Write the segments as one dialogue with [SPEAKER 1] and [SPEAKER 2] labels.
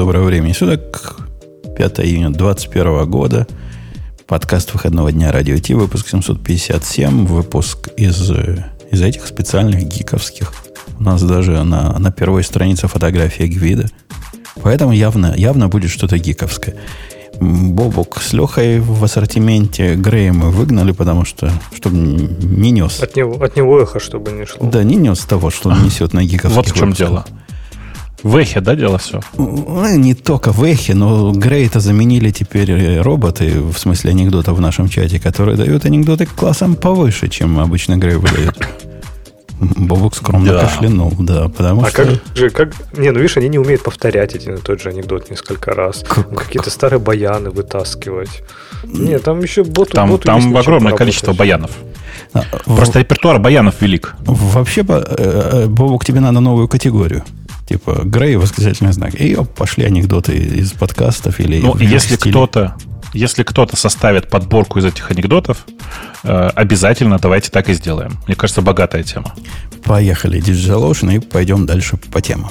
[SPEAKER 1] доброго времени суток. 5 июня 2021 года. Подкаст выходного дня Радио Ти, выпуск 757. Выпуск из, из этих специальных гиковских. У нас даже на, на первой странице фотография Гвида. Поэтому явно, явно будет что-то гиковское. Бобок с Лехой в ассортименте Грея мы выгнали, потому что, чтобы не нес.
[SPEAKER 2] От него, от него эхо, чтобы не шло.
[SPEAKER 1] Да, не нес того, что он несет на гиковских
[SPEAKER 3] Вот в чем
[SPEAKER 1] выпусках.
[SPEAKER 3] дело. В эхе, да, дело все?
[SPEAKER 1] Ну, не только в эхе, но Грей-то заменили теперь э, роботы, в смысле анекдотов в нашем чате, которые дают анекдоты классом повыше, чем обычно Грей выдает. Бобок скромно
[SPEAKER 3] Да.
[SPEAKER 1] кашлянул, да, потому
[SPEAKER 2] А
[SPEAKER 1] что...
[SPEAKER 2] как же, как... Не, ну видишь, они не умеют повторять один и тот же анекдот несколько раз.
[SPEAKER 1] Как-
[SPEAKER 2] Какие-то старые баяны вытаскивать. Не, там еще боту
[SPEAKER 3] Там,
[SPEAKER 2] боту
[SPEAKER 3] там огромное количество баянов.
[SPEAKER 1] А, в-
[SPEAKER 3] Просто репертуар баянов велик.
[SPEAKER 1] Вообще, э, э, Бобок, тебе надо новую категорию. Типа Грей восклицательный знак. И оп, пошли анекдоты из подкастов или
[SPEAKER 3] Ну, если
[SPEAKER 1] стиле.
[SPEAKER 3] кто-то, если кто-то составит подборку из этих анекдотов, э, обязательно давайте так и сделаем. Мне кажется, богатая тема.
[SPEAKER 1] Поехали, DigitalOcean, и пойдем дальше по темам.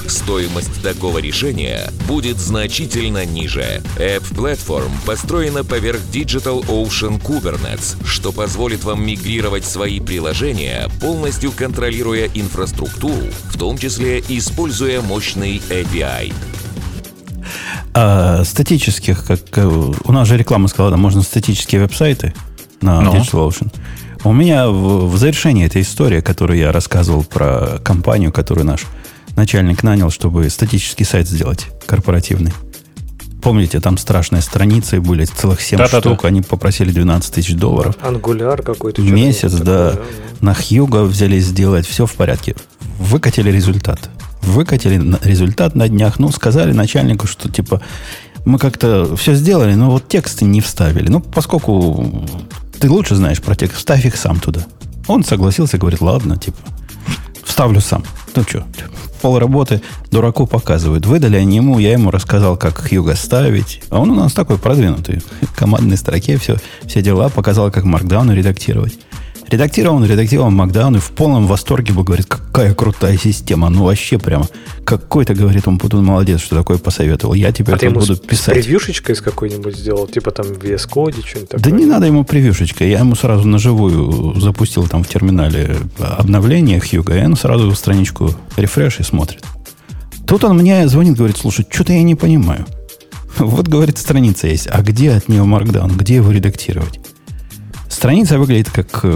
[SPEAKER 4] стоимость такого решения будет значительно ниже. App Platform построена поверх Digital Ocean Kubernetes, что позволит вам мигрировать свои приложения, полностью контролируя инфраструктуру, в том числе используя мощный API.
[SPEAKER 1] А статических, как э, у нас же реклама сказала, да, можно статические веб-сайты на
[SPEAKER 3] Ну.
[SPEAKER 1] DigitalOcean. У меня в, в завершении этой истории, которую я рассказывал про компанию, которую наш начальник нанял, чтобы статический сайт сделать корпоративный. Помните, там страшные страницы были, целых 7
[SPEAKER 3] Да-да-да.
[SPEAKER 1] штук, они попросили 12 тысяч долларов.
[SPEAKER 2] Ангуляр какой-то.
[SPEAKER 1] Месяц, да. На Хьюго взялись сделать, все в порядке. Выкатили результат. Выкатили результат на днях. Ну, сказали начальнику, что типа мы как-то все сделали, но вот тексты не вставили. Ну, поскольку ты лучше знаешь про текст, вставь их сам туда. Он согласился, говорит, ладно, типа, вставлю сам. Ну что, пол работы дураку показывают. Выдали они ему, я ему рассказал, как Хьюго ставить. А он у нас такой продвинутый. В командной строке все, все дела. Показал, как маркдауны редактировать. Редактировал он, редактировал Макдаун и в полном восторге был, говорит, какая крутая система. Ну, вообще прямо. Какой-то, говорит, он Путун молодец, что такое посоветовал. Я теперь
[SPEAKER 2] А ты ему
[SPEAKER 1] буду писать.
[SPEAKER 2] превьюшечкой с какой-нибудь сделал? Типа там в VS Code, что-нибудь такое?
[SPEAKER 1] Да не надо ему превьюшечка. Я ему сразу на живую запустил там в терминале обновление Хьюга, и он сразу страничку рефреш и смотрит. Тут он мне звонит, говорит, слушай, что-то я не понимаю. Вот, говорит, страница есть. А где от нее markdown? Где его редактировать? Страница выглядит как... э,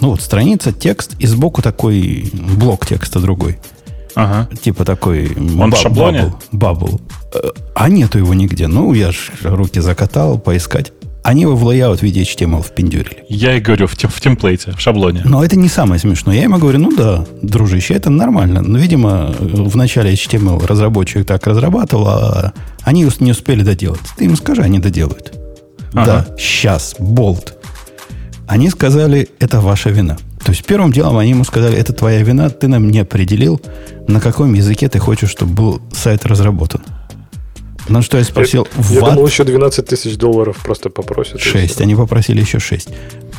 [SPEAKER 1] Ну вот, страница, текст, и сбоку такой блок текста другой.
[SPEAKER 3] Ага.
[SPEAKER 1] Типа такой...
[SPEAKER 3] Он в шаблоне?
[SPEAKER 1] Bubble. А нету его нигде. Ну, я ж руки закатал, поискать. Они его в layout в виде HTML впендюрили.
[SPEAKER 3] Я и говорю, в, тем- в template е, в шаблоне.
[SPEAKER 1] Но это не самое смешное. Я ему говорю, ну да, дружище, это нормально. Но, видимо, в начале HTML разработчик так разрабатывал, а они не успели доделать. Ты им скажи, они доделают.
[SPEAKER 3] Ага.
[SPEAKER 1] Да, сейчас, болт. Они сказали, это ваша вина. То есть первым делом они ему сказали, это твоя вина, ты нам не определил, на каком языке ты хочешь, чтобы был сайт разработан. На что я спросил,
[SPEAKER 2] Я
[SPEAKER 1] «What?»
[SPEAKER 2] думал, еще 12 тысяч долларов просто попросят. и
[SPEAKER 1] Шесть.
[SPEAKER 2] всё.
[SPEAKER 1] Они попросили еще шесть.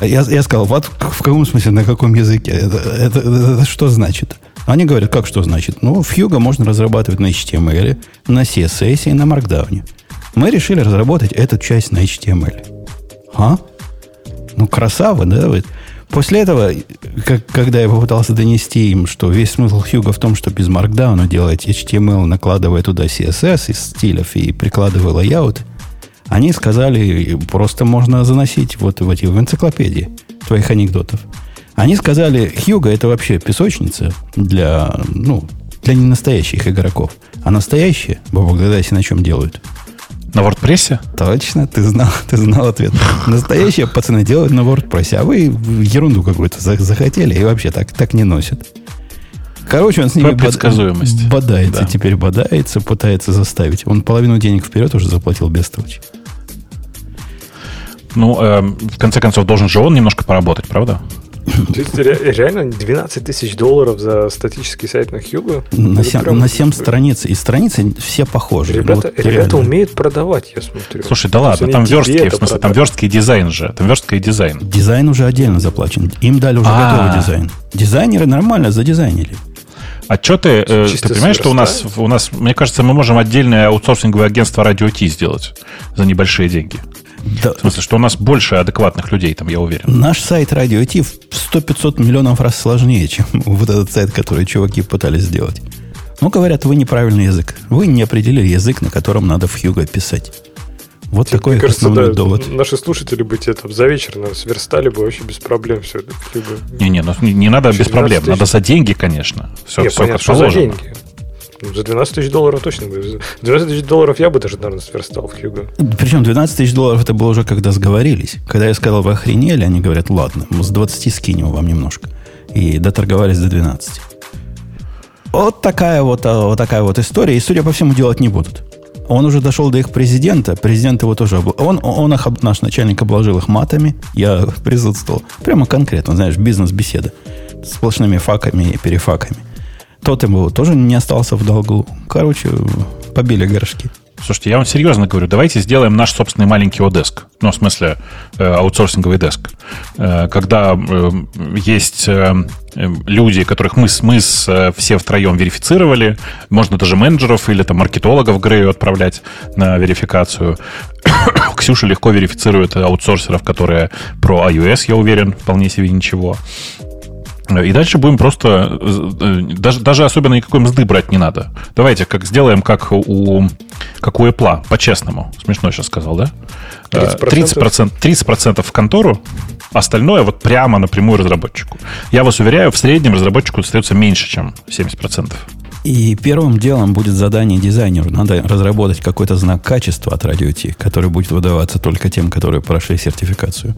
[SPEAKER 1] Я, я сказал, вот в каком смысле, на каком языке? Это, это- это- это что значит? Они говорят, как что значит? Ну, в Hugo можно разрабатывать на HTML, на CSS и на Markdown. Мы решили разработать эту часть на HTML. А? Ну, красава, да? Вот. После этого, как- когда я попытался донести им, что весь смысл Хьюга в том, что без Markdown делать HTML, накладывая туда CSS из стилев и прикладывая layout, они сказали, просто можно заносить вот в эти в энциклопедии твоих анекдотов. Они сказали, Хьюга это вообще песочница для, ну, для ненастоящих игроков. А настоящие, догадайся, на чем делают.
[SPEAKER 3] На WordPress?
[SPEAKER 1] Точно, ты знал, ты знал ответ. Настоящие пацаны делают на WordPress, а вы ерунду какую-то за- захотели и вообще так, так не носят. Короче, он с ними
[SPEAKER 3] предсказуемость.
[SPEAKER 1] бод- бодается,
[SPEAKER 3] Да.
[SPEAKER 1] теперь бодается, пытается заставить. Он половину денег вперед уже заплатил Бестович.
[SPEAKER 3] Ну, эм, в конце концов, должен же он немножко поработать, правда?
[SPEAKER 2] То есть ре- реально 12 тысяч долларов за статический сайт на Hugo?
[SPEAKER 1] На 7,
[SPEAKER 2] прям-
[SPEAKER 1] на семь страниц. И страницы все похожи. Ну,
[SPEAKER 2] Ребята,
[SPEAKER 1] вот
[SPEAKER 2] ребята умеют продавать, я смотрю.
[SPEAKER 3] Слушай, да ладно, там верстки, в смысле, там верстка и дизайн же. Там верстка и дизайн.
[SPEAKER 1] Дизайн уже отдельно заплачен. Им дали уже
[SPEAKER 3] А.
[SPEAKER 1] готовый дизайн. Дизайнеры нормально задизайнили.
[SPEAKER 3] А что ты, э, ты понимаешь, что у нас, у нас, мне кажется, мы можем отдельное аутсорсинговое агентство Радио-Т сделать за небольшие деньги.
[SPEAKER 1] Да,
[SPEAKER 3] В смысле, что у нас больше адекватных людей, там, я уверен.
[SPEAKER 1] Наш сайт Radio T в 100-500 миллионов раз сложнее, чем вот этот сайт, который чуваки пытались сделать. Ну, говорят, вы неправильный язык. Вы не определили язык, на котором надо в Hugo писать. Вот такой
[SPEAKER 2] Мне кажется,
[SPEAKER 1] основной
[SPEAKER 2] да,
[SPEAKER 1] довод.
[SPEAKER 2] наши слушатели бы тебе там за вечер наверное, сверстали бы вообще без проблем все.
[SPEAKER 3] Не-не, ну, не, не надо без
[SPEAKER 2] 12
[SPEAKER 3] проблем.
[SPEAKER 2] тысяч.
[SPEAKER 3] Надо за деньги, конечно. Все,
[SPEAKER 2] Не,
[SPEAKER 3] все
[SPEAKER 2] понятно,
[SPEAKER 3] как
[SPEAKER 2] что за
[SPEAKER 3] положено.
[SPEAKER 2] деньги. За 12 тысяч долларов точно бы. За 12 тысяч долларов я бы даже, наверное, сверстал в Хьюго.
[SPEAKER 1] Причем 12 тысяч долларов это было уже когда сговорились. Когда я сказал, вы охренели, они говорят, ладно, мы с 20 скинем вам немножко. И доторговались до 12. Вот такая вот, а, вот такая вот история. И, судя по всему, делать не будут. Он уже дошел до их президента. Президент его тоже... обла- Он, он их, наш начальник обложил их матами. Я присутствовал. Прямо конкретно, знаешь, бизнес-беседа. С сплошными факами и перефаками. Тот ему тоже не остался в долгу. Короче, побили горшки.
[SPEAKER 3] Слушайте, я вам серьезно говорю, давайте сделаем наш собственный маленький одеск. Ну, в смысле, э, аутсорсинговый деск. Э, когда э, есть э, люди, которых мы, мы с, э, все втроем верифицировали, можно даже менеджеров или там маркетологов Грею отправлять на верификацию. Ксюша легко верифицирует аутсорсеров, которые про iOS, я уверен, вполне себе ничего. И дальше будем просто... э, Даже, даже особенно никакой мзды брать не надо. Давайте как сделаем, как у, как у Apple, по-честному. Смешно сейчас сказал, да? Э,
[SPEAKER 2] 30%?
[SPEAKER 3] 30%, 30% в контору, остальное вот прямо напрямую разработчику. Я вас уверяю, в среднем разработчику остается меньше, чем 70%.
[SPEAKER 1] И первым делом будет задание дизайнеру. Надо разработать какой-то знак качества от T, который будет выдаваться только тем, которые прошли сертификацию.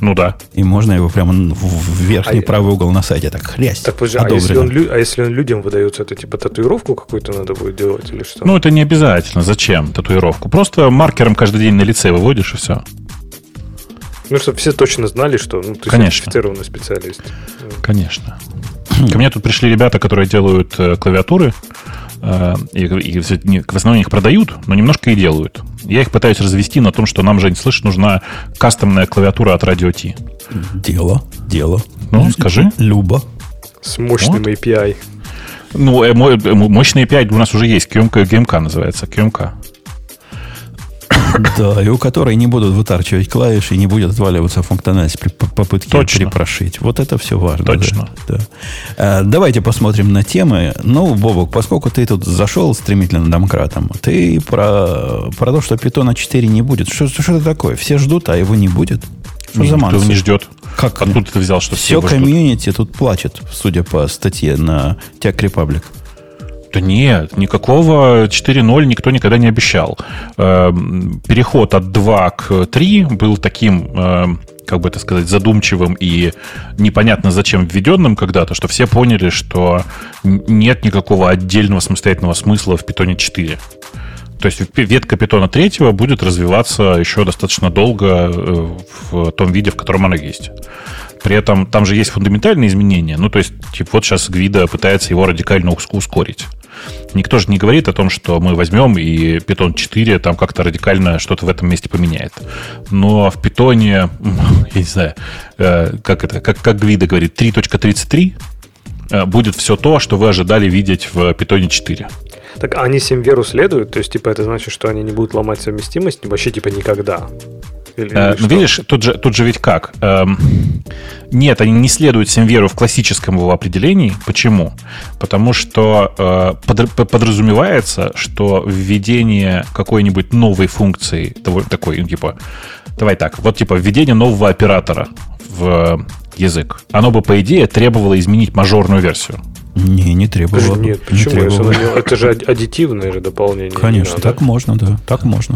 [SPEAKER 3] Ну да.
[SPEAKER 1] И можно его прямо в верхний
[SPEAKER 2] А-
[SPEAKER 1] правый угол на сайте так хрясть.
[SPEAKER 2] Так, подожди, а если, он, а если он людям выдается, это типа татуировку какую-то надо будет делать или что?
[SPEAKER 3] Ну, это не обязательно. Зачем татуировку? Просто маркером каждый день на лице выводишь, и все.
[SPEAKER 2] Ну, чтобы все точно знали, что ну, ты
[SPEAKER 3] Конечно.
[SPEAKER 2] сертифицированный специалист.
[SPEAKER 3] Конечно. Ко мне тут пришли ребята, которые делают э, клавиатуры, и, и не- в основном их продают, но немножко и делают. Я их пытаюсь развести на том, что нам, Жень, слышишь, нужна кастомная клавиатура от Radio T.
[SPEAKER 1] Дело, дело.
[SPEAKER 3] Ну, скажи.
[SPEAKER 1] Люба.
[SPEAKER 2] С мощным
[SPEAKER 3] Вот.
[SPEAKER 2] API.
[SPEAKER 3] Ну, э, э, мощный API у нас уже есть, QMK, GMK называется, QMK.
[SPEAKER 1] Да, и у которой не будут вытарчивать клавиши, и не будет отваливаться функциональность при попытке
[SPEAKER 3] Точно.
[SPEAKER 1] перепрошить. Вот это все важно. да,
[SPEAKER 3] Точно.
[SPEAKER 1] Да, А, давайте посмотрим на темы. Ну, Бобок, поскольку ты тут зашел стремительно домкратом, ты про, про то, что питона 4 не будет. Что, что это такое? Все ждут, а его не будет? Что за
[SPEAKER 3] Никто
[SPEAKER 1] манса?
[SPEAKER 3] не ждет.
[SPEAKER 1] Как?
[SPEAKER 3] Откуда ты взял, что все
[SPEAKER 1] Все комьюнити тут плачет, судя по статье на Tech Republic.
[SPEAKER 3] Да нет, никакого 4.0 никто никогда не обещал. Эм, Переход от 2 к 3 был таким, эм, как бы это сказать, задумчивым и непонятно зачем введенным когда-то, что все поняли, что нет никакого отдельного самостоятельного смысла в питоне 4. То есть ветка питона 3 будет развиваться еще достаточно долго э, в том виде, в котором она есть. При этом там же есть фундаментальные изменения. Ну, то есть, типа, вот сейчас Гвида пытается его радикально ус- ускорить. Никто же не говорит о том, что мы возьмем и Python 4 там как-то радикально что-то в этом месте поменяет. Но в питоне, я не знаю, э, как это, как, как Гвида говорит, 3.33 э, будет все то, что вы ожидали видеть в питоне 4.
[SPEAKER 2] Так а они Симверу следуют? То есть, типа, это значит, что они не будут ломать совместимость вообще, типа, никогда? Или,
[SPEAKER 3] Э, ну,
[SPEAKER 2] что?
[SPEAKER 3] видишь, тут же, тут же ведь как? Эм, нет, они не следуют Симверу в классическом его определении. Почему? Потому что э, подразумевается, что введение какой-нибудь новой функции, того- такой, ну, типа, давай так, вот типа введение нового оператора в язык, оно бы, по идее, требовало изменить мажорную версию.
[SPEAKER 1] Не, не требовало.
[SPEAKER 2] Нет,
[SPEAKER 1] Не
[SPEAKER 2] почему? Если
[SPEAKER 1] требовало.
[SPEAKER 2] не- это же адд- аддитивное же дополнение. не
[SPEAKER 1] Конечно, так можно, да. Так можно.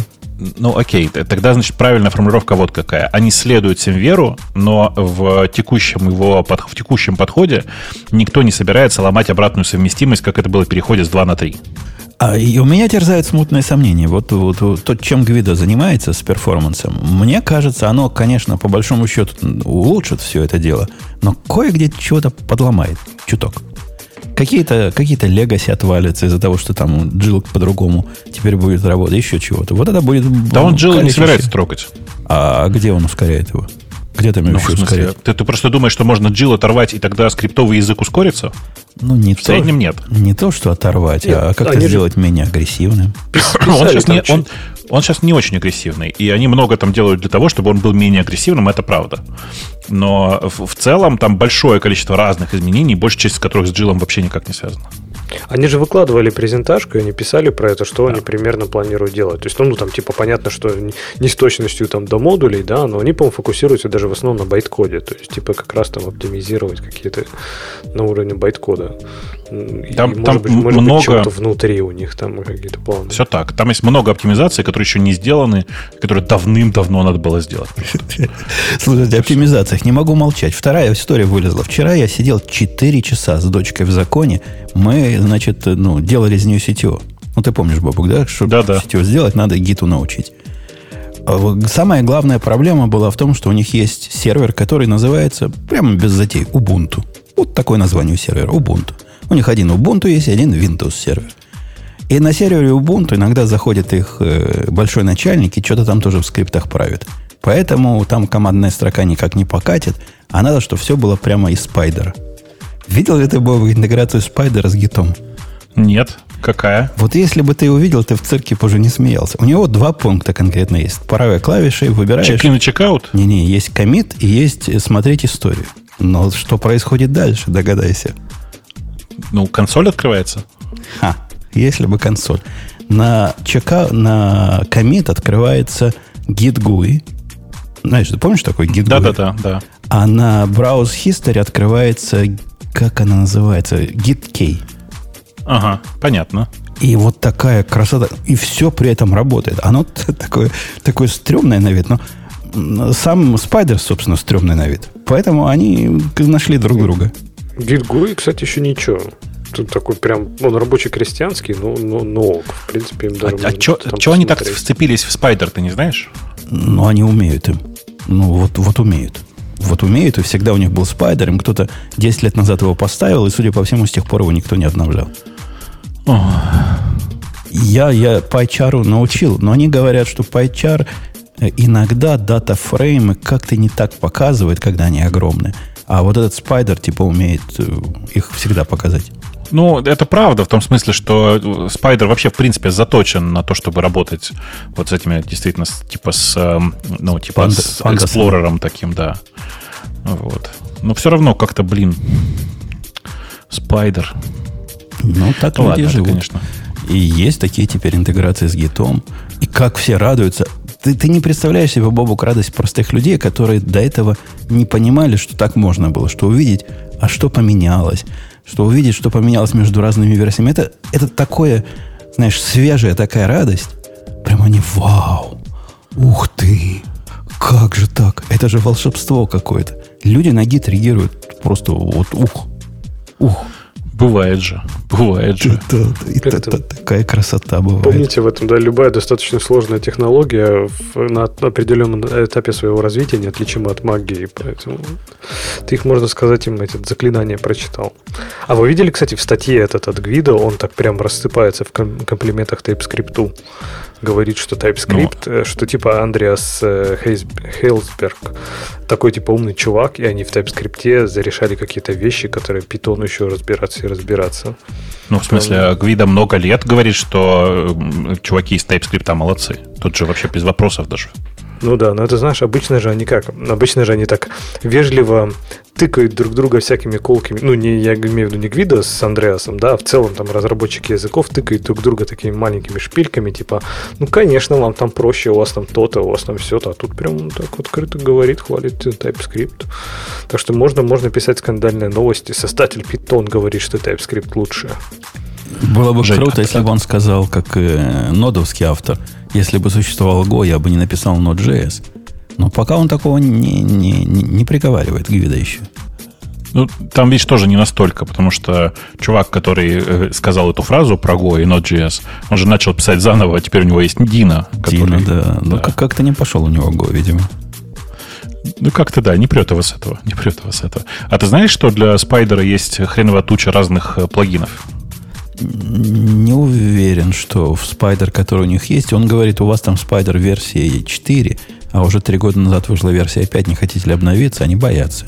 [SPEAKER 3] Ну, окей, тогда, значит, правильная формулировка вот какая. Они следуют Симверу, но в текущем его в текущем подходе никто не собирается ломать обратную совместимость, как это было в переходе с 2 на 3.
[SPEAKER 1] А, и у меня терзают смутные сомнения. Вот, вот, вот то, чем Гвидо занимается с перформансом, мне кажется, оно, конечно, по большому счету улучшит все это дело, но кое-где чего-то подломает чуток. Какие-то какие легаси отвалятся из-за того, что там джилл по-другому теперь будет работать, еще чего-то. Вот это будет...
[SPEAKER 3] Да он джилл не собирается трогать.
[SPEAKER 1] А где он ускоряет его? Где там
[SPEAKER 3] ну, еще ускоряет? Ты, ты просто думаешь, что можно джилл оторвать, и тогда скриптовый язык ускорится?
[SPEAKER 1] Ну, не
[SPEAKER 3] в то, среднем нет.
[SPEAKER 1] Не то, что оторвать, нет, а как-то сделать же... менее агрессивным.
[SPEAKER 3] он, сейчас не, он, он сейчас не очень агрессивный. И они много там делают для того, чтобы он был менее агрессивным, это правда. Но в, в целом там большое количество разных изменений, большая часть из которых с джилом вообще никак не связана.
[SPEAKER 2] Они же выкладывали презентажку, и они писали про это, что да. они примерно планируют делать. То есть, ну, там, типа, понятно, что не с точностью там до модулей, да, но они, по-моему, фокусируются даже в основном на байткоде. То есть, типа, как раз там оптимизировать какие-то на уровне байткода.
[SPEAKER 3] Там, и, там быть, может много...
[SPEAKER 2] Быть, внутри у них там какие-то планы.
[SPEAKER 3] Все так. Там есть много оптимизаций, которые еще не сделаны, которые давным-давно надо было сделать.
[SPEAKER 1] Слушайте, о оптимизациях не могу молчать. Вторая история вылезла. Вчера я сидел 4 часа с дочкой в законе. Мы, значит, ну, делали из нее CTO. Ну, ты помнишь, Бабук, да? Чтобы да, да. CTO сделать, надо гиту научить. А самая главная проблема была в том, что у них есть сервер, который называется, прямо без затей, Ubuntu. Вот такое название у сервера, Ubuntu. У них один Ubuntu есть, один Windows сервер. И на сервере Ubuntu иногда заходит их э, большой начальник и что-то там тоже в скриптах правит. Поэтому там командная строка никак не покатит, а надо, чтобы все было прямо из спайдера. Видел ли ты, Боб, интеграцию спайдера с гитом?
[SPEAKER 3] Нет. Какая?
[SPEAKER 1] Вот если бы ты увидел, ты в цирке позже не смеялся. У него два пункта конкретно есть. Правой клавишей выбираешь...
[SPEAKER 3] Чек-ин и чек-аут?
[SPEAKER 1] Не-не, есть комит и есть э, смотреть историю. Но что происходит дальше, догадайся.
[SPEAKER 3] Ну, консоль открывается.
[SPEAKER 1] Ха, если бы консоль. На чека, на комит открывается git GUI. Знаешь, ты помнишь такой git GUI?
[SPEAKER 3] Да-да-да. да.
[SPEAKER 1] А на Browse History открывается, как она называется, git K.
[SPEAKER 3] Ага, понятно.
[SPEAKER 1] И вот такая красота. И все при этом работает. Оно такое, такое стрёмное на вид, но сам Спайдер, собственно, стрёмный на вид. Поэтому они нашли друг друга.
[SPEAKER 2] GitGUI, кстати, еще ничего. Тут такой прям, он рабочий крестьянский, но, но, но в принципе, им
[SPEAKER 3] даже... А, а что они так вцепились в спайдер, ты не знаешь?
[SPEAKER 1] Ну, они умеют им. Ну, вот, вот умеют. Вот умеют, и всегда у них был спайдер, им кто-то 10 лет назад его поставил, и, судя по всему, с тех пор его никто не обновлял. О. Я, я PyChar научил, но они говорят, что PyChar э, иногда дата-фреймы как-то не так показывает, когда они огромные. А вот этот спайдер типа умеет э, их всегда показать.
[SPEAKER 3] Ну, это правда, в том смысле, что Spider вообще, в принципе, заточен на то, чтобы работать вот с этими, действительно, с, типа с, эм, ну, типа Фанг, с эксплорером таким, да. Вот. Но все равно как-то, блин, Spider.
[SPEAKER 1] Ну, так ну, люди ладно, живут. конечно. И есть такие теперь интеграции с гитом. И как все радуются. Ты, ты не представляешь себе, Бобук, радость простых людей, которые до этого не понимали, что так можно было, что увидеть, а что поменялось, что увидеть, что поменялось между разными версиями. Это, это такое, знаешь, свежая такая радость. Прямо они, вау, ух ты, как же так? Это же волшебство какое-то. Люди на гид реагируют просто вот ух, ух.
[SPEAKER 3] Бывает же. Бывает же.
[SPEAKER 1] Это, это, такая красота бывает.
[SPEAKER 2] Помните в этом, да, любая достаточно сложная технология в, на определенном этапе своего развития неотличима от магии. Поэтому ты их, можно сказать, им эти заклинания прочитал. А вы видели, кстати, в статье этот от Гвида, он так прям рассыпается в комплиментах TypeScript говорит, что TypeScript, ну. Э, что типа Андреас э, Хейлсберг такой типа умный чувак, и они в TypeScript зарешали какие-то вещи, которые Python еще разбираться и разбираться.
[SPEAKER 3] Ну, в смысле, Гвида много лет говорит, что чуваки из TypeScript молодцы. Тут же вообще без вопросов даже.
[SPEAKER 2] Ну да, но это знаешь, обычно же они как? Обычно же они так вежливо тыкают друг друга всякими колками. Ну, не, я имею в виду не Гвида с Андреасом, да, а в целом там разработчики языков тыкают друг друга такими маленькими шпильками, типа, ну, конечно, вам там проще, у вас там то-то, у вас там все-то, а тут прям так открыто говорит, хвалит TypeScript. Так что можно, можно писать скандальные новости. Создатель Python говорит, что TypeScript лучше.
[SPEAKER 1] Было бы Жень, круто, а, если бы он сказал, как э, нодовский автор, если бы существовал Go, я бы не написал Node.js. Но пока он такого не, не, не, не приговаривает, Гвида еще.
[SPEAKER 3] Ну, там, видишь, тоже не настолько, потому что чувак, который э, сказал эту фразу про Go и Node.js, он же начал писать заново, а теперь у него есть Дина.
[SPEAKER 1] Дина, который, да. Ну, да. Но как-то не пошел у него Go, видимо.
[SPEAKER 3] Ну, как-то да, не прет его с этого. Не прет его с этого. А ты знаешь, что для Спайдера есть хреновая туча разных э, плагинов?
[SPEAKER 1] Не уверен, что в Spider, который у них есть, он говорит, у вас там Spider версия 4, а уже три года назад вышла версия 5, не хотите ли обновиться, они боятся.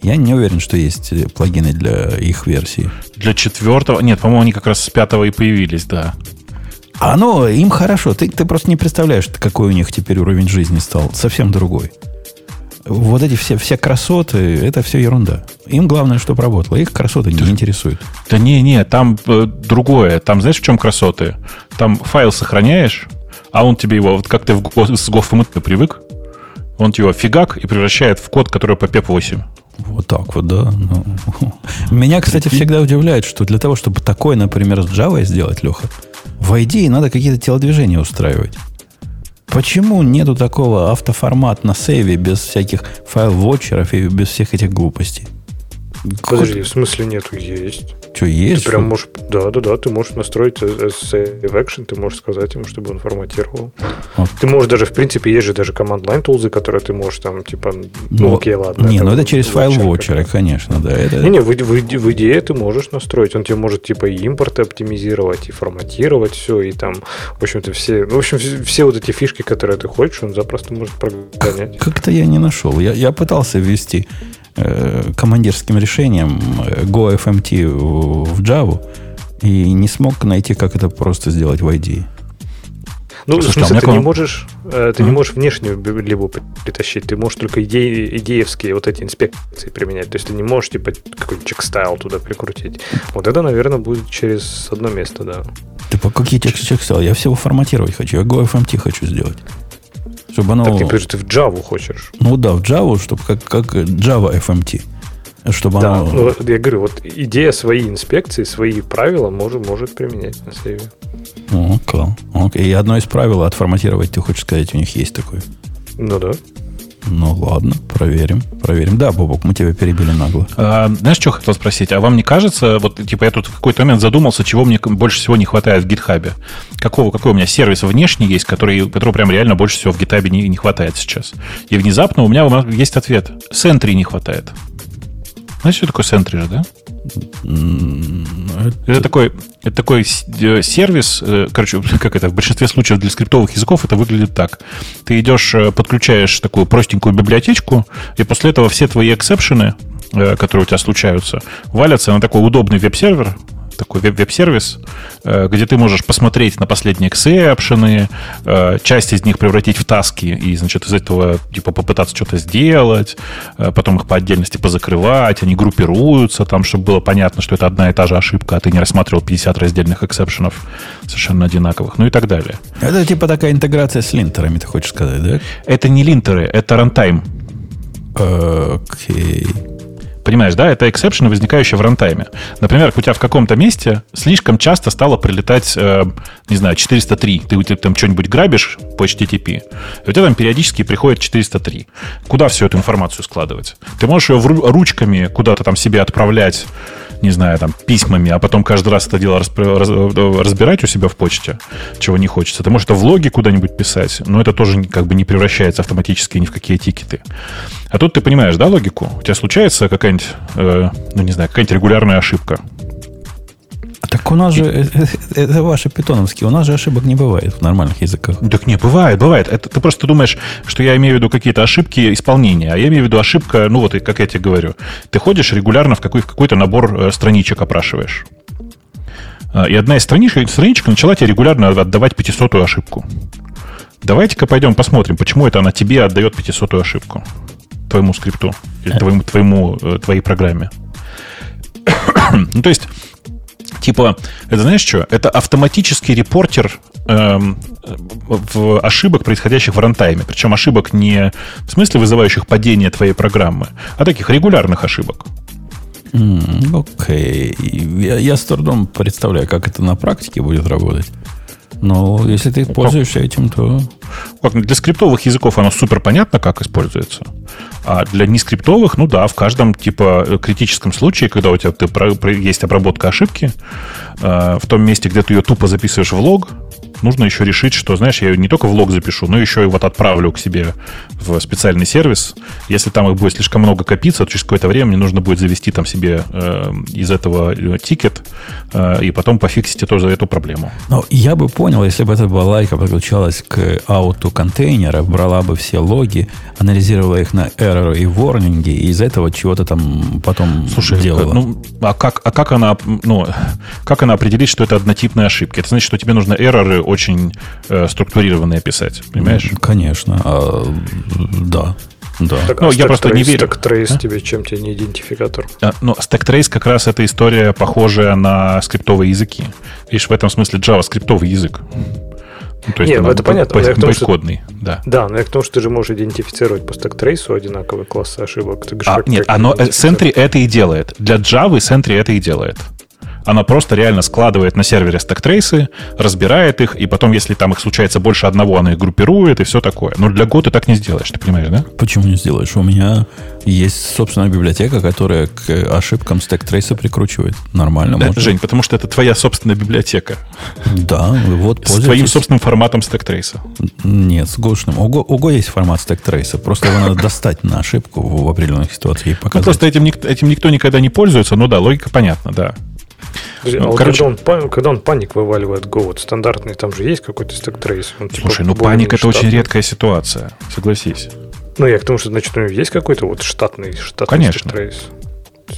[SPEAKER 1] Я не уверен, что есть э, плагины для их версии.
[SPEAKER 3] Для четвертого? Нет, по-моему, они как раз с пятого и появились, да.
[SPEAKER 1] А ну, им хорошо. Ты, ты просто не представляешь, какой у них теперь уровень жизни стал. Совсем другой. Вот эти все, все красоты, это все ерунда. Им главное, чтобы работало. Их красоты не интересуют.
[SPEAKER 3] Да не, не, там э, другое. Там знаешь, в чем красоты? Там файл сохраняешь, а он тебе его, вот как ты в, с GoFMT привык, он его фигак и превращает в код, который по PEP8.
[SPEAKER 1] Вот так вот, да. Ну. Меня, кстати, всегда удивляет, что для того, чтобы такое, например, с Java сделать, Леха, в IDE надо какие-то телодвижения устраивать. Почему нету такого автоформат на сейве без всяких файл-вотчеров и без всех этих глупостей?
[SPEAKER 2] Подожди, в смысле нету? Есть.
[SPEAKER 1] Что, есть?
[SPEAKER 2] Ты прям можешь, да, да, да, ты можешь настроить save action, ты можешь сказать ему, чтобы он форматировал. Вот. Ты можешь даже, в принципе, есть же даже command-line тулзы, которые ты можешь там, типа, ну, ну окей, ладно.
[SPEAKER 1] Не, ну это через файл watcher, конечно, да. Это...
[SPEAKER 2] Не, не, в, в, в идее ты можешь настроить. Он тебе может, типа, и импорт оптимизировать, и форматировать все, и там, в общем-то, все, ну, в общем, все, все вот эти фишки, которые ты хочешь, он запросто может прогонять.
[SPEAKER 1] Как-то я не нашел. Я, я пытался ввести Э, командирским решением э, GoFMT в Java и не смог найти, как это просто сделать в IDE.
[SPEAKER 2] Ну, Слушай, в смысле, ты не можешь, э, ты а? не можешь внешнюю либо притащить, ты можешь только идеи, идеевские вот эти инспекции применять. То есть ты не можешь, типа, какой-нибудь чекстайл туда прикрутить. Вот это, наверное, будет через одно место, да.
[SPEAKER 1] Ты по какие чекстайл? Я всего форматировать хочу, я GoFMT хочу сделать.
[SPEAKER 2] Чтобы оно... Так ты, ты в Java хочешь?
[SPEAKER 1] Ну да, в Java, чтобы как, как Java FMT. Чтобы
[SPEAKER 2] да, оно... ну, я говорю, вот идея свои инспекции, свои правила может, может применять на сейве.
[SPEAKER 1] О, okay. okay. И одно из правил отформатировать, ты хочешь сказать, у них есть такое?
[SPEAKER 2] Ну да.
[SPEAKER 1] Ну ладно, проверим, проверим. Да, Бобок, мы тебя перебили нагло.
[SPEAKER 3] А, знаешь, что хотел спросить? А вам не кажется, вот типа я тут в какой-то момент задумался, чего мне больше всего не хватает в гитхабе? Какого, какой у меня сервис внешний есть, который, которого прям реально больше всего в GitHub е не, не хватает сейчас? И внезапно у меня есть ответ. Sentry не хватает. Знаешь, что такое Sentry же, да? Это... такой, это такой э, сервис, э, короче, как это, в большинстве случаев для скриптовых языков это выглядит так. Ты идешь, э, подключаешь такую простенькую библиотечку, и после этого все твои exception ы, которые у тебя случаются, валятся на такой удобный веб-сервер, такой веб-сервис, э, где ты можешь посмотреть на последние exception ы, э, часть из них превратить в task и и, значит, из этого типа попытаться что-то сделать, э, потом их по отдельности позакрывать, они группируются там, чтобы было понятно, что это одна и та же ошибка, а ты не рассматривал 50 раздельных exception ов совершенно одинаковых, ну и так далее.
[SPEAKER 1] Это типа такая интеграция с linter ами, ты хочешь сказать, да?
[SPEAKER 3] Это не linter ы, это runtime.
[SPEAKER 1] Окей. Okay.
[SPEAKER 3] Понимаешь, да, это эксепшены, возникающие в рантайме. Например, у тебя в каком-то месте слишком часто стало прилетать, э, не знаю, 403. Ты, ты там что-нибудь грабишь по HTTP, и у тебя там периодически приходит 403. Куда всю эту информацию складывать? Ты можешь ее ручками куда-то там себе отправлять не знаю, там, письмами, а потом каждый раз это дело разбирать у себя в почте, чего не хочется. Ты можешь это в логи куда-нибудь писать, но это тоже как бы не превращается автоматически ни в какие тикеты. А тут ты понимаешь, да, логику? У тебя случается какая-нибудь, э, ну, не знаю, какая-нибудь регулярная ошибка.
[SPEAKER 1] Так у нас же, э, э, это ваши питоновские, у нас же ошибок не бывает в нормальных языках.
[SPEAKER 3] Так не, бывает, бывает. Это ты просто думаешь, что я имею в виду какие-то ошибки исполнения, а я имею в виду ошибка, ну вот, как я тебе говорю, ты ходишь регулярно в, какой, в какой-то набор э, страничек опрашиваешь. А, и одна из страничек, страничек начала тебе регулярно отдавать 500 ошибку. Давайте-ка пойдем посмотрим, почему это она тебе отдает 500 ошибку. Твоему скрипту. Или твоему, твоему, твоей программе. ну, то есть, Типа, это знаешь что? Это автоматический репортер эм, в ошибок, происходящих в рантайме. Причем ошибок не в смысле вызывающих падение твоей программы, а таких регулярных ошибок.
[SPEAKER 1] Окей. Okay. Я, я с трудом представляю, как это на практике будет работать. Но если ты пользуешься этим, то...
[SPEAKER 3] Для скриптовых языков оно супер понятно, как используется. А для нескриптовых, ну да, в каждом типа критическом случае, когда у тебя ты, про, есть обработка ошибки, э, в том месте, где ты ее тупо записываешь в лог, нужно еще решить, что, знаешь, я ее не только в лог запишу, но еще и вот отправлю к себе в специальный сервис. Если там их будет слишком много копиться, то через какое-то время мне нужно будет завести там себе э, из этого э, тикет э, и потом пофиксить тоже эту проблему.
[SPEAKER 1] Но я бы понял, если бы эта балайка подключалась к ауту контейнера, брала бы все логи, анализировала их на error и warning, и из этого чего-то там потом Слушай, делала.
[SPEAKER 3] Ну, а как, а как она, ну, как она определит, что это однотипные ошибки? Это значит, что тебе нужно эрроры очень э, структурированные писать, понимаешь?
[SPEAKER 1] Конечно, а, да. Да.
[SPEAKER 2] Так,
[SPEAKER 3] ну, а я просто не верю.
[SPEAKER 2] Stacktrace а? тебе чем тебе не идентификатор?
[SPEAKER 3] А, ну, Stacktrace как раз эта история похожая на скриптовые языки. Видишь, в этом смысле Java скриптовый язык.
[SPEAKER 2] Ну, то есть Нет, ну, это понятно.
[SPEAKER 3] По, том, кодный, да.
[SPEAKER 2] Да, но я к тому, что ты же можешь идентифицировать по stack trace у одинаковые классы ошибок. Ты
[SPEAKER 3] а, нет, оно, Sentry это и делает. Для Java Sentry это и делает. Она просто реально складывает на сервере stack trace ы, разбирает их, и потом, если там их случается больше одного, она их группирует и все такое. Но для Go ты так не сделаешь, ты понимаешь, да?
[SPEAKER 1] Почему не сделаешь? У меня есть собственная библиотека, которая к ошибкам stack trace а прикручивает. Нормально
[SPEAKER 3] да, можно. Жень, потому что это твоя собственная библиотека.
[SPEAKER 1] Да, вот
[SPEAKER 3] С твоим собственным форматом stack trace а.
[SPEAKER 1] Нет, с гошным. У Go, у Go есть формат stack trace а. Просто его надо достать на ошибку в определенных ситуациях и показать. Ну,
[SPEAKER 3] просто этим, этим никто никогда не пользуется. Ну да, логика понятна, да.
[SPEAKER 2] Подожди, ну, а короче... когда, он, когда он panic вываливает Go, вот стандартный, там же есть какой-то stack trace.
[SPEAKER 3] Он, типа, Слушай, ну panic это очень редкая ситуация, согласись.
[SPEAKER 2] Ну, я к тому, что, значит, у него есть какой-то вот штатный, штатный
[SPEAKER 3] Конечно.
[SPEAKER 2] трейс.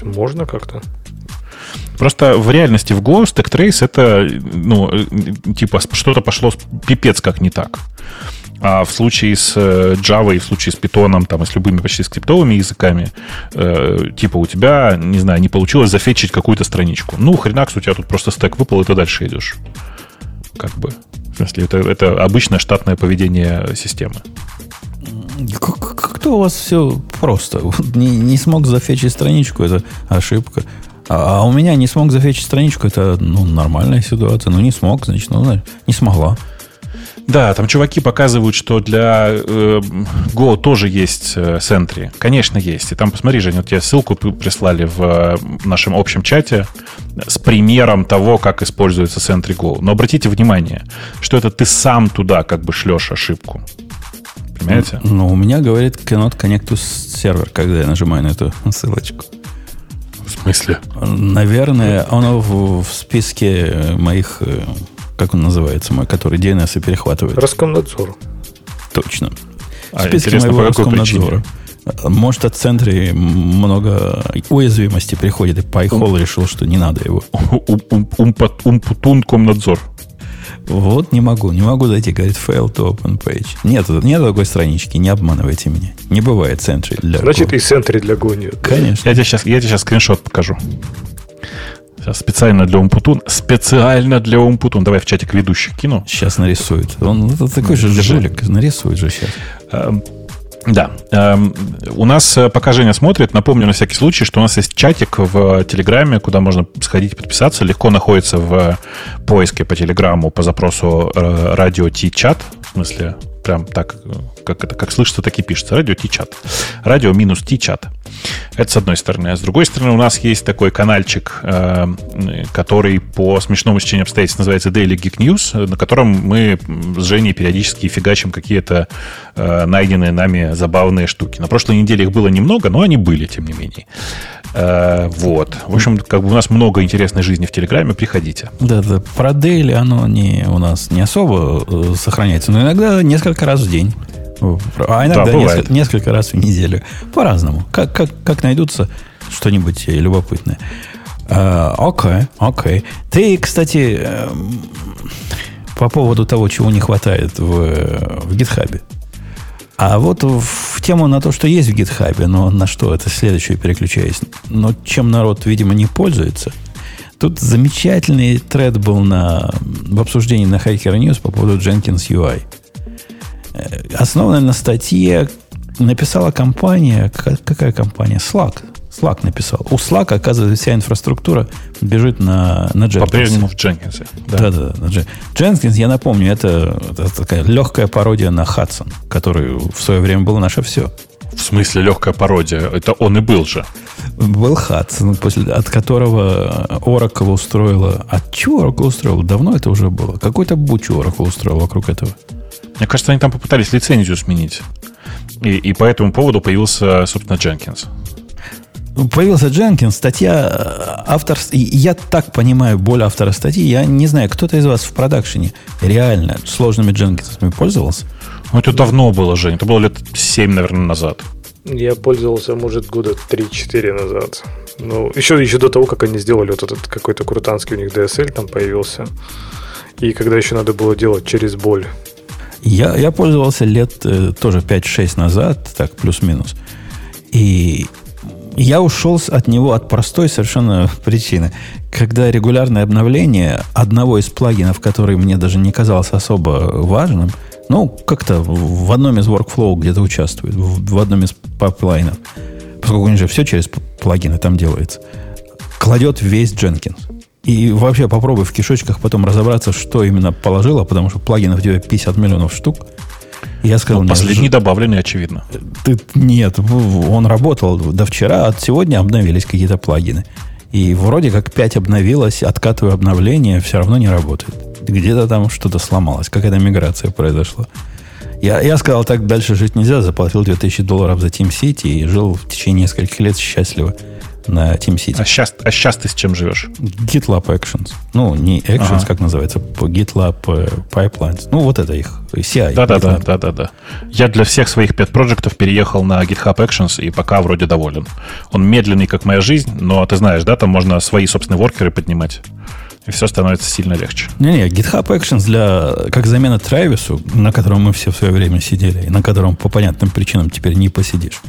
[SPEAKER 2] Можно как-то?
[SPEAKER 3] Просто в реальности в Go stack trace это, ну, типа, что-то пошло пипец как не так. А в случае с э, Java и в случае с Python, там, и с любыми почти скриптовыми языками, э, типа у тебя, не знаю, не получилось зафетчить какую-то страничку. Ну, хренакс, у тебя тут просто стек выпал, и ты дальше идешь. Как бы. В смысле, это, это обычное штатное поведение системы.
[SPEAKER 1] Как-то у вас все просто. Не, не смог зафетчить страничку, это ошибка. А, а у меня не смог зафетчить страничку, это ну, нормальная ситуация. Ну, не смог, значит, ну, не смогла.
[SPEAKER 3] Да, там чуваки показывают, что для э, Go тоже есть э, Sentry. Конечно, есть. И там, посмотри, Женя, вот тебе ссылку прислали в э, нашем общем чате с примером того, как используется Sentry Go. Но обратите внимание, что это ты сам туда как бы шлешь ошибку. Понимаете?
[SPEAKER 1] Ну, у меня говорит cannot connect to server, когда я нажимаю на эту ссылочку.
[SPEAKER 3] В смысле?
[SPEAKER 1] Наверное, оно в, в списке моих э, как он называется мой, который DNS и перехватывает?
[SPEAKER 2] Роскомнадзор.
[SPEAKER 1] Точно. А списке моего Роскомнадзора. Может, от центре много уязвимости приходит, и PyHole решил, что не надо его.
[SPEAKER 3] Умпутункомнадзор.
[SPEAKER 1] Вот не могу, не могу зайти, говорит, fail to open page. Нет, нет такой странички, не обманывайте меня. Не бывает центри для
[SPEAKER 2] Значит, Go. и центри для Go нет.
[SPEAKER 3] Конечно. Я тебе сейчас, я тебе сейчас скриншот покажу. Сейчас специально для Умпутун. Специально для Умпутун. Давай в чатик ведущих кину.
[SPEAKER 1] Сейчас нарисует. Он это такой же жулик. Нарисует же сейчас.
[SPEAKER 3] Эм, да. Эм, у нас, э, пока Женя смотрит, напомню на всякий случай, что у нас есть чатик в Телеграме, куда можно сходить подписаться. Легко находится в поиске по Телеграмму по запросу э, радио Ти-чат. В смысле, прям так, как это как слышится, так и пишется. Радио Ти-чат. Радио минус Ти-чат. Это с одной стороны. А с другой стороны, у нас есть такой каналчик, э, который по смешному стечению обстоятельств называется Daily Geek News, на котором мы с Женей периодически фигачим какие-то э, найденные нами забавные штуки. На прошлой неделе их было немного, но они были, тем не менее. Э, вот. В общем, как бы у нас много интересной жизни в Телеграме. Приходите.
[SPEAKER 1] Да, да. Про Daily оно не, у нас не особо сохраняется, но иногда несколько раз в день. А иногда да, несколько, несколько раз в неделю. По-разному. Как, как, как найдутся что-нибудь любопытное. А, окей, окей. Ты, кстати, эм, по поводу того, чего не хватает в, в GitHub. А вот в тему на то, что есть в GitHub, но на что это следующее переключаюсь. Но чем народ, видимо, не пользуется. Тут замечательный тред был на, в обсуждении на Hacker News по поводу Jenkins UI. Основанная на статье написала компания, какая компания? Slack. Slack написал. У Slack, оказывается, вся инфраструктура бежит на, на Jenkins.
[SPEAKER 3] По-прежнему в Jenkins.
[SPEAKER 1] Да, да, да. да. Jenkins, я напомню, это, это такая легкая пародия на Hudson, который в свое время был наше все.
[SPEAKER 3] В смысле легкая пародия? Это он и был же.
[SPEAKER 1] Был Hudson, после, от которого Oracle устроила... От чего Oracle устроила? Давно это уже было. Какой-то буч Oracle устроил вокруг этого.
[SPEAKER 3] Мне кажется, они там попытались лицензию сменить. И, и по этому поводу появился, собственно, Jenkins.
[SPEAKER 1] Появился Jenkins, статья э, автор... Я так понимаю боль автора статьи. Я не знаю, кто-то из вас в продакшене реально сложными Дженкинсами пользовался?
[SPEAKER 3] Ну, это давно было, Жень. Это было лет 7, наверное, назад.
[SPEAKER 2] Я пользовался, может, года 3-4 назад. Ну, еще, еще до того, как они сделали вот этот какой-то крутанский у них DSL там появился. И когда еще надо было делать через боль.
[SPEAKER 1] Я, я пользовался лет э, тоже 5-6 назад, так, плюс-минус. И я ушел от него от простой совершенно причины. Когда регулярное обновление одного из плагинов, который мне даже не казался особо важным, ну, как-то в одном из workflow где-то участвует, в, в одном из pipeline ов, поскольку у них же все через плагины там делается, кладет весь Jenkins. И вообще попробуй в кишочках потом разобраться, что именно положила, потому что плагинов у тебя 50 миллионов штук.
[SPEAKER 3] Я сказал, ну, последний нет, добавленный, очевидно.
[SPEAKER 1] Ты, нет, он работал до вчера, а сегодня обновились какие-то плагины. И вроде как 5 обновилось, откатываю обновление, все равно не работает. Где-то там что-то сломалось, какая-то миграция произошла. Я, я сказал, так дальше жить нельзя, заплатил 2000 долларов за Team City и жил в течение нескольких лет счастливо на TeamCity.
[SPEAKER 3] А сейчас, а сейчас ты с чем живешь?
[SPEAKER 1] GitLab Actions. Ну, не Actions, ага. как называется, GitLab э, Pipelines. Ну, вот это их CI.
[SPEAKER 3] Да-да-да. да, да. Я для всех своих пять проектов переехал на GitHub Actions и пока вроде доволен. Он медленный, как моя жизнь, но ты знаешь, да, там можно свои собственные воркеры поднимать и все становится сильно легче.
[SPEAKER 1] Не-не, GitHub Actions для, как замена Трэвису, на котором мы все в свое время сидели, и на котором по понятным причинам теперь не посидишь.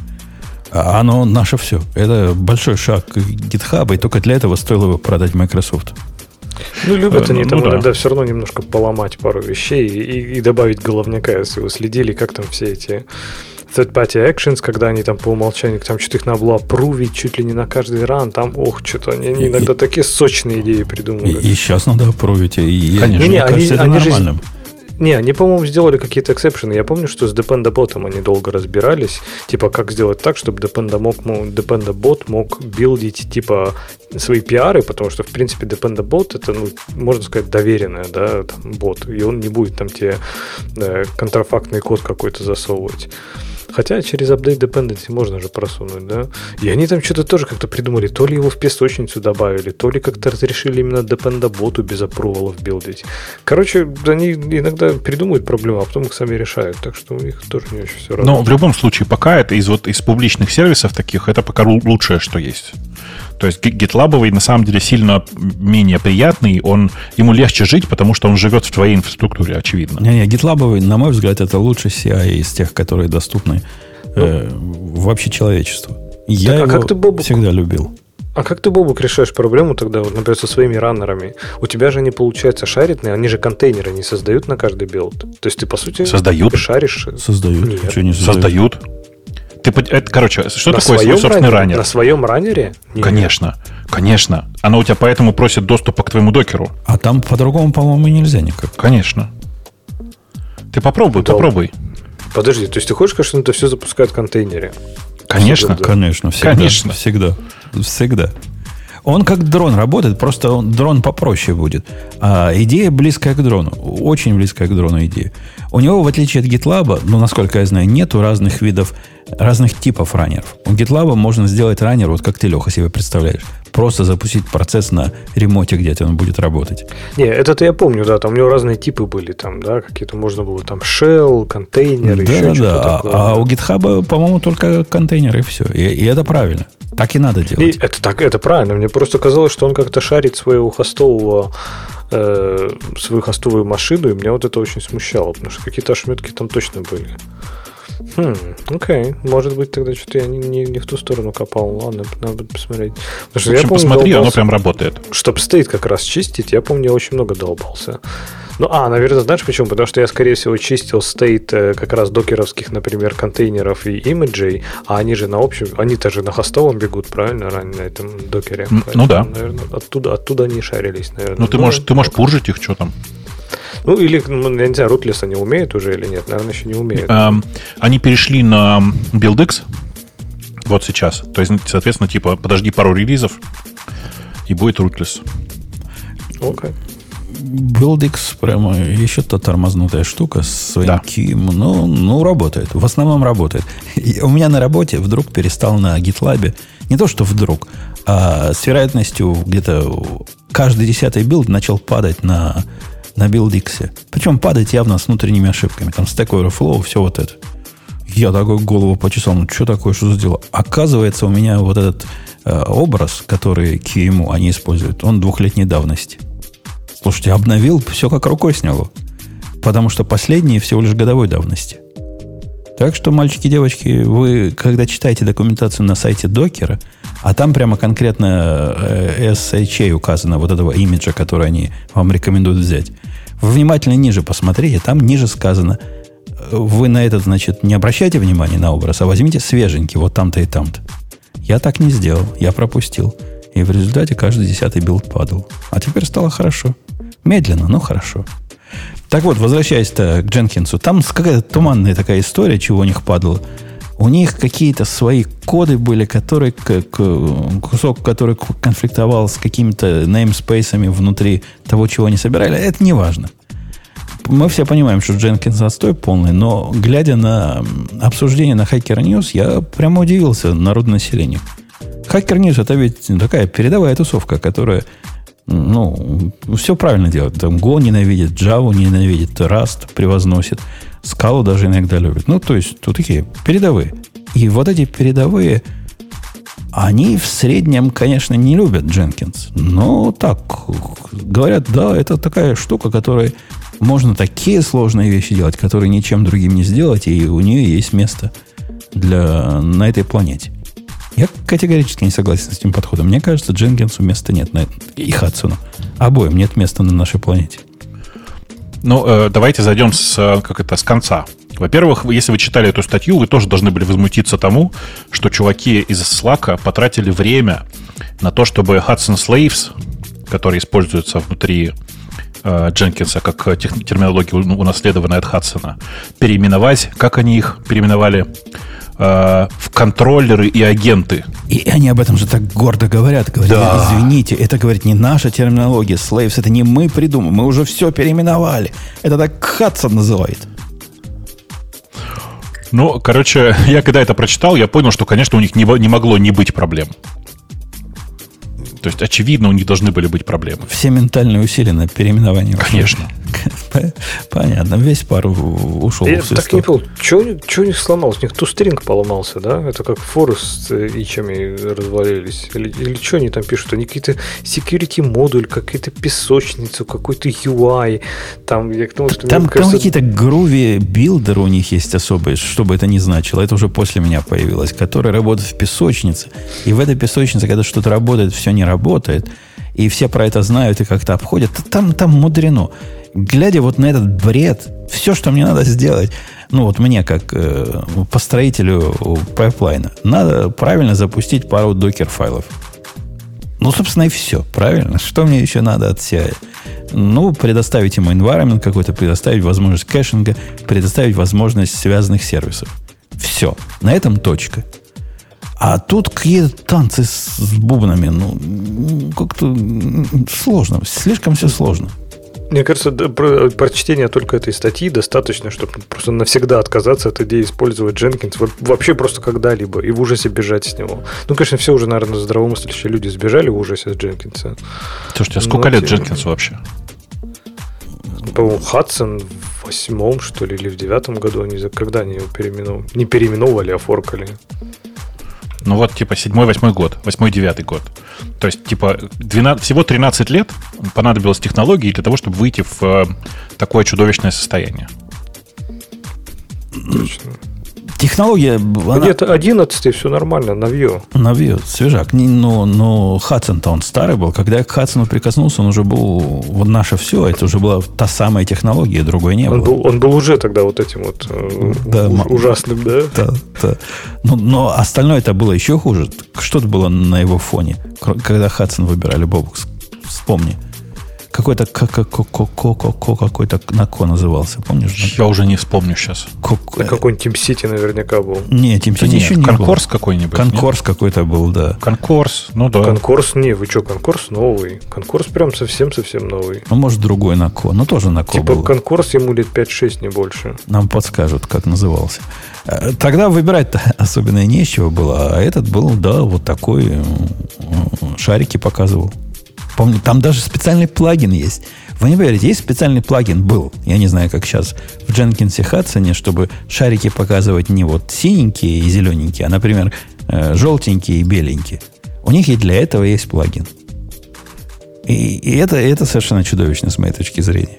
[SPEAKER 1] А оно наше все. Это большой шаг GitHub, и только для этого стоило бы продать Microsoft.
[SPEAKER 2] Ну, любят э, они ну, там ну, иногда да. все равно немножко поломать пару вещей и, и добавить головняка, если вы следили, как там все эти third-party actions, когда они там по умолчанию, там что-то их надо было опрувить чуть ли не на каждый ран, там, ох, что-то они, они иногда и, такие сочные идеи придумывают.
[SPEAKER 1] И, и сейчас надо опрувить, и,
[SPEAKER 2] Конечно, не, не, они, кажется, они нормальным. Же, не, они, по-моему, сделали какие-то эксепшены. Я помню, что с Dependabot они долго разбирались. Типа, как сделать так, чтобы Dependabot мог, Dependabot мог билдить, типа, свои пиары, потому что, в принципе, Dependabot это, ну, можно сказать, доверенная, да, там, бот. И он не будет там тебе э, контрафактный код какой-то засовывать. Хотя через update dependency можно же просунуть, да? И они там что-то тоже как-то придумали. То ли его в песочницу добавили, то ли как-то разрешили именно dependaботу без апрувалов билдить. Короче, они иногда придумывают проблему, а потом их сами решают. Так что у них тоже не очень все равно.
[SPEAKER 3] Но в любом случае, пока это из, вот, из публичных сервисов таких, это пока лучшее, что есть. То есть GitLab на самом деле сильно менее приятный, он, ему легче жить, потому что он живет в твоей инфраструктуре, очевидно.
[SPEAKER 1] Не-не, GitLab, на мой взгляд, это лучший CI из тех, которые доступны э, вообще человечеству. Я так, а его как ты, Бобук, всегда любил.
[SPEAKER 2] А как ты, Бобук, решаешь проблему тогда, вот, например, со своими раннерами? У тебя же они, получается, shared'ные, они же контейнеры не создают на каждый билд. То есть ты, по сути,
[SPEAKER 3] создают?
[SPEAKER 2] шаришь.
[SPEAKER 1] Создают.
[SPEAKER 3] Нет. Что не создают? создают? Ты, это, короче, что
[SPEAKER 2] на
[SPEAKER 3] такое свой собственный
[SPEAKER 2] раннере?
[SPEAKER 3] раннер?
[SPEAKER 2] На своем раннере?
[SPEAKER 3] Нет. Конечно, конечно. Оно у тебя поэтому просит доступа к твоему докеру.
[SPEAKER 1] А там по-другому, по-моему, нельзя никак.
[SPEAKER 3] Конечно. Ты попробуй, Дол... попробуй.
[SPEAKER 2] Подожди, то есть ты хочешь что это все запускает в контейнере?
[SPEAKER 1] Конечно. Конечно, всегда. Конечно. Всегда. Всегда. Он как дрон работает, просто он, дрон попроще будет. А идея близкая к дрону. Очень близкая к дрону идея. У него, в отличие от GitLab, ну, насколько я знаю, нету разных видов, разных типов раннеров. У GitLab можно сделать раннер, вот как ты, Леха, себе представляешь. Просто запустить процесс на ремоте где-то он будет работать.
[SPEAKER 2] Не, это-то я помню, да, там у него разные типы были, там, да, какие-то можно было там shell, контейнеры,
[SPEAKER 1] да, еще да. Такое. А, а у GitHub, по-моему, только контейнеры и все. И, и это правильно. Так и надо делать.
[SPEAKER 2] И это так, это правильно. Мне просто казалось, что он как-то шарит своего хостового э, свою хостовую машину, и меня вот это очень смущало, потому что какие-то ошметки там точно были. Хм, окей. Может быть, тогда что-то я не, не, не в ту сторону копал. Ладно, надо посмотреть.
[SPEAKER 3] Потому что в общем, я помню, посмотри, долбался, оно прям работает.
[SPEAKER 2] Чтобы стоит как раз чистить, я помню, я очень много долбался. Ну, а, наверное, знаешь почему? Потому что я, скорее всего, чистил стейт э, как раз докеровских, например, контейнеров и имиджей, а они же на общем, они-то же на хостовом бегут, правильно, ранее на этом докере.
[SPEAKER 3] Ну Поэтому, да.
[SPEAKER 2] Наверное, оттуда, оттуда они шарились, наверное.
[SPEAKER 3] Ну, ты, ну, можешь, ты можешь пуржить их, что там?
[SPEAKER 2] Ну, или, ну, я не знаю, Rootless они умеют уже или нет? Наверное, еще не умеют.
[SPEAKER 3] Эм, они перешли на BuildX вот сейчас. То есть, соответственно, типа, подожди пару релизов, и будет Rootless.
[SPEAKER 2] Окей. Okay.
[SPEAKER 1] BuildX прямо еще та тормознутая штука с своим да. QEM. Ну, ну, работает. В основном работает. И у меня на работе вдруг перестал на GitLab, не то что вдруг, а с вероятностью где-то каждый десятый билд начал падать на на BuildX. Причем падать явно с внутренними ошибками. Там Stack Overflow, все вот это. Я такой голову почесал, ну что такое, что за дело? Оказывается, у меня вот этот э, образ, который QEMU они используют, он двухлетней давности. Слушайте, обновил, все как рукой сняло. Потому что последние всего лишь годовой давности. Так что, мальчики и девочки, вы, когда читаете документацию на сайте докера, а там прямо конкретно э, SHA указано, вот этого имиджа, который они вам рекомендуют взять, внимательно ниже посмотрите, там ниже сказано, вы на этот, значит, не обращайте внимания на образ, а возьмите свеженький, вот там-то и там-то. Я так не сделал, я пропустил. И в результате каждый десятый билд падал. А теперь стало хорошо. Медленно, но хорошо. Так вот, возвращаясь-то к Дженкинсу, там какая-то туманная такая история, чего у них падало. У них какие-то свои коды были, которые, как, кусок, который конфликтовал с какими-то namespace внутри того, чего они собирали. Это не важно. Мы все понимаем, что Дженкинс отстой полный, но глядя на обсуждение на Hacker News, я прямо удивился народу населению. Hacker News это ведь такая передовая тусовка, которая ну, все правильно делает. Там Go ненавидит, Java ненавидит, Rust превозносит, Scala даже иногда любит. Ну, то есть, тут такие передовые. И вот эти передовые, они в среднем, конечно, не любят Jenkins. Но так, говорят, да, это такая штука, которой можно такие сложные вещи делать, которые ничем другим не сделать, и у нее есть место для, на этой планете. Я категорически не согласен с этим подходом. Мне кажется, Дженкинсу места нет на. И Хадсону. Обоим нет места на нашей планете.
[SPEAKER 3] Ну, э, давайте зайдем с, э, как это, с конца. Во-первых, если вы читали эту статью, вы тоже должны были возмутиться тому, что чуваки из Slack потратили время на то, чтобы Hudson Slaves, которые используются внутри э, Дженкинса как терминология унаследованная от Хадсона, переименовать, как они их переименовали, э, в контроллеры и агенты.
[SPEAKER 1] И они об этом же так гордо говорят. Говорят, да. извините, это, говорит, не наша терминология, slaves, это не мы придумали, мы уже все переименовали. Это так Хадсон называет.
[SPEAKER 3] Ну, короче, я когда это прочитал, я понял, что, конечно, у них не, не могло не быть проблем. То есть, очевидно, у них должны были быть проблемы.
[SPEAKER 1] Все ментальные усилия на переименование.
[SPEAKER 3] Конечно.
[SPEAKER 1] Понятно, весь пар ушел.
[SPEAKER 2] Я так не понял, что у них сломалось? У них тустринг поломался, да? Это как Forest и ичами развалились. Или, или что они там пишут? Они какие-то security модуль, какие-то песочницу, какой-то UI. Там, я к тому,
[SPEAKER 1] что там, кажется... там какие-то Groovy билдеры у них есть особые, что бы это ни значило. Это уже после меня появилось, которые работают в песочнице. И в этой песочнице, когда что-то работает, все не работает. И все про это знают и как-то обходят. Там, там мудрено глядя вот на этот бред, все, что мне надо сделать, ну вот мне, как э, построителю пайплайна, надо правильно запустить пару докер-файлов. Ну, собственно, и все, правильно? Что мне еще надо от CI? Ну, предоставить ему environment какой-то, предоставить возможность кэшинга, предоставить возможность связанных сервисов. Все. На этом точка. А тут какие-то танцы с бубнами, ну, как-то сложно. Слишком все сложно.
[SPEAKER 2] Мне кажется, про прочтения только этой статьи достаточно, чтобы просто навсегда отказаться от идеи использовать Jenkins вообще просто когда-либо и в ужасе бежать с него. Ну, конечно, все уже, наверное, здравомыслящие люди сбежали в ужасе от Jenkins.
[SPEAKER 3] Слушайте, а сколько Но лет Jenkins вообще?
[SPEAKER 2] По-моему, Хадсон в восьмом, что ли, или в девятом году они когда они его переименовали? Не переименовали, а форкали.
[SPEAKER 3] Ну вот, типа, седьмой, восьмой год, восьмой, девятый год. То есть, типа, 12, всего 13 лет понадобилось технологии для того, чтобы выйти в э, такое чудовищное состояние.
[SPEAKER 1] Точно. Технология... Она...
[SPEAKER 2] Нет, 11 все нормально, на Vue.
[SPEAKER 1] На Vue, свежак. Не, но, но Хадсон-то он старый был. Когда я к Хадсону прикоснулся, он уже был... Вот наше все, это уже была та самая технология, другой не
[SPEAKER 2] он
[SPEAKER 1] было.
[SPEAKER 2] Был, он был уже тогда вот этим вот э, да, уж, ужасным, да?
[SPEAKER 1] Да, да. Но, но остальное это было еще хуже. Что-то было на его фоне, когда Хадсон выбирали Бобукс. Вспомни. Какой-то какой-то на ко назывался, помнишь?
[SPEAKER 3] Я уже не вспомню сейчас.
[SPEAKER 2] Какой-нибудь Team City наверняка был.
[SPEAKER 1] Не, Team City еще не
[SPEAKER 3] Конкорс какой-нибудь.
[SPEAKER 1] Конкорс какой-то был, да.
[SPEAKER 3] Конкорс, ну да.
[SPEAKER 2] Конкорс, не, вы что, Конкорс новый. Конкорс прям совсем-совсем новый.
[SPEAKER 1] Ну, может, другой на ко, но тоже на ко
[SPEAKER 2] Типа Конкорс ему лет 5-6, не больше.
[SPEAKER 1] Нам подскажут, как назывался. Тогда выбирать-то особенно и нечего было, а этот был, да, вот такой шарики показывал. Помню, там даже специальный плагин есть. Вы не поверите, есть специальный плагин был, я не знаю, как сейчас, в Jenkins Hudson, чтобы шарики показывать не вот синенькие и зелененькие, а, например, э, желтенькие и беленькие. У них и для этого есть плагин. И, и это, это совершенно чудовищно с моей точки зрения.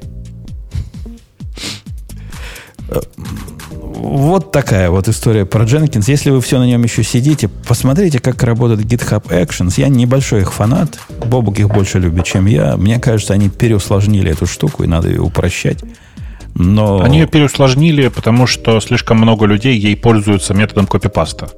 [SPEAKER 1] Вот такая вот история про Jenkins. Если вы все на нем еще сидите, посмотрите, как работает GitHub Actions. Я небольшой их фанат. Бобук их больше любит, чем я. Мне кажется, они переусложнили эту штуку, и надо ее упрощать. Но...
[SPEAKER 3] Они ее переусложнили, потому что слишком много людей ей пользуются методом копипаста.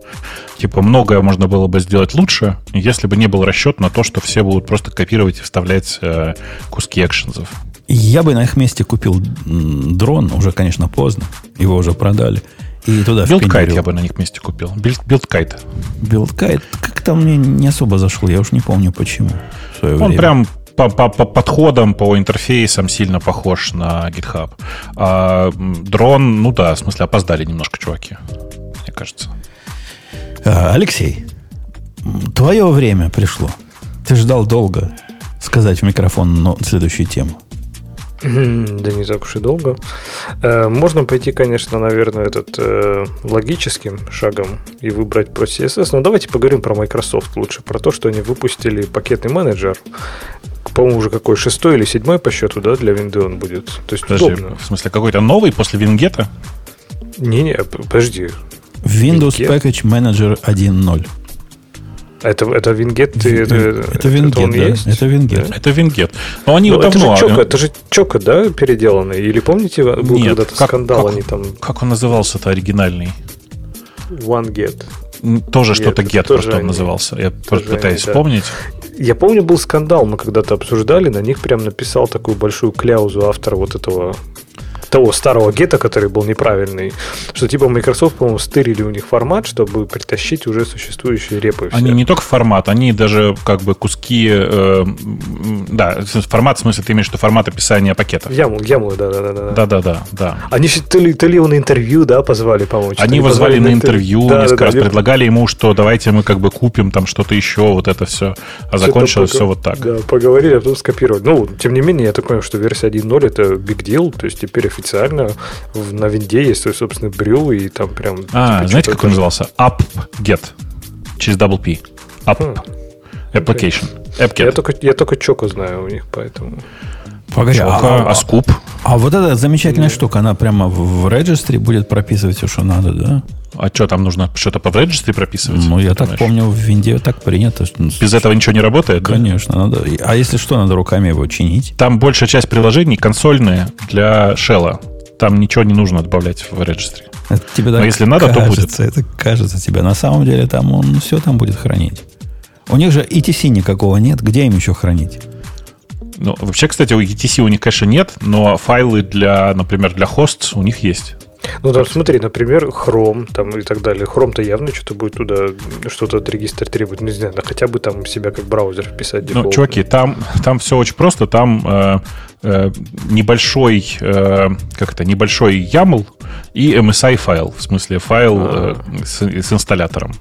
[SPEAKER 3] Типа, многое можно было бы сделать лучше, если бы не был расчет на то, что все будут просто копировать и вставлять э, куски actions ов.
[SPEAKER 1] Я бы на их месте купил дрон, уже, конечно, поздно. Его уже продали. И туда
[SPEAKER 3] Buildkite я бы на них месте купил. Buildkite.
[SPEAKER 1] Buildkite. Как-то мне не особо зашло. Я уж не помню почему.
[SPEAKER 3] Он время. прям по, по, по подходам, по интерфейсам сильно похож на GitHub. А дрон, ну да, в смысле, опоздали немножко чуваки, мне кажется.
[SPEAKER 1] А, Алексей, твое время пришло. Ты ждал долго сказать в микрофон но следующую тему.
[SPEAKER 2] Да не так уж и долго. Э, можно пойти, конечно, наверное, этот э, логическим шагом и выбрать про CSS. Но давайте поговорим про Microsoft лучше, про то, что они выпустили пакетный менеджер. По-моему, уже какой шестой или седьмой по счету, да, для винды он будет. То есть Подожди, удобно.
[SPEAKER 3] В смысле, какой-то новый после Вингета?
[SPEAKER 2] Не-не, подожди.
[SPEAKER 1] Windows? Package Manager 1.0.
[SPEAKER 2] Это, это Вингет?
[SPEAKER 1] Это, это Вингет, это да. Есть? Это Вингет.
[SPEAKER 3] Да? Это Вингет. Но они Но
[SPEAKER 2] это давно... Же Чока, это же Чока, да, переделанный? Или помните, был
[SPEAKER 3] Нет,
[SPEAKER 2] когда-то
[SPEAKER 3] как,
[SPEAKER 2] скандал,
[SPEAKER 3] как,
[SPEAKER 2] они там...
[SPEAKER 3] Как он назывался-то оригинальный?
[SPEAKER 2] OneGet.
[SPEAKER 3] Тоже Нет, что-то Get просто он назывался. Я тоже пытаюсь они, вспомнить.
[SPEAKER 2] Да. Я помню, был скандал, мы когда-то обсуждали, на них прям написал такую большую кляузу автор вот этого того старого гета, который был неправильный, что типа Microsoft, по-моему, стырили у них формат, чтобы притащить уже существующие репы.
[SPEAKER 3] Они не только формат, они даже как бы куски, э, да, формат, в смысле, ты имеешь в виду формат описания пакетов.
[SPEAKER 2] Ямл, ямл, да, да, да, да.
[SPEAKER 3] Да, да, да, да.
[SPEAKER 2] Они то ли, то ли его на интервью, да, позвали, по-моему.
[SPEAKER 3] Они его звали на интервью, да, несколько да, раз да, предлагали ему, что давайте мы как бы купим там что-то еще, вот это все. А закончилось все вот так.
[SPEAKER 2] Да, поговорили, а потом скопировали. Ну, тем не менее, я так понимаю, что версия 1.0 это big deal, то есть теперь официально в, на винде есть свой собственный брю, и там прям...
[SPEAKER 3] А, типа, знаете, как он назывался? App-get. Через double P. App. Хм. Application.
[SPEAKER 2] AppGet. Я только, я только Чока знаю у них, поэтому...
[SPEAKER 1] Погоди, а, а, а скуп? А вот эта замечательная Нет. штука, она прямо в, в регистре будет прописывать все, что надо, да?
[SPEAKER 3] А что, там нужно что-то по регистре прописывать?
[SPEAKER 1] Ну, я так помню, в винде так принято.
[SPEAKER 3] Без этого ничего не работает?
[SPEAKER 1] Конечно, да? надо. А если что, надо руками его чинить?
[SPEAKER 3] Там большая часть приложений консольные для шелла. Там ничего не нужно добавлять в регистре.
[SPEAKER 1] Это тебе Но если надо, кажется, то будет. Это кажется тебе. На самом деле там он все там будет хранить. У них же ETC никакого нет. Где им еще хранить?
[SPEAKER 3] Ну, вообще, кстати, у ETC у них, конечно, нет, но файлы для, например, для hosts у них есть.
[SPEAKER 2] Ну, там, смотри, например, Chrome там, и так далее. Chrome-то явно что-то будет туда, что-то от регистра требует. Ну, не знаю, хотя бы там себя как браузер вписать.
[SPEAKER 3] Ну, чуваки, там, там все очень просто. Там э, э, небольшой, э, как это, небольшой YAML и MSI файл. В смысле, файл э, с, с инсталлятором.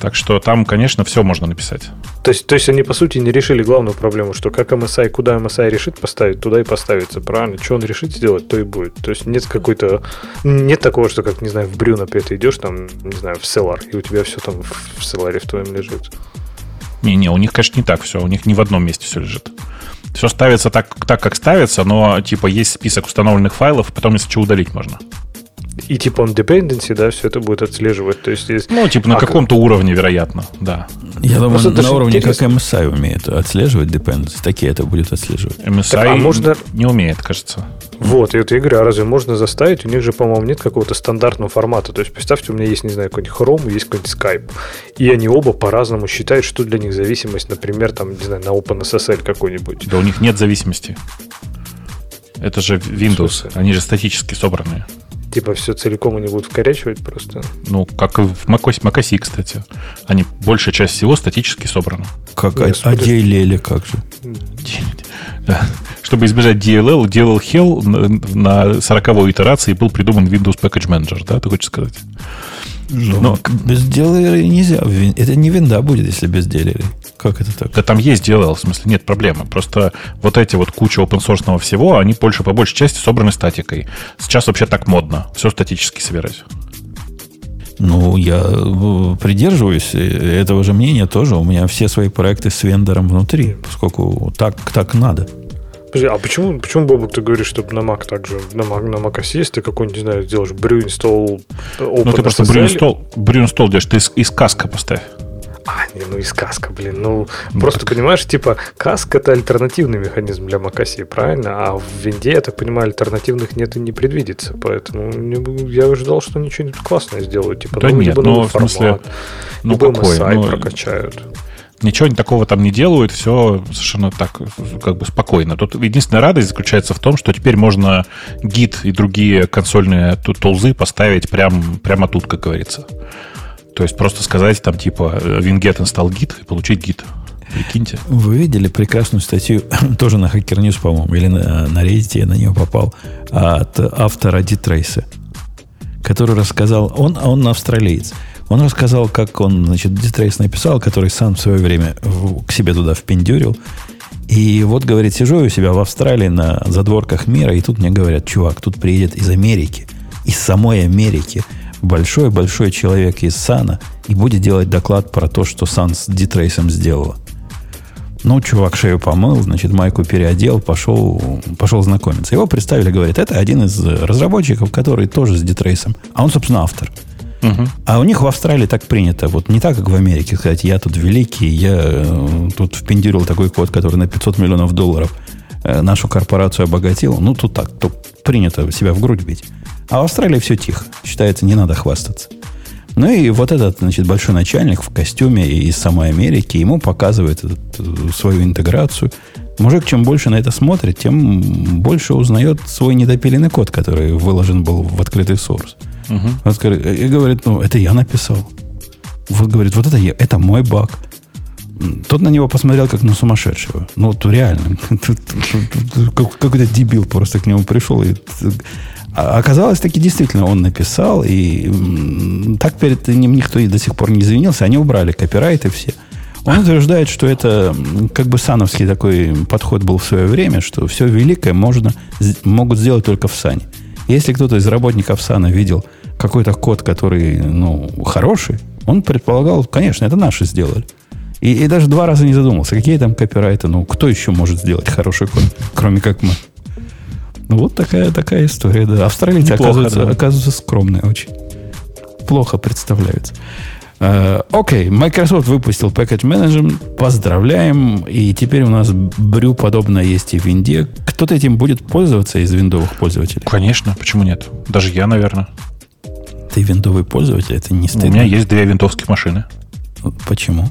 [SPEAKER 3] Так что там, конечно, все можно написать.
[SPEAKER 2] То есть, то есть они, по сути, не решили главную проблему, что как MSI, куда MSI решит поставить, туда и поставится. Правильно? Что он решит сделать, то и будет. То есть нет какой-то... Нет такого, что, как, не знаю, в брю, например, ты идешь там, не знаю, в Cellar, и у тебя все там в Cellar в твоем лежит.
[SPEAKER 3] Не-не, у них, конечно, не так все. У них не в одном месте все лежит. Все ставится так, так, как ставится, но типа есть список установленных файлов, потом, если что, удалить можно.
[SPEAKER 2] И типа он dependency, да, все это будет отслеживать. То есть, есть...
[SPEAKER 3] Ну, типа на а каком-то уровне, вероятно, да.
[SPEAKER 1] Я думаю, Просто на уровне, интересно. как MSI умеет отслеживать dependency, такие это будет отслеживать.
[SPEAKER 3] MSI так, а можно... не умеет, кажется.
[SPEAKER 2] Вот, и вот я говорю, а разве можно заставить? У них же, по-моему, нет какого-то стандартного формата. То есть, представьте, у меня есть, не знаю, какой-нибудь Chrome, есть какой-нибудь Skype. И они оба по-разному считают, что для них зависимость, например, там, не знаю, на OpenSSL какой-нибудь.
[SPEAKER 3] Да у них нет зависимости. Это же Windows, они же статически собранные.
[SPEAKER 2] Типа все целиком они будут вкорячивать просто?
[SPEAKER 3] Ну, как и в macOS, macOS, кстати. Они, большая часть всего статически собрана.
[SPEAKER 1] Как, а, а DLL как же?
[SPEAKER 3] Чтобы избежать DLL, DLL Hell на 40 итерации был придуман Windows Package Manager, да, ты хочешь сказать?
[SPEAKER 1] Но, Но без DLL нельзя. Это не винда будет, если без DLL. Как это так?
[SPEAKER 3] Да там есть DLL, в смысле нет проблемы. Просто вот эти вот куча open source всего, они больше по большей части собраны статикой. Сейчас вообще так модно. Все статически собирать.
[SPEAKER 1] Ну, я э, придерживаюсь этого же мнения тоже. У меня все свои проекты с вендором внутри, поскольку так, так надо.
[SPEAKER 2] Подожди, а почему, почему, Бобок, ты говоришь, чтобы на Mac также, на Mac, на Mac OS есть, ты какой-нибудь, не знаю, сделаешь brew install
[SPEAKER 3] Open Ну, ты просто brew install, brew install делаешь, ты из, из каска поставь.
[SPEAKER 2] А, не, ну из каска, блин. Ну, ну просто так... понимаешь, типа, каск это альтернативный механизм для macOS, правильно? А в винде, я так понимаю, альтернативных нет и не предвидится. Поэтому я ожидал, что они что-нибудь классное сделают. Типа,
[SPEAKER 3] да ну, нет, ну, в смысле,
[SPEAKER 2] ну, либо какой? Ну, прокачают.
[SPEAKER 3] Ничего такого там не делают, все совершенно так, как бы спокойно. Тут единственная радость заключается в том, что теперь можно гид и другие консольные тулзы поставить прям, прямо тут, как говорится. То есть просто сказать там типа winget install git и получить гид. Прикиньте.
[SPEAKER 1] Вы видели прекрасную статью, тоже на Hacker News, по-моему, или на, на Reddit я на нее попал, от автора Дитрейса, который рассказал, он, он австралиец, он рассказал, как он, значит, Дитрейс написал, который сам в свое время к себе туда впендюрил. И вот, говорит, сижу у себя в Австралии на задворках мира, и тут мне говорят, чувак, тут приедет из Америки, из самой Америки, большой-большой человек из Сана, и будет делать доклад про то, что Сан с Дитрейсом сделала. Ну, чувак шею помыл, значит, майку переодел, пошел, пошел знакомиться. Его представили, говорят, это один из разработчиков, который тоже с Дитрейсом. А он, собственно, автор. Угу. А у них в Австралии так принято. Вот не так, как в Америке, сказать, я тут великий, я э, тут впендюрил такой код, который на 500 миллионов долларов э, нашу корпорацию обогатил. Ну, тут так, тут принято себя в грудь бить. А в Австралии все тихо. Считается, не надо хвастаться. Ну и вот этот, значит, большой начальник в костюме из самой Америки ему показывает этот, э, свою интеграцию. Мужик, чем больше на это смотрит, тем больше узнает свой недопиленный код, который выложен был в открытый source. Угу. И говорит, ну, это я написал. Вот говорит, вот это я, это мой баг. Тот на него посмотрел как на сумасшедшего. Ну, вот реально. Какой-то дебил просто к нему пришел. И, а оказалось, таки действительно он написал. И так перед ним никто и до сих пор не извинился. Они убрали копирайты все. Он утверждает, что это как бы сановский такой подход был в свое время, что все великое можно, могут сделать только в Сане. Если кто-то из работников Сана видел какой-то код, который, ну, хороший, он предполагал, конечно, это наши сделали. И, и даже два раза не задумался, какие там копирайты, ну, кто еще может сделать хороший код, кроме как мы. Ну, вот такая, такая история, да. Австралийцы, Неплохо, оказывается, да. оказываются скромные очень. Плохо представляются. Э, окей, okay. Microsoft выпустил Package Manager. Поздравляем. И теперь у нас брю подобное есть и в Винде. Кто-то этим будет пользоваться из виндовых пользователей?
[SPEAKER 3] Конечно, почему нет? Даже я, наверное.
[SPEAKER 1] Ты виндовый пользователь, это не стыдно.
[SPEAKER 3] У меня есть две винтовских машины.
[SPEAKER 1] Почему?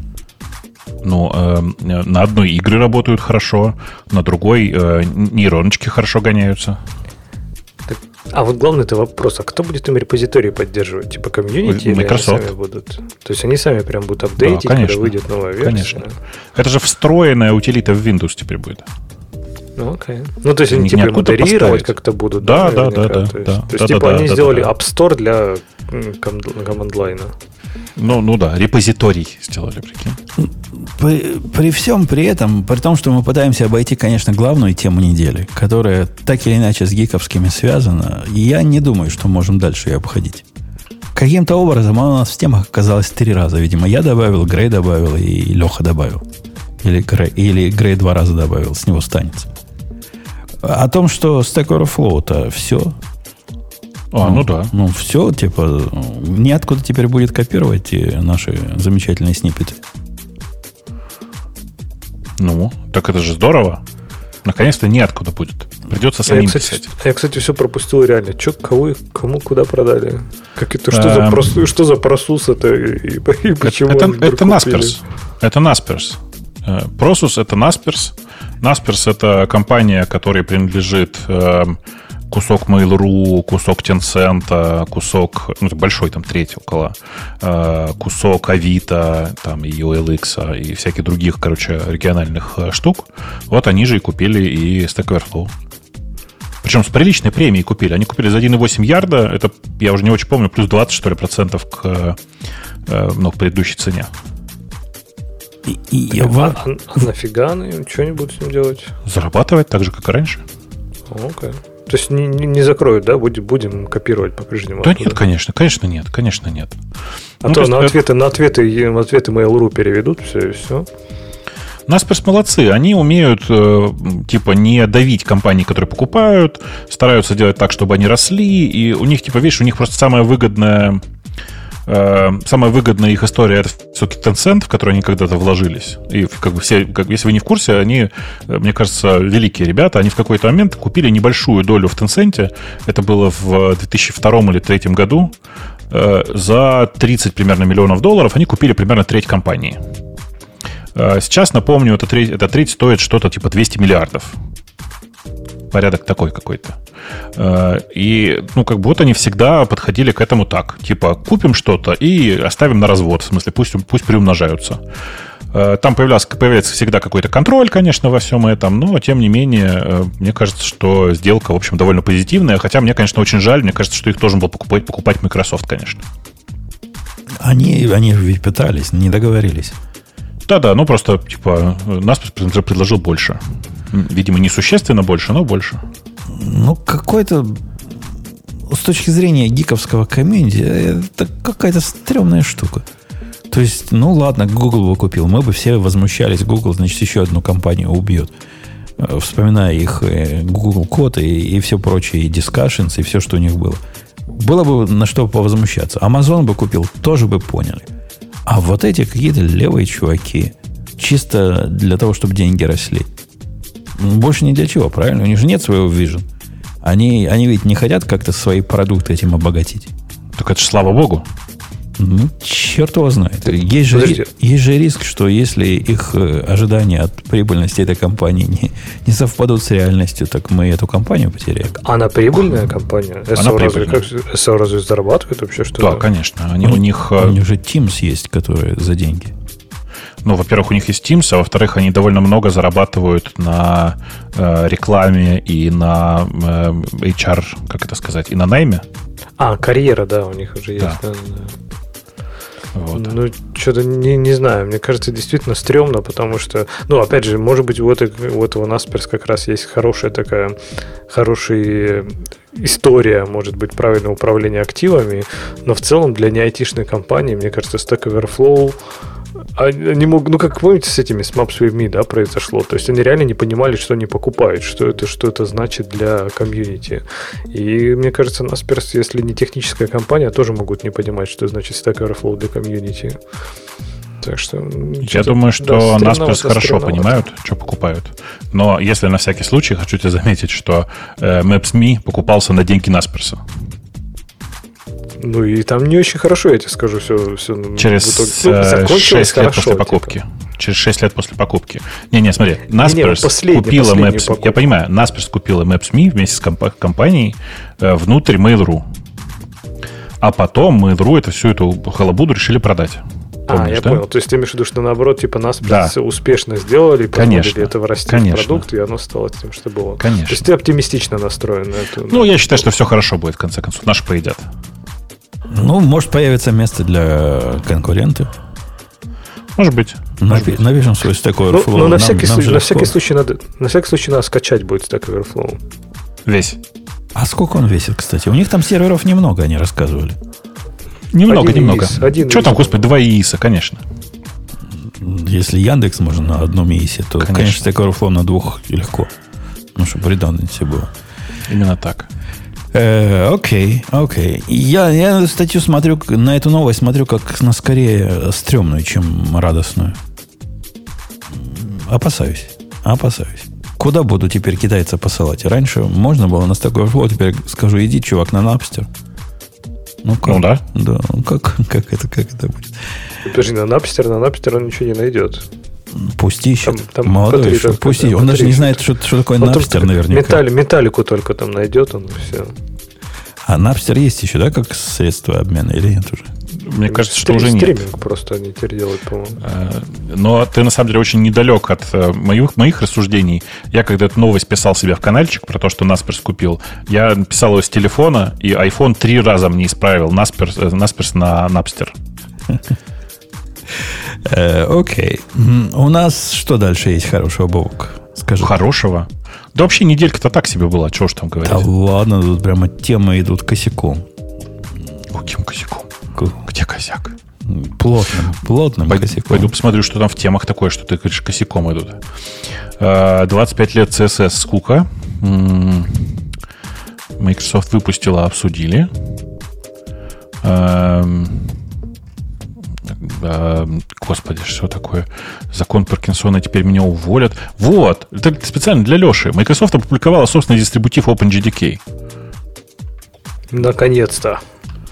[SPEAKER 3] Ну, э, на одной игры работают хорошо, на другой э, нейроночки хорошо гоняются.
[SPEAKER 2] А вот главный это вопрос, а кто будет им репозитории поддерживать? Типа комьюнити или они сами будут? То есть они сами прям будут апдейтить, да, конечно, когда выйдет новая версия? Конечно.
[SPEAKER 3] Это же встроенная утилита в Windows теперь будет.
[SPEAKER 2] Ну, окей. Ну, то есть они типа модерировать как-то будут.
[SPEAKER 3] Да, да, да, да.
[SPEAKER 2] То есть,
[SPEAKER 3] да,
[SPEAKER 2] то есть да, типа да, они да, сделали да, App Store для команд-лайна.
[SPEAKER 3] Ну, ну да, репозиторий сделали, прикинь.
[SPEAKER 1] При, при всем при этом, при том, что мы пытаемся обойти, конечно, главную тему недели, которая так или иначе с гиковскими связана, я не думаю, что можем дальше ее обходить. Каким-то образом она у нас в темах оказалась три раза. Видимо, я добавил, Грей добавил и Леха добавил. Или Грей, или Грей два раза добавил, с него станется. О том, что Stack Overflow-то все,
[SPEAKER 3] А, ну, ну да.
[SPEAKER 1] Ну, все, типа, неоткуда теперь будет копировать наши замечательные сниппеты.
[SPEAKER 3] Ну, так это же здорово. Наконец-то неоткуда будет. Придется самим
[SPEAKER 2] я, кстати,
[SPEAKER 3] писать.
[SPEAKER 2] Я, кстати, все пропустил реально. Че, кого, кому куда продали? Как это, что, за, просу, что за просус это и, и почему
[SPEAKER 3] Это, это, это Naspers. Это Naspers. Просус это Naspers. Naspers это компания, которая принадлежит э, кусок Mail.ru, кусок Tencent, кусок, ну, большой там третий около, э, кусок Авито, там, и OLX, и всяких других, короче, региональных э, штук. Вот они же и купили и Stack Overflow. Причем с приличной премией купили. Они купили за 1,8 ярда, это, я уже не очень помню, плюс 20, что ли, процентов к, ну, к предыдущей цене.
[SPEAKER 2] И, и, а, а, а нафига они что-нибудь с ним делать?
[SPEAKER 3] Зарабатывать так же, как и раньше.
[SPEAKER 2] Окей. Okay. То есть не, не закроют, да? Будем, будем копировать по-прежнему.
[SPEAKER 3] Да оттуда. нет, конечно, конечно нет, конечно нет.
[SPEAKER 2] А ну, то, то на, ответы, на ответы, на ответы Mail.ru переведут все и все.
[SPEAKER 3] Наспers молодцы. Они умеют, э, типа, не давить компании, которые покупают, стараются делать так, чтобы они росли, и у них, типа, видишь, у них просто самая выгодная Э, самая выгодная их история это все-таки Tencent, в который они когда-то вложились. И как бы все, как, если вы не в курсе, они, э, мне кажется, великие ребята, они в какой-то момент купили небольшую долю в Tencent. Это было в 2002 или 2003 году. Э, за 30 примерно миллионов долларов они купили примерно треть компании. Сейчас, напомню, эта треть, эта треть стоит что-то типа 200 миллиардов. Порядок такой какой-то. Э, и, ну, как вот они всегда подходили к этому так. Типа, купим что-то и оставим на развод. В смысле, пусть, пусть приумножаются. Э, там появлялся, появляется всегда какой-то контроль, конечно, во всем этом, но, тем не менее, э, мне кажется, что сделка, в общем, довольно позитивная. Хотя мне, конечно, очень жаль. Мне кажется, что их должен был покупать, покупать Microsoft, конечно.
[SPEAKER 1] Они, они ведь пытались, не договорились.
[SPEAKER 3] Да-да, ну просто, типа, нас предложил больше. Видимо, не существенно больше, но больше.
[SPEAKER 1] Ну, какой-то с точки зрения гиковского комьюнити, это какая-то стрёмная штука. То есть, ну ладно, Google бы купил. Мы бы все возмущались. Google, значит, еще одну компанию убьет. Э, вспоминая их э, Google код и, и все прочие, и Discussions, и все, что у них было. Было бы на что повозмущаться. Amazon бы купил, тоже бы поняли. А вот эти какие-то левые чуваки, чисто для того, чтобы деньги росли. Больше ни для чего, правильно? У них же нет своего vision. Они, они ведь не хотят как-то свои продукты этим обогатить.
[SPEAKER 3] Так это же слава богу.
[SPEAKER 1] Ну, черт его знает. Есть же, есть же риск, что если их э, ожидания от прибыльности этой компании не, не совпадут с реальностью, так мы эту компанию потеряем.
[SPEAKER 2] Она прибыльная компания? Она SO прибыльная. Разве, как, SO разве зарабатывает вообще что
[SPEAKER 3] Да, конечно. Они, у, у них...
[SPEAKER 1] У них же Teams есть, которые за деньги.
[SPEAKER 3] Ну, во-первых, у них есть Teams, а во-вторых, они довольно много зарабатывают на э, рекламе и на э, HR, как это сказать, и на найме.
[SPEAKER 2] А, карьера, да, у них уже есть. Да. Да, да. Вот. Ну, что-то не, не знаю. Мне кажется, действительно стрёмно, потому что, ну, опять же, может быть, у, этой, у Насперс как раз есть хорошая такая, хорошая история, может быть, правильное управление активами, но в целом для не айтишной компании, мне кажется, Stack Overflow они мог, ну, как помните, с этими, с Maps with Me, да, произошло. То есть они реально не понимали, что они покупают, что это, что это значит для комьюнити. И мне кажется, Naspers, если не техническая компания, тоже могут не понимать, что значит Stack Overflow для комьюнити.
[SPEAKER 3] Так что... Я думаю, что да, Naspers хорошо понимают, что покупают. Но если на всякий случай, хочу тебе заметить, что э, Maps.me покупался на деньги Насперса.
[SPEAKER 2] Ну и там не очень хорошо, я тебе скажу, все, все
[SPEAKER 3] Через итоге, 6 ну, лет хорошо, после покупки. Типа. Через 6 лет после покупки. Не-не, смотри, Naspers не, купила Maps... Я понимаю, Naspers купила Maps.me вместе с комп- компанией э, внутрь Mail.ru. А потом Mail.ru это всю эту халабуду решили продать.
[SPEAKER 2] Помнишь, а, я да? понял. То есть ты имеешь в виду, что наоборот, типа нас да. успешно сделали,
[SPEAKER 3] Конечно.
[SPEAKER 2] этого расти Конечно. в продукт, и оно стало тем, что было.
[SPEAKER 3] Конечно.
[SPEAKER 2] То есть ты оптимистично настроен на эту.
[SPEAKER 3] Ну, я считаю, что все хорошо будет, в конце концов. Наши поедят.
[SPEAKER 1] Ну, может появиться место для конкурентов.
[SPEAKER 3] Может быть.
[SPEAKER 1] Нави- Навяжем свой Stack
[SPEAKER 2] Overflow. Ну, ну на, всякий, нам, случай, на, всякий случай надо, на всякий случай надо скачать будет Stack Overflow.
[SPEAKER 3] Весь.
[SPEAKER 1] А сколько он весит, кстати? У них там серверов немного, они рассказывали.
[SPEAKER 3] Немного, один немного. ИИС, один Что ИИС. там, господи, два ИИСа, конечно.
[SPEAKER 1] Если Яндекс можно на одном ИИСе, то, конечно, конечно Stack Overflow на двух легко. Ну, чтобы redundancy было.
[SPEAKER 3] Именно так.
[SPEAKER 1] Э, окей, окей. Я, я статью смотрю, на эту новость смотрю как на скорее стрёмную, чем радостную. Опасаюсь. Опасаюсь. Куда буду теперь китайца посылать? Раньше можно было на такой флот, теперь скажу, иди, чувак, на Напстер.
[SPEAKER 3] Ну, как? ну да.
[SPEAKER 1] Да, ну как, как, это, как это будет?
[SPEAKER 2] Подожди, на Напстер, на Напстер он ничего не найдет.
[SPEAKER 1] Пусть ищет. Там, там Молодой еще, пусть ищет. Он даже не знает, что, что такое он Напстер наверняка.
[SPEAKER 2] Металли, металлику только там найдет, он все.
[SPEAKER 1] А Напстер есть еще, да, как средство обмена или нет уже?
[SPEAKER 3] Мне кажется, что уже нет.
[SPEAKER 2] Стриминг просто они теперь делают, по-моему.
[SPEAKER 3] Э, но ты, на самом деле, очень недалек от э, моих, моих рассуждений. Я, когда эту новость писал себе в каналчик про то, что Насперс купил, я писал его с телефона, и iPhone три раза мне исправил Насперс, э, Насперс на Напстер.
[SPEAKER 1] Окей. У нас что дальше есть хорошего, Бобок?
[SPEAKER 3] Скажи. Хорошего? Да вообще неделька-то так себе была, чего ж там говорить. Да
[SPEAKER 1] ладно, тут прямо темы идут косяком.
[SPEAKER 3] Каким косяком? Где косяк?
[SPEAKER 1] Плотным, плотным
[SPEAKER 3] пойду, косяком. Пойду посмотрю, что там в темах такое, что ты говоришь, косяком идут. 25 лет CSS скука. Microsoft выпустила, обсудили. Господи, что такое? Закон Паркинсона, теперь меня уволят. Вот, это специально для Леши. Microsoft опубликовала собственный дистрибутив OpenGDK.
[SPEAKER 2] Наконец-то.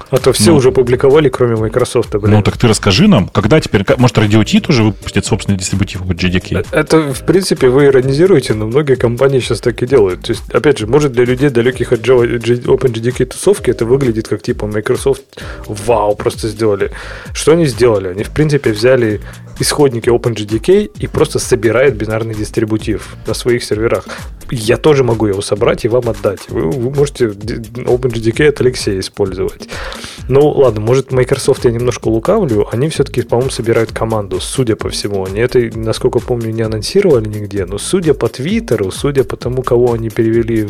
[SPEAKER 2] А то все ну, уже публиковали, кроме Microsoft.
[SPEAKER 3] Блин. Ну, так ты расскажи нам, когда теперь... Может, Radio T тоже выпустит собственный дистрибутив под JDK?
[SPEAKER 2] Э, это, в принципе, вы иронизируете, но многие компании сейчас так и делают. То есть, опять же, может, для людей, далеких от Java, OpenJDK тусовки, это выглядит как, типа, Microsoft вау, просто сделали. Что они сделали? Они, в принципе, взяли исходники OpenJDK и просто собирают бинарный дистрибутив на своих серверах. Я тоже могу его собрать и вам отдать. Вы, вы можете OpenJDK от Алексея использовать. Ну, ладно, может, Microsoft я немножко лукавлю. Они все-таки, по-моему, собирают команду, судя по всему. Они это, насколько помню, не анонсировали нигде, но судя по Твиттеру, судя по тому, кого они перевели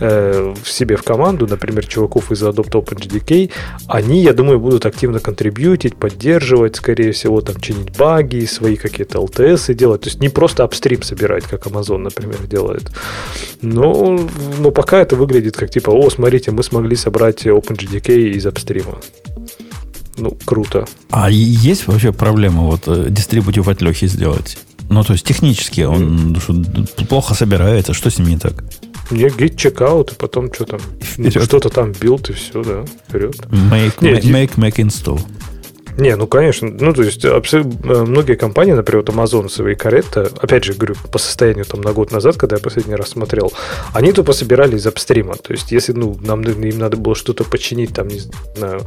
[SPEAKER 2] э, в себе в команду, например, чуваков из Adopt OpenJDK, они, я думаю, будут активно контрибьютить, поддерживать, скорее всего, там, чинить баги, свои какие-то LTS делать. То есть не просто апстрим собирать, как Amazon, например, делает. Но, но пока это выглядит как типа, о, смотрите, мы смогли собрать OpenJDK из апстрима. Ну, круто.
[SPEAKER 1] А есть вообще проблема вот э, дистрибутив от Лехи сделать? Ну, то есть технически он mm. плохо собирается, что с ним не так?
[SPEAKER 2] Не, git checkout, и потом что там, ну, что-то там билд, и все, да, вперед.
[SPEAKER 1] Make, make, make, make install.
[SPEAKER 2] Не, ну конечно. Ну, то есть, абсолютно, многие компании, например, вот Amazon свои Corretto, опять же, говорю, по состоянию там на год назад, когда я последний раз смотрел, они тупо собирали из апстрима. То есть, если ну, нам, им надо было что-то починить там, не знаю,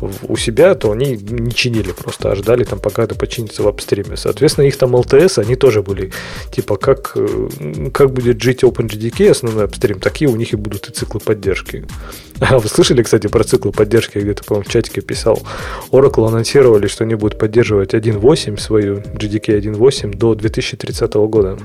[SPEAKER 2] у себя, то они не чинили просто, а ждали там, пока это починится в апстриме. Соответственно, их там LTS, они тоже были, типа, как, э, как будет жить OpenGDK, основной апстрим, такие у них и будут и циклы поддержки. А вы слышали, кстати, про циклы поддержки? Я где-то, по-моему, в чатике писал. Oracle анонсировали, что они будут поддерживать 1.8 свою GDK 1.8 до 2030 года.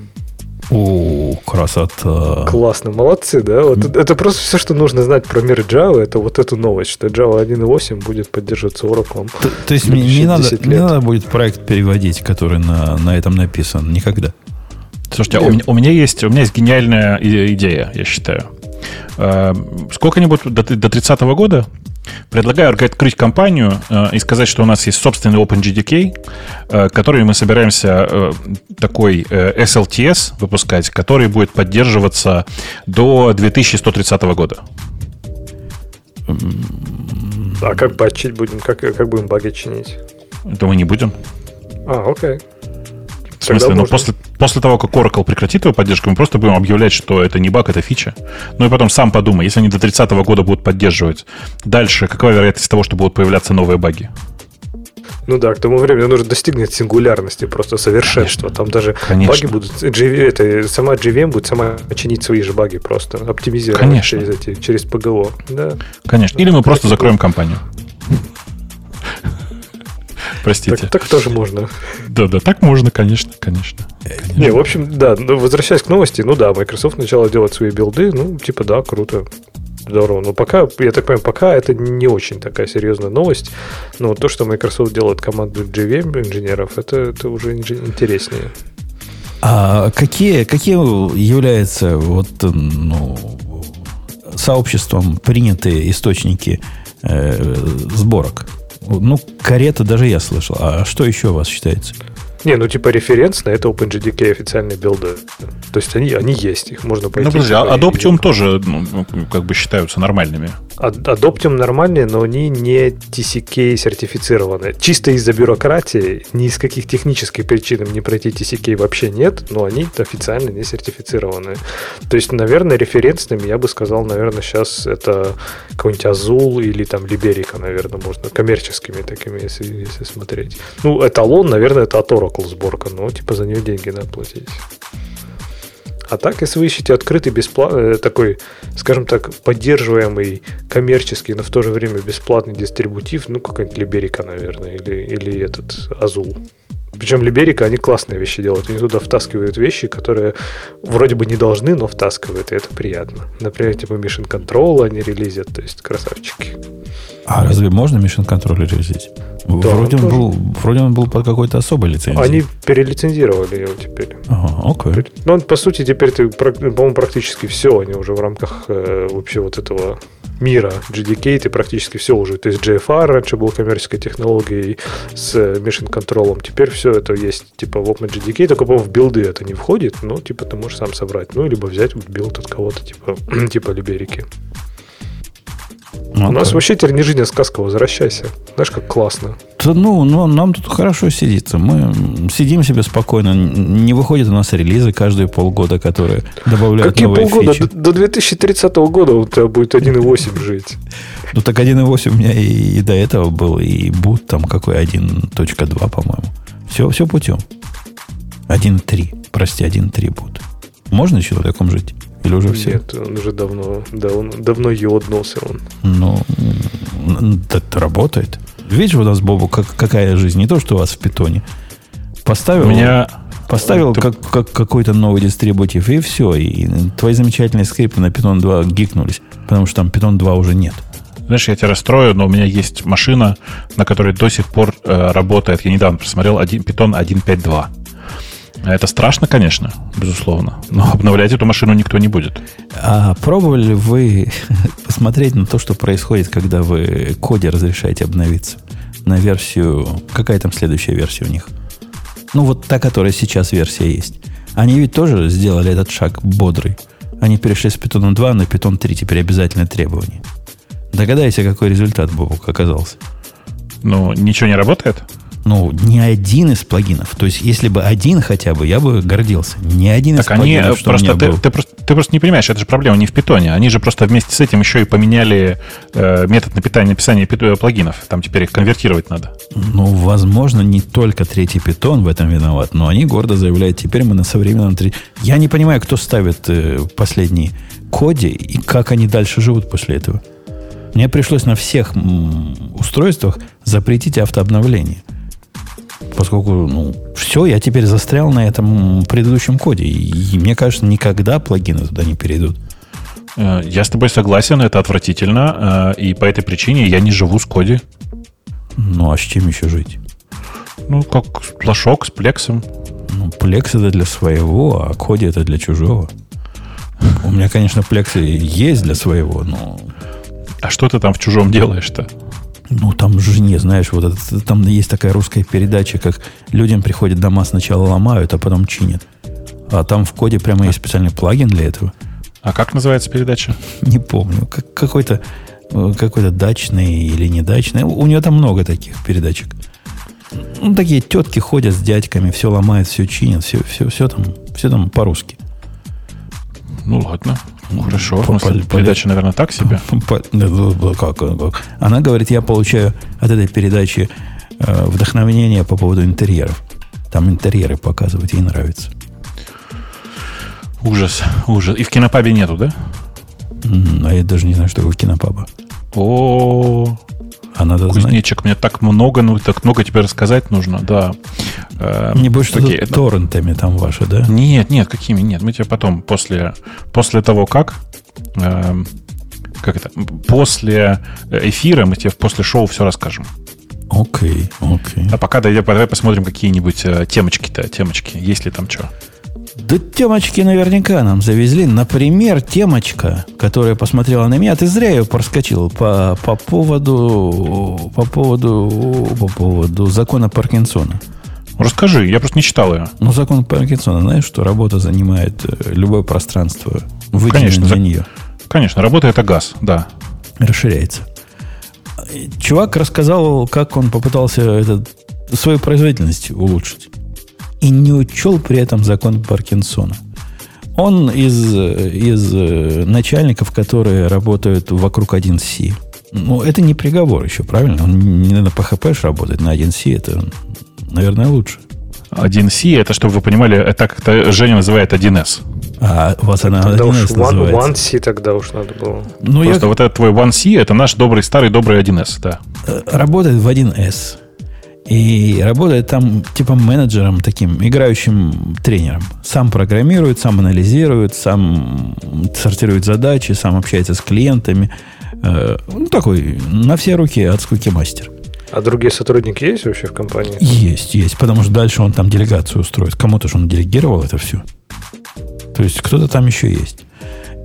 [SPEAKER 1] О, красота.
[SPEAKER 2] Классно, молодцы, да? Вот mm. это просто все, что нужно знать про мир Java, это вот эту новость, что Java 1.8 будет поддерживаться Oracle.
[SPEAKER 1] То, то есть мне не надо, не надо будет проект переводить, который на, на этом написан, никогда?
[SPEAKER 3] Слушайте, у меня, у меня есть у меня есть гениальная идея, я считаю. Э, сколько-нибудь до, до 30 -го года Предлагаю открыть компанию э, и сказать, что у нас есть собственный OpenGDK, э, который мы собираемся э, такой э, SLTS выпускать, который будет поддерживаться до 2130 года.
[SPEAKER 2] А как батчить будем? Как, как будем баги чинить?
[SPEAKER 3] Это мы не будем.
[SPEAKER 2] А, окей.
[SPEAKER 3] В смысле, ну после, после того, как Oracle прекратит его поддержку, мы просто будем объявлять, что это не баг, это фича. Ну и потом сам подумай, если они до 30 года будут поддерживать, дальше какова вероятность того, что будут появляться новые баги?
[SPEAKER 2] Ну да, к тому времени нужно достигнуть сингулярности, просто совершенства. Конечно. Там даже Конечно. баги будут... Это, сама JVM будет сама чинить свои же баги просто, оптимизировать Конечно. через, эти, через ПГО. Да.
[SPEAKER 3] Конечно. Или мы просто закроем компанию. Простите.
[SPEAKER 2] Так, так тоже можно.
[SPEAKER 3] Да, да, так можно, конечно, конечно. конечно.
[SPEAKER 2] Не, в общем, да, ну, возвращаясь к новости, ну да, Microsoft начала делать свои билды, ну, типа, да, круто. Здорово. Но пока, я так понимаю, пока это не очень такая серьезная новость. Но то, что Microsoft делает команду JVM инженеров, это, это уже интереснее.
[SPEAKER 1] А какие, какие являются вот, ну, сообществом принятые источники э, сборок. Ну, карета даже я слышал. А что еще у вас считается?
[SPEAKER 2] Не, ну типа референс на это OpenGDK официальные билды. То есть они, они есть, их можно пойти.
[SPEAKER 3] Ну, подожди, а
[SPEAKER 2] типа,
[SPEAKER 3] Adoptium тоже ну, как бы считаются нормальными.
[SPEAKER 2] Adoptium нормальные, но они не TCK сертифицированы. Чисто из-за бюрократии, ни из каких технических причин не пройти TCK вообще нет, но они официально не сертифицированы. То есть, наверное, референсными я бы сказал, наверное, сейчас это какой-нибудь Azul или там Liberica, наверное, можно коммерческими такими, если, если смотреть. Ну, эталон, наверное, это от Oracle сборка, но типа за нее деньги надо платить. А так, если вы ищете открытый, бесплатный, э, такой, скажем так, поддерживаемый коммерческий, но в то же время бесплатный дистрибутив, ну, какая-нибудь Либерика, наверное, или, или этот Азул. Причем Либерика, они классные вещи делают. Они туда втаскивают вещи, которые вроде бы не должны, но втаскивают, и это приятно. Например, типа Mission Control они релизят, то есть красавчики.
[SPEAKER 1] А разве можно Mission Control релизить? Да, вроде, он был, вроде он был под какой-то особой лицензией.
[SPEAKER 2] Они перелицензировали его теперь.
[SPEAKER 1] Ага, окей.
[SPEAKER 2] Ну, по сути, теперь ты, по-моему, практически все, они уже в рамках э, вообще вот этого мира JDK, ты практически все уже. То есть JFR раньше был коммерческой технологией с Mission Control. Теперь все это есть типа в OpenJDK, только, по в билды это не входит, но типа ты можешь сам собрать. Ну, либо взять билд от кого-то типа, типа Liberica. Ну, У нас вообще теперь не жизнь, а сказка. Возвращайся. Знаешь, как классно.
[SPEAKER 1] Да, ну, ну, нам тут хорошо сидится. Мы сидим себе спокойно. Не выходят у нас релизы каждые полгода, которые добавляют
[SPEAKER 2] Какие
[SPEAKER 1] новые
[SPEAKER 2] полгода?
[SPEAKER 1] фичи.
[SPEAKER 2] До, до 2030 года у тебя будет 1.8 жить.
[SPEAKER 1] Ну, так 1.8 у меня и, и до этого был, и будет там какой 1.2, по-моему. Все, все путем. 1.3. Прости, 1.3 будет. Можно еще на таком жить? Или уже все?
[SPEAKER 2] Нет, он уже давно, да, он, давно йоднулся он.
[SPEAKER 1] Ну, это работает. Видишь, у нас, Бобу, как, какая жизнь. Не то, что у вас в питоне. Поставил,
[SPEAKER 3] У меня
[SPEAKER 1] поставил
[SPEAKER 3] Ты-
[SPEAKER 1] как, как какой-то новый дистрибутив, и все. И твои замечательные скрипты на Python 2 гикнулись, потому что там Python 2 уже нет.
[SPEAKER 3] Знаешь, я тебя расстрою, но у меня есть машина, на которой до сих пор э, работает. Я недавно просмотрел один, Python 1.5.2. Это страшно, конечно, безусловно. Но обновлять эту машину никто не будет.
[SPEAKER 1] А пробовали ли вы посмотреть на то, что происходит, когда вы коде разрешаете обновиться? На версию... Какая там следующая версия у них? Ну, вот та, которая сейчас версия есть. Они ведь тоже сделали этот шаг бодрый. Они перешли с Python 2 на Python 3, теперь обязательное требование. Догадайся, какой результат, Бобук, оказался.
[SPEAKER 3] Ну, ничего не работает?
[SPEAKER 1] Ну, ни один из плагинов. То есть, если бы один хотя бы, я бы гордился. Ни один из
[SPEAKER 3] Так они
[SPEAKER 1] плагинов, что у
[SPEAKER 3] просто
[SPEAKER 1] меня
[SPEAKER 3] ты,
[SPEAKER 1] был.
[SPEAKER 3] ты просто ты просто не понимаешь, это же проблема не в питоне. Они же просто вместе с этим еще и поменяли э, метод напитания, написания пит- плагинов. Там теперь их конвертировать надо.
[SPEAKER 1] Ну, возможно, не только третий питон в этом виноват, но они гордо заявляют, теперь мы на современном. Я не понимаю, кто ставит э, последние коде и как они дальше живут после этого. Мне пришлось на всех устройствах запретить автообновление. Поскольку, ну, все, я теперь застрял на этом предыдущем коде. И, и мне кажется, никогда плагины туда не перейдут.
[SPEAKER 3] Э, Я с тобой согласен, это отвратительно. э, И по этой причине я не живу с коди.
[SPEAKER 1] Ну, а с чем еще жить?
[SPEAKER 3] Ну, как флажок с плексом.
[SPEAKER 1] Ну, Plex это для своего, а Коди это для чужого. У меня, конечно, и есть для своего, но
[SPEAKER 3] А что ты там в чужом делаешь-то?
[SPEAKER 1] Ну там же не, знаешь, вот это, там есть такая русская передача, как людям приходят дома сначала ломают, а потом чинят. А там в коде прямо есть специальный плагин для этого.
[SPEAKER 3] А как называется передача?
[SPEAKER 1] Не помню. Как, какой-то э, какой-то дачный или не дачный. У нее там много таких передачек. Ну, такие тетки ходят с дядьками, все ломают, все чинят, все, все, все там, все там по-русски.
[SPEAKER 3] Ну ладно. Ну, хорошо.
[SPEAKER 1] По- по-
[SPEAKER 3] передача, наверное, так себе.
[SPEAKER 1] По- да, как, как? Она говорит, я получаю от этой передачи э, вдохновение по поводу интерьеров. Там интерьеры показывать, ей нравится.
[SPEAKER 3] Ужас, ужас. И в кинопабе нету, да?
[SPEAKER 1] А я даже не знаю, что такое кинопаба.
[SPEAKER 3] О,
[SPEAKER 1] А надо знать.
[SPEAKER 3] кузнечик, мне так много, ну так много тебе рассказать нужно, да. Э,
[SPEAKER 1] Не больше
[SPEAKER 3] окей,
[SPEAKER 1] что торрентами там ваши, да?
[SPEAKER 3] Нет, нет, какими? Нет, мы тебе потом, после, после того, как... эм, как это? После эфира мы тебе после шоу все расскажем.
[SPEAKER 1] Окей, окей.
[SPEAKER 3] А пока давай, давай посмотрим какие-нибудь э, темочки-то, темочки, есть ли там что.
[SPEAKER 1] Да темочки наверняка нам завезли. Например, темочка, которая посмотрела на меня. Ты зря ее проскочил по, по поводу по поводу по поводу закона Паркинсона.
[SPEAKER 3] Расскажи, я просто не читал ее.
[SPEAKER 1] Ну, закон Паркинсона, знаешь, что работа занимает э, любое пространство, выделенное
[SPEAKER 3] Конечно,
[SPEAKER 1] для
[SPEAKER 3] за-
[SPEAKER 1] нее.
[SPEAKER 3] Конечно, работа это газ, да.
[SPEAKER 1] расширяется. Чувак рассказал, как он попытался этот, свою производительность улучшить. И не учел при этом закон Паркинсона. Он из, из э, начальников, которые работают вокруг 1С. Ну, это не приговор еще, правильно? Он не на PHP работает, на 1С это, наверное, лучше.
[SPEAKER 3] 1C, это, чтобы вы понимали, это как это Женя называет 1С.
[SPEAKER 1] А у вас она
[SPEAKER 2] Тогда уж
[SPEAKER 1] 1С
[SPEAKER 2] One,
[SPEAKER 1] называется.
[SPEAKER 2] One C тогда уж надо было.
[SPEAKER 1] Ну, я
[SPEAKER 3] Просто вот этот твой 1C, это наш добрый, старый добрый 1С, да.
[SPEAKER 1] э, работает в 1С. И работает там типа менеджером таким, играющим тренером. Сам программирует, сам анализирует, сам сортирует задачи, сам общается с клиентами. Э, Ну, такой на все руки от скуки мастер.
[SPEAKER 2] А другие сотрудники есть вообще в компании?
[SPEAKER 1] Есть, есть. Потому что дальше он там делегацию устроит. Кому-то же он делегировал это все. То есть кто-то там еще есть.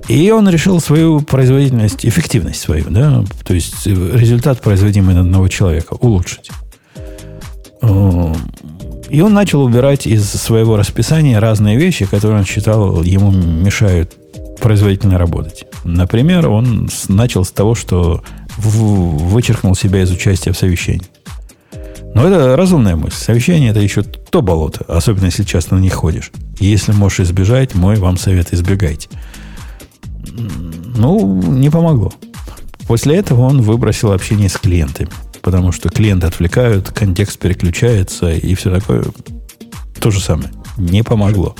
[SPEAKER 1] И он решил свою производительность, эффективность свою, да, то есть результат, производимый на одного человека, улучшить. И он начал убирать из своего расписания разные вещи, которые он считал ему мешают производительно работать. Например, он начал с того, что вычеркнул себя из участия в совещании. Но это разумная мысль. Совещание это еще то болото, особенно если часто на них ходишь. Если можешь избежать, мой вам совет избегайте. Ну, не помогло. После этого он выбросил общение с клиентами. Потому что клиенты отвлекают, контекст переключается и все такое. То же самое. Не помогло.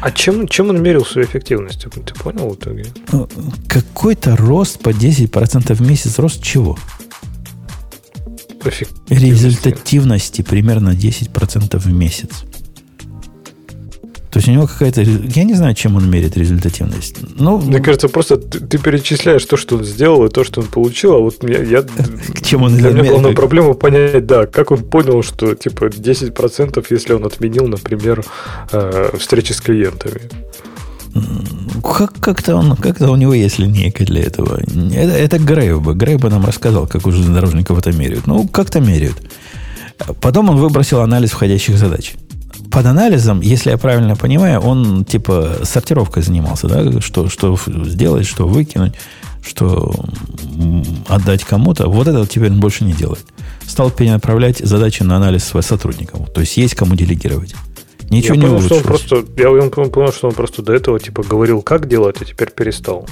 [SPEAKER 2] А чем, чем он мерил свою эффективность? Ты понял в итоге?
[SPEAKER 1] Ну, Какой-то рост по 10% в месяц. Рост чего?
[SPEAKER 2] Эффективности.
[SPEAKER 1] результативности примерно 10% в месяц. То есть у него какая-то... Я не знаю, чем он меряет результативность. Ну,
[SPEAKER 2] Мне кажется, просто ты, ты перечисляешь то, что он сделал, и то, что он получил, а вот я, я
[SPEAKER 1] чем он
[SPEAKER 2] для меня главная проблема понять, да, как он понял, что типа 10%, если он отменил, например, э, встречи с клиентами.
[SPEAKER 1] Как, как-то он, как-то у него есть линейка для этого. Это, это. Грейв бы нам рассказал, как у железнодорожников это меряют. Ну, как-то меряют. Потом он выбросил анализ входящих задач. Под анализом, если я правильно понимаю, он типа сортировкой занимался, да, что, что сделать, что выкинуть, что отдать кому-то. Вот это теперь он больше не делает. Стал перенаправлять задачи на анализ своим сотрудникам. То есть есть кому делегировать. Ничего
[SPEAKER 2] я
[SPEAKER 1] не
[SPEAKER 2] понял, что он просто, я он понял, что он просто до этого типа говорил, как делать, а теперь перестал.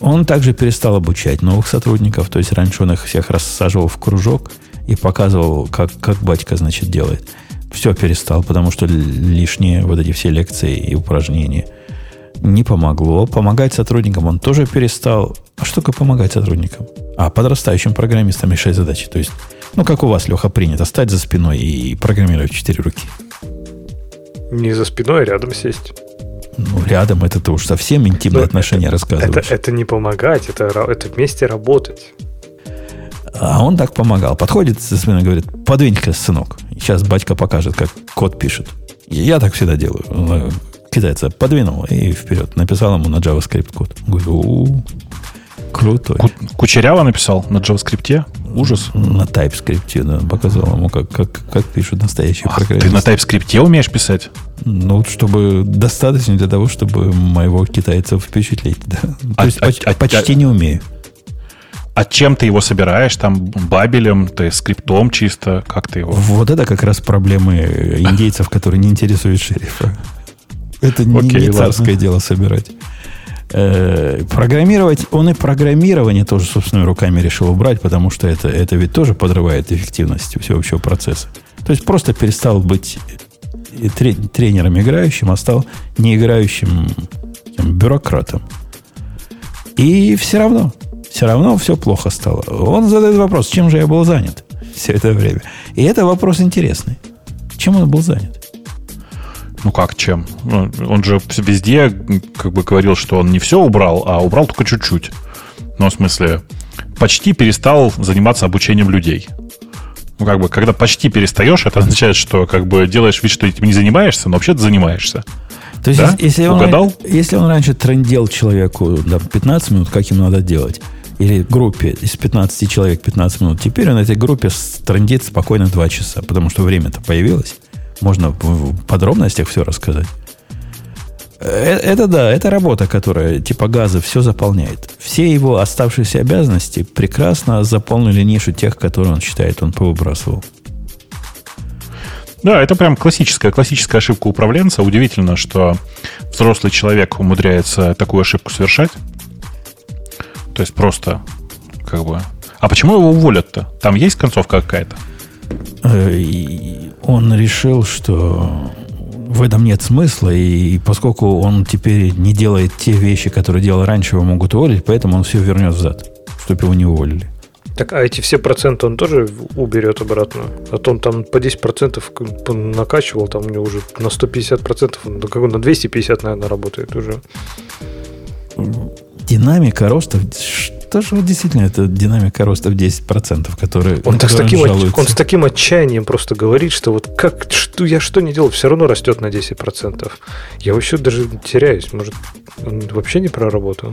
[SPEAKER 1] Он также перестал обучать новых сотрудников. То есть раньше он их всех рассаживал в кружок и показывал, как, как батька, значит, делает. Все перестал, потому что лишние вот эти все лекции и упражнения не помогло. Помогать сотрудникам он тоже перестал. А что такое помогать сотрудникам? А, подрастающим программистам решать задачи. То есть, ну, как у вас, Леха, принято, стать за спиной и программировать в четыре руки.
[SPEAKER 2] Не за спиной, а рядом сесть.
[SPEAKER 1] Ну, рядом это ты уж совсем интимные
[SPEAKER 2] Ну,
[SPEAKER 1] отношения
[SPEAKER 2] Это,
[SPEAKER 1] рассказываешь.
[SPEAKER 2] это не помогать, это, это вместе работать.
[SPEAKER 1] А он так помогал. Подходит со спины и говорит, подвинь-ка, сынок. Сейчас батька покажет, как код пишет. И я так всегда делаю. Китайца подвинул и вперед. Написал ему на JavaScript код. Говорю, у крутой.
[SPEAKER 3] Ку- Кучеряво написал на JavaScript. Ужас.
[SPEAKER 1] На TypeScript, да, показал ему, как, как, как пишут настоящие
[SPEAKER 3] Ах, ты
[SPEAKER 1] программисты.
[SPEAKER 3] на TypeScript умеешь писать?
[SPEAKER 1] Ну, чтобы достаточно для того, чтобы моего китайца впечатлить. Да. То
[SPEAKER 3] А-
[SPEAKER 1] есть
[SPEAKER 3] а-
[SPEAKER 1] поч-
[SPEAKER 3] а-
[SPEAKER 1] почти
[SPEAKER 3] а-
[SPEAKER 1] не умею.
[SPEAKER 3] А чем ты его собираешь? Там бабелем, ты скриптом чисто? Как ты его?
[SPEAKER 1] Вот это как раз проблемы индейцев, которые не интересуют шерифа. Это не,
[SPEAKER 3] Окей,
[SPEAKER 1] не
[SPEAKER 3] ладно.
[SPEAKER 1] царское дело собирать. Э, программировать, он и программирование тоже собственными руками решил убрать, потому что это, это ведь тоже подрывает эффективность всего общего процесса. То есть просто перестал быть тренером играющим, а стал не играющим таким бюрократом. И все равно, все равно все плохо стало. Он задает вопрос, чем же я был занят все это время. И это вопрос интересный. Чем он был занят?
[SPEAKER 3] Ну как, чем? Ну, Он же везде как бы говорил, что он не все убрал, а убрал только чуть-чуть. Ну, в смысле, почти перестал заниматься обучением людей. Ну, как бы, когда почти перестаешь, это означает, что как бы делаешь вид, что этим не занимаешься, но вообще-то занимаешься.
[SPEAKER 1] То есть,
[SPEAKER 3] Да?
[SPEAKER 1] если- если, он,
[SPEAKER 3] Угадал?
[SPEAKER 1] если он раньше трендел человеку да, 15 минут, как им надо делать, или группе из 15 человек 15 минут, теперь он этой группе трендит спокойно 2 часа, потому что время-то появилось. Можно в в подробностях все рассказать. Э, Это да, это работа, которая типа газа все заполняет. Все его оставшиеся обязанности прекрасно заполнили нишу тех, которые он считает, он повыбрасывал.
[SPEAKER 3] Да, это прям классическая, классическая ошибка управленца. Удивительно, что взрослый человек умудряется такую ошибку совершать. То есть просто как бы... А почему его уволят-то? Там есть концовка какая-то?
[SPEAKER 1] Э, и он решил, что в этом нет смысла, и поскольку он теперь не делает те вещи, которые делал раньше, его могут уволить, поэтому он все вернет взад, чтобы его не уволили.
[SPEAKER 2] Так, а эти все проценты он тоже уберет обратно? А то он там по 10% как бы накачивал, там у него уже на 150%, он на, какой- на 250, наверное, работает уже.
[SPEAKER 1] Динамика роста, что же вот действительно это динамика роста в 10%, которые
[SPEAKER 2] Он, так с
[SPEAKER 1] которые
[SPEAKER 2] таким,
[SPEAKER 1] жалуются.
[SPEAKER 2] он с таким отчаянием просто говорит, что вот как, что я что не делал, все равно растет на 10%. Я вообще даже теряюсь. Может, он вообще не проработал?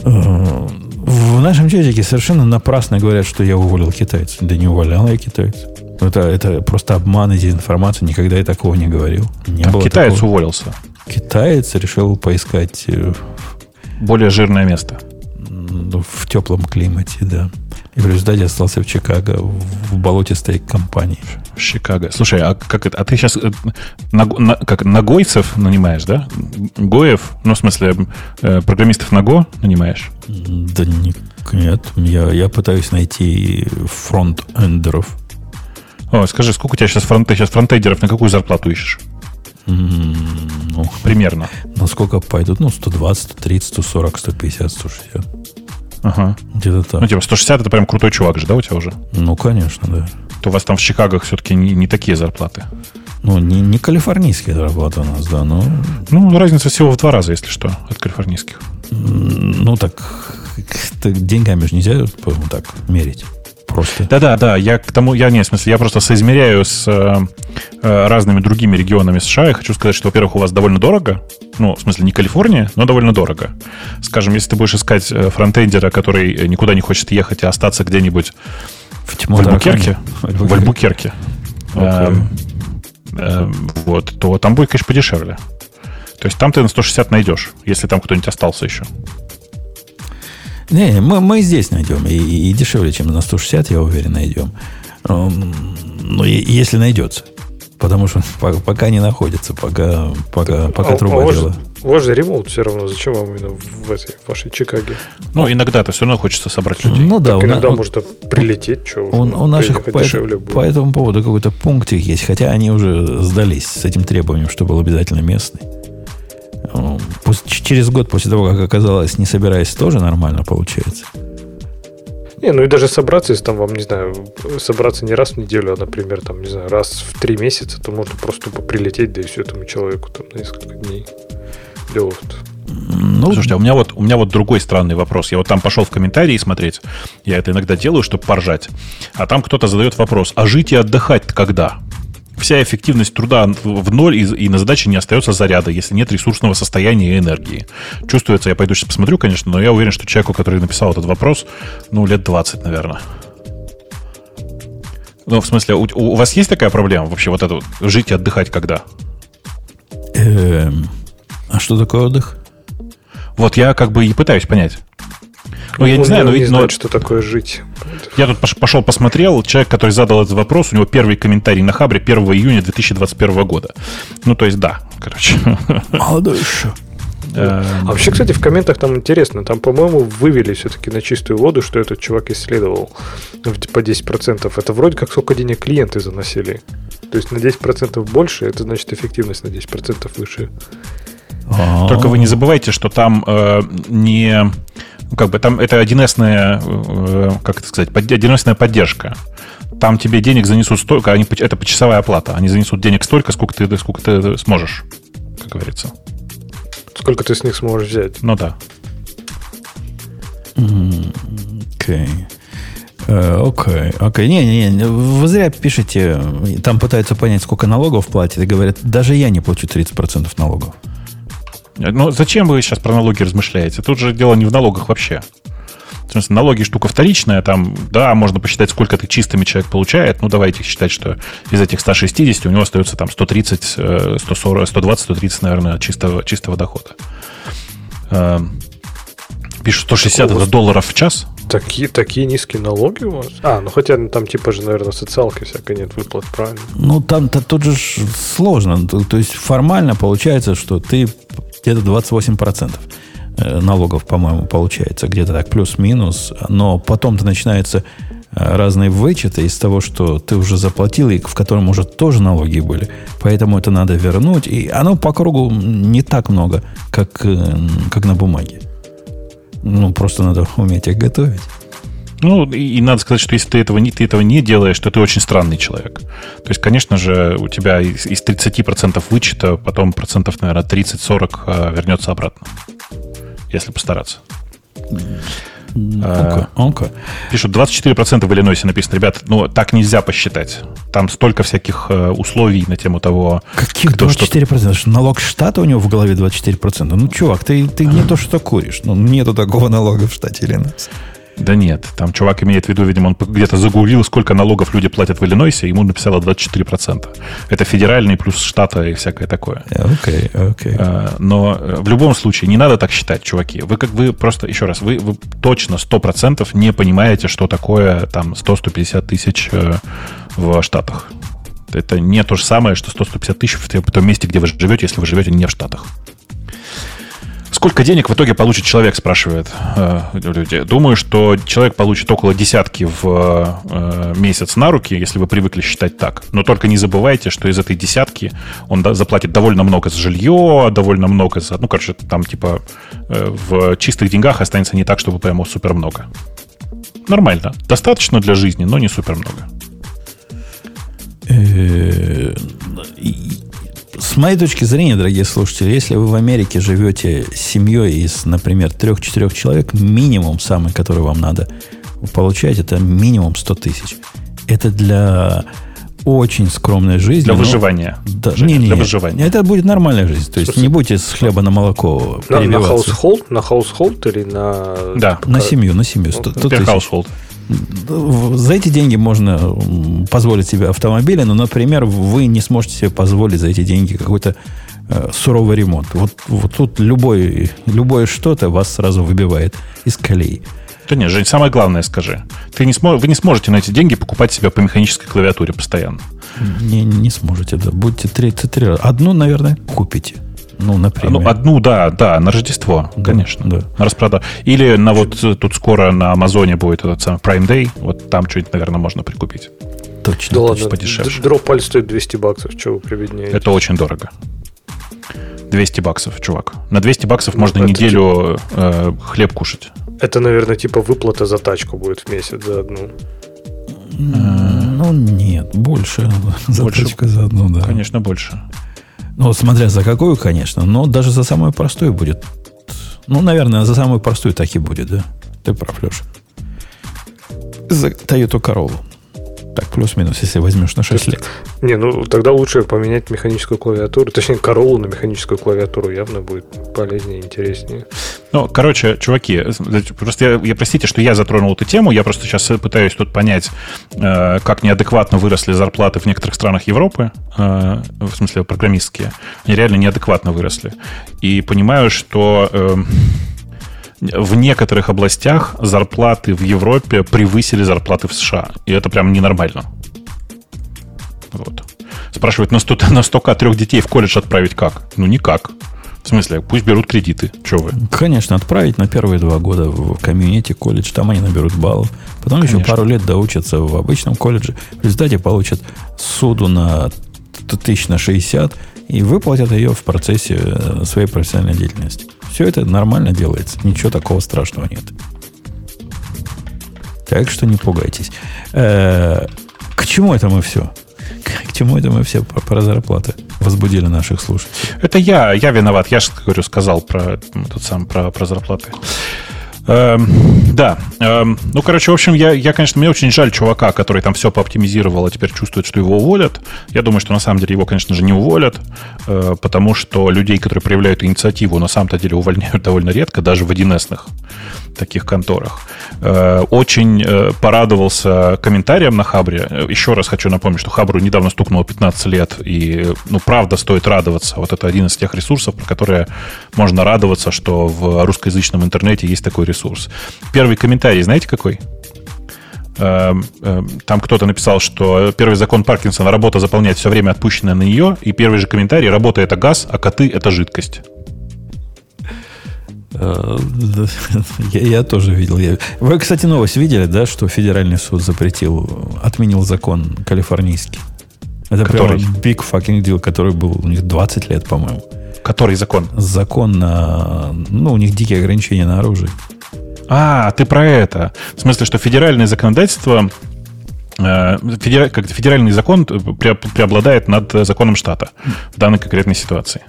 [SPEAKER 1] Э, В нашем чатике совершенно напрасно говорят, что я уволил китайцев. Да не увольнял я китайцев. Это, это просто обман и дезинформация. Никогда я такого не говорил. Не
[SPEAKER 3] Там
[SPEAKER 1] было
[SPEAKER 3] китаец
[SPEAKER 1] такого.
[SPEAKER 3] уволился.
[SPEAKER 1] Китаец решил поискать э,
[SPEAKER 3] Более жирное место.
[SPEAKER 1] ну, в теплом климате, да. И в результате остался в Чикаго, в, в болотистой компании.
[SPEAKER 3] В Чикаго. Слушай, а как это? А ты сейчас как нагойцев нанимаешь, да? Гоев, ну, в смысле, э, программистов на Go нанимаешь?
[SPEAKER 1] Да не- нет, я, я пытаюсь найти фронт-эндеров.
[SPEAKER 3] О, скажи, сколько у тебя сейчас фронт, ты сейчас фронтендеров на какую зарплату ищешь?
[SPEAKER 1] Ну,
[SPEAKER 3] Примерно.
[SPEAKER 1] насколько пойдут? Ну, 120, 130, 140, 150, 160.
[SPEAKER 3] Ага.
[SPEAKER 1] Где-то так.
[SPEAKER 3] Ну, типа, 160 это прям крутой чувак же, да, у тебя уже?
[SPEAKER 1] Ну, конечно, да.
[SPEAKER 3] То у вас там в Чикаго все-таки не, не такие зарплаты.
[SPEAKER 1] Ну, не, не калифорнийские зарплаты у нас, да, но...
[SPEAKER 3] Ну, разница всего в два раза, если что, от калифорнийских.
[SPEAKER 1] Ну, так, деньгами же нельзя по-моему, так мерить. Просто.
[SPEAKER 3] Да-да, да, я к тому, я не, в смысле, я просто соизмеряю с э, э, разными другими регионами США. Я хочу сказать, что, во-первых, у вас довольно дорого. Ну, в смысле, не Калифорния, но довольно дорого. Скажем, если ты будешь искать э, фронтендера, который э, никуда не хочет ехать и остаться где-нибудь
[SPEAKER 1] В тьму
[SPEAKER 3] в Альбукерке, в Альбукерке, вот, то там будет, конечно, подешевле. То есть там ты на 160 найдешь, если там кто-нибудь остался еще.
[SPEAKER 1] Не, мы, мы и здесь найдем. И, и дешевле, чем на 160, я уверен, найдем. Эм, Ну, и- если найдется. Потому что по- пока не находится, пока, пока, пока
[SPEAKER 2] а,
[SPEAKER 1] труба
[SPEAKER 2] а у же- у вас же ремоут все равно. Зачем вам именно в этой в вашей Чикаге?
[SPEAKER 3] Ну, иногда-то все равно хочется собрать людей.
[SPEAKER 1] Ну да,
[SPEAKER 2] так
[SPEAKER 1] у, на-
[SPEAKER 2] иногда
[SPEAKER 1] у-
[SPEAKER 2] может прилететь, что
[SPEAKER 1] у- у наших по,
[SPEAKER 2] дешевле
[SPEAKER 1] эт-
[SPEAKER 2] будет.
[SPEAKER 1] по этому поводу какой-то пунктик есть, хотя они уже сдались с этим требованием, что был обязательно местный. Эм, пусть через год после того, как оказалось, не собираясь, тоже нормально получается.
[SPEAKER 2] Не, ну и даже собраться, если там вам, не знаю, собраться не раз в неделю, а, например, там, не знаю, раз в три месяца, то можно просто тупо прилететь, да и все этому человеку там на несколько дней. Делать.
[SPEAKER 1] Ну,
[SPEAKER 3] Слушайте, а у меня вот у меня вот другой странный вопрос. Я вот там пошел в комментарии смотреть. Я это иногда делаю, чтобы поржать. А там кто-то задает вопрос: а жить и отдыхать когда? Вся эффективность труда в ноль, и, и на задаче не остается заряда, если нет ресурсного состояния и энергии. Чувствуется, я пойду сейчас посмотрю, конечно, но я уверен, что человеку, который написал этот вопрос, ну, лет 20, наверное. Ну, в смысле, у, у вас есть такая проблема вообще, вот это вот, жить и отдыхать когда?
[SPEAKER 1] эм, а что такое отдых?
[SPEAKER 3] Вот я как бы и пытаюсь понять. Ну, я не знаю, но,
[SPEAKER 2] не
[SPEAKER 3] ведь- но
[SPEAKER 2] знает, что такое жить.
[SPEAKER 3] Я тут пош- пошел посмотрел, человек, который задал этот вопрос, у него первый комментарий на Хабре 1 июня 2021 года. Ну, то есть, да, короче.
[SPEAKER 1] Молодой еще.
[SPEAKER 3] Эм,
[SPEAKER 2] А вообще, кстати, в комментах там интересно. Там, по-моему, вывели все-таки на чистую воду, что этот чувак исследовал в- по 10%. Это вроде как сколько денег клиенты заносили. То есть на 10% больше, это значит эффективность на 10% выше.
[SPEAKER 3] Только вы не забывайте, что там э, не... ну, Как бы там это 1С-ная, э, как это сказать, под- 1С-ная поддержка. Там тебе денег занесут столько, они, это почасовая оплата. Они занесут денег столько, сколько ты, сколько ты сможешь, как говорится.
[SPEAKER 2] Сколько ты с них сможешь взять?
[SPEAKER 3] Ну да.
[SPEAKER 1] Окей. Э, окей, окей. Не-не-не, вы зря пишете, там пытаются понять, сколько налогов платят, и говорят, даже я не плачу 30% налогов.
[SPEAKER 3] Ну, зачем вы сейчас про налоги размышляете? Тут же дело не в налогах вообще. В смысле, налоги штука вторичная, там, да, можно посчитать, сколько ты чистыми человек получает. Ну, давайте считать, что из этих 160 у него остается там 130, 140, 120, 130, наверное, чистого, чистого дохода. Эм, пишут 160 это долларов в час.
[SPEAKER 2] Такие, такие низкие налоги у вас? А, ну хотя там типа же, наверное, социалки всякой нет выплат, правильно?
[SPEAKER 1] Ну, там-то тут же сложно. То, то есть формально получается, что ты где-то 28%. Э, налогов, по-моему, получается, где-то так, плюс-минус, но потом-то начинаются э, разные вычеты из того, что ты уже заплатил, и в котором уже тоже налоги были. Поэтому это надо вернуть. И оно по кругу не так много, как, э, как на бумаге. Ну, просто надо уметь их готовить.
[SPEAKER 3] Ну, и, и надо сказать, что если ты этого, не, ты этого не делаешь, то ты очень странный человек. То есть, конечно же, у тебя из, из 30% вычета потом процентов, наверное, 30-40 вернется обратно если постараться.
[SPEAKER 1] Okay, okay.
[SPEAKER 3] Пишут, 24% в Иллинойсе написано. Ребят, ну, так нельзя посчитать. Там столько всяких э, условий на тему того...
[SPEAKER 1] Каких кто 24%? Что... Налог штата у него в голове 24%? Ну, чувак, ты, ты не то, что куришь. Ну, нету такого налога в штате Иллинойс.
[SPEAKER 3] Да нет, там чувак имеет в виду, видимо, он где-то загуглил, сколько налогов люди платят в Иллинойсе, ему написало 24%. Это федеральный плюс штата и всякое такое.
[SPEAKER 1] Окей, okay, окей. Okay.
[SPEAKER 3] А, но э, в любом случае не надо так считать, чуваки. Вы как вы просто, еще раз, вы, вы точно 100% не понимаете, что такое там 100-150 тысяч э, в Штатах. Это не то же самое, что 100-150 тысяч в том месте, где вы живете, если вы живете не в Штатах. Сколько денег в итоге получит человек, спрашивают э, люди. Думаю, что человек получит около десятки в э, месяц на руки, если вы привыкли считать так. Но только не забывайте, что из этой десятки он да, заплатит довольно много за жилье, довольно много за... Ну, короче, там типа э, в чистых деньгах останется не так, чтобы прямо супер много. Нормально. Достаточно для жизни, но не супер много.
[SPEAKER 1] С моей точки зрения, дорогие слушатели, если вы в Америке живете с семьей из, например, трех-четырех человек, минимум самый, который вам надо получать, это минимум 100 тысяч. Это для очень скромной жизни.
[SPEAKER 3] Для выживания.
[SPEAKER 1] Да, Женя, не, не, для выживания. Это будет нормальная жизнь. То есть не будете с хлеба на молоко
[SPEAKER 2] на, на household, на household или на...
[SPEAKER 1] Да. На семью, на семью. 100, 100
[SPEAKER 3] тысяч. household
[SPEAKER 1] за эти деньги можно позволить себе автомобили, но, например, вы не сможете себе позволить за эти деньги какой-то э, суровый ремонт. Вот, вот тут любой, любое что-то вас сразу выбивает из колеи.
[SPEAKER 3] Да нет, Жень, самое главное скажи. Ты не смо... Вы не сможете на эти деньги покупать себя по механической клавиатуре постоянно.
[SPEAKER 1] Не, не сможете, да. Будете 33 раза. Одну, наверное, купите. Ну, например.
[SPEAKER 3] Ну, одну, да, да, на Рождество, да, конечно. Да. На распродажу. Или на вот тут скоро на Амазоне будет этот самый Prime Day. Вот там что-нибудь, наверное, можно прикупить.
[SPEAKER 1] Точно.
[SPEAKER 2] Да ладно, подешевше. Дропаль стоит 200 баксов. Чего вы прибедняете?
[SPEAKER 3] Это очень дорого. 200 баксов, чувак. На 200 баксов ну, можно неделю типа... э, хлеб кушать.
[SPEAKER 2] Это, наверное, типа выплата за тачку будет в месяц за одну.
[SPEAKER 1] Ну, нет, больше. За больше. тачку за одну, да.
[SPEAKER 3] Конечно, больше.
[SPEAKER 1] Ну, смотря за какую, конечно, но даже за самую простую будет. Ну, наверное, за самую простую так и будет, да? Ты прав, Леша. За Toyota Corolla. Так, плюс-минус, если возьмешь на 6 лет.
[SPEAKER 2] Не, ну тогда лучше поменять механическую клавиатуру. Точнее, Королу на механическую клавиатуру явно будет полезнее, интереснее.
[SPEAKER 3] Ну, короче, чуваки, просто я, я простите, что я затронул эту тему. Я просто сейчас пытаюсь тут понять, э, как неадекватно выросли зарплаты в некоторых странах Европы, э, в смысле программистские. Они реально неадекватно выросли. И понимаю, что... Э, в некоторых областях зарплаты в Европе превысили зарплаты в США. И это прям ненормально. Вот. Спрашивают, на 100, на 100 трех детей в колледж отправить как? Ну, никак. В смысле, пусть берут кредиты. Че вы?
[SPEAKER 1] Конечно, отправить на первые два года в комьюнити колледж, там они наберут баллов. Потом Конечно. еще пару лет доучатся в обычном колледже. В результате получат суду на тысяч на 60 и выплатят ее в процессе э, своей профессиональной деятельности. Все это нормально делается. Ничего такого страшного нет. Так что не пугайтесь. Э, к чему это мы все? К чему это мы все про, про зарплаты возбудили наших слушателей?
[SPEAKER 3] Это я, я виноват. Я же, говорю, сказал про, тот сам, про, про зарплаты. Эм, Да. Эм, ну, короче, в общем, я, я, конечно, мне очень жаль чувака, который там все пооптимизировал, а теперь чувствует, что его уволят. Я думаю, что на самом деле его, конечно же, не уволят, э, потому что людей, которые проявляют инициативу, на самом-то деле увольняют довольно редко, даже в 1С таких конторах. Э, очень э, порадовался комментариям на Хабре. Еще раз хочу напомнить, что Хабру недавно стукнуло 15 лет, и, ну, правда, стоит радоваться. Вот это один из тех ресурсов, про которые можно радоваться, что в русскоязычном интернете есть такой ресурс. Первый комментарий, знаете какой? Э, там кто-то написал, что первый закон Паркинсона работа заполняет все время отпущенное на нее, и первый же комментарий работа это газ, а коты это жидкость.
[SPEAKER 1] Я, я тоже видел. Вы, кстати, новость видели, да, что федеральный суд запретил, отменил закон калифорнийский. Это который? прям big fucking deal, который был у них 20 лет, по-моему.
[SPEAKER 3] Который закон?
[SPEAKER 1] Закон на... Ну, у них дикие ограничения на оружие.
[SPEAKER 3] А, ты про это. В смысле, что федеральное законодательство э, Федер... как федеральный закон преобладает над законом штата в данной конкретной ситуации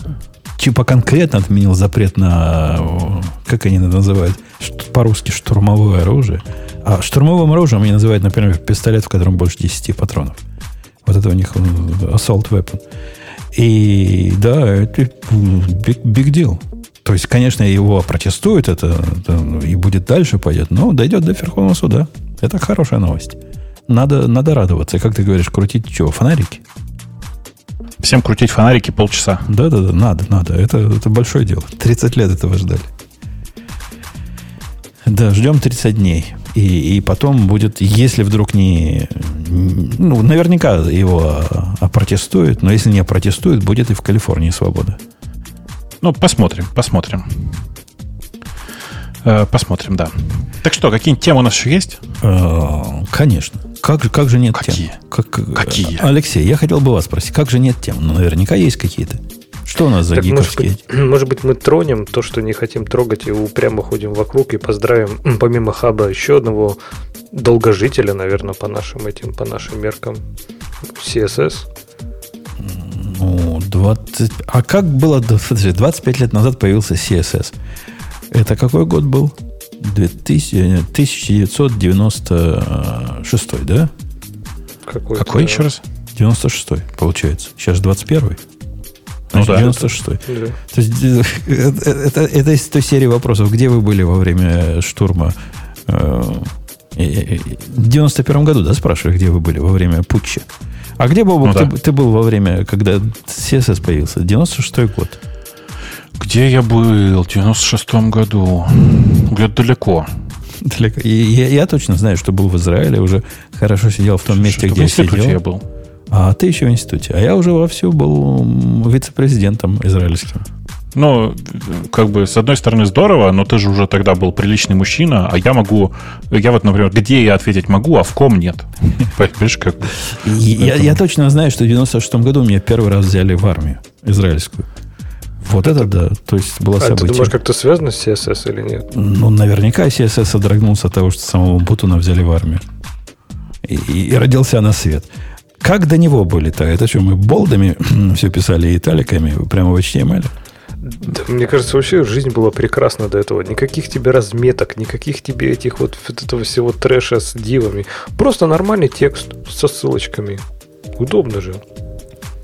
[SPEAKER 1] типа конкретно отменил запрет на, как они это называют, по-русски штурмовое оружие. А штурмовым оружием они называют, например, пистолет, в котором больше 10 патронов. Вот это у них э, assault weapon. И да, это big, big deal. То есть, конечно, его протестуют, это, это и будет дальше пойдет, но дойдет до Верховного суда. Это хорошая новость. Надо, надо радоваться. И как ты говоришь, крутить чего? Фонарики?
[SPEAKER 3] Всем крутить фонарики полчаса.
[SPEAKER 1] Да-да-да, надо, надо. Это, это большое дело. 30 лет этого ждали. Да, ждем 30 дней. И, и потом будет, если вдруг не... Ну, наверняка его опротестуют, но если не опротестуют, будет и в Калифорнии свобода.
[SPEAKER 3] Ну, посмотрим, посмотрим. Э, посмотрим, да. Так что, какие-нибудь темы у нас еще есть?
[SPEAKER 1] Э, конечно. Как же, как же нет
[SPEAKER 3] Какие?
[SPEAKER 1] тем? Как,
[SPEAKER 3] Какие?
[SPEAKER 1] Алексей, я хотел бы вас спросить, как же нет тем? Ну, наверняка есть какие-то. Что у нас за так,
[SPEAKER 2] гиковские? Может быть, может быть, мы тронем то, что не хотим трогать, и упрямо ходим вокруг и поздравим, помимо хаба, еще одного долгожителя, наверное, по нашим этим, по нашим меркам, CSS.
[SPEAKER 1] Ну, 20... А как было... Подожди, 25 лет назад появился CSS. Это какой год был? 2000, 1996, да?
[SPEAKER 3] Какой, Какой еще раз?
[SPEAKER 1] 96 получается. Сейчас 21 ну, да. 96 да. То есть э, это, это, это из той серии вопросов, где вы были во время штурма э, в 91 году, да, спрашиваю, где вы были во время путча. А где, Бобок, ну, да. ты, ты был во время, когда CSS появился? 96 год.
[SPEAKER 3] Где я был в 96-м году? Где-то далеко.
[SPEAKER 1] Далеко. И я, я точно знаю, что был в Израиле, уже хорошо сидел в том что, месте, где я сидел. я был. А ты еще в институте. А я уже вовсю был вице-президентом израильским.
[SPEAKER 3] Ну, как бы, с одной стороны, здорово, но ты же уже тогда был приличный мужчина, а я могу... Я вот, например, где я ответить могу, а в ком нет. Понимаешь, как
[SPEAKER 1] я, я точно знаю, что в 96 году меня первый раз взяли в армию израильскую. Вот это да. То есть было а событие.
[SPEAKER 2] ты думаешь, как-то связано с CSS или нет?
[SPEAKER 1] Ну, наверняка CSS содрогнулся от того, что самого Бутуна взяли в армию. И, и, родился на свет. Как до него были-то? Это что, мы болдами все писали италиками прямо в HTML?
[SPEAKER 2] Да, мне кажется, вообще жизнь была прекрасна до этого. Никаких тебе разметок, никаких тебе этих вот, вот этого всего трэша с дивами. Просто нормальный текст со ссылочками. Удобно же.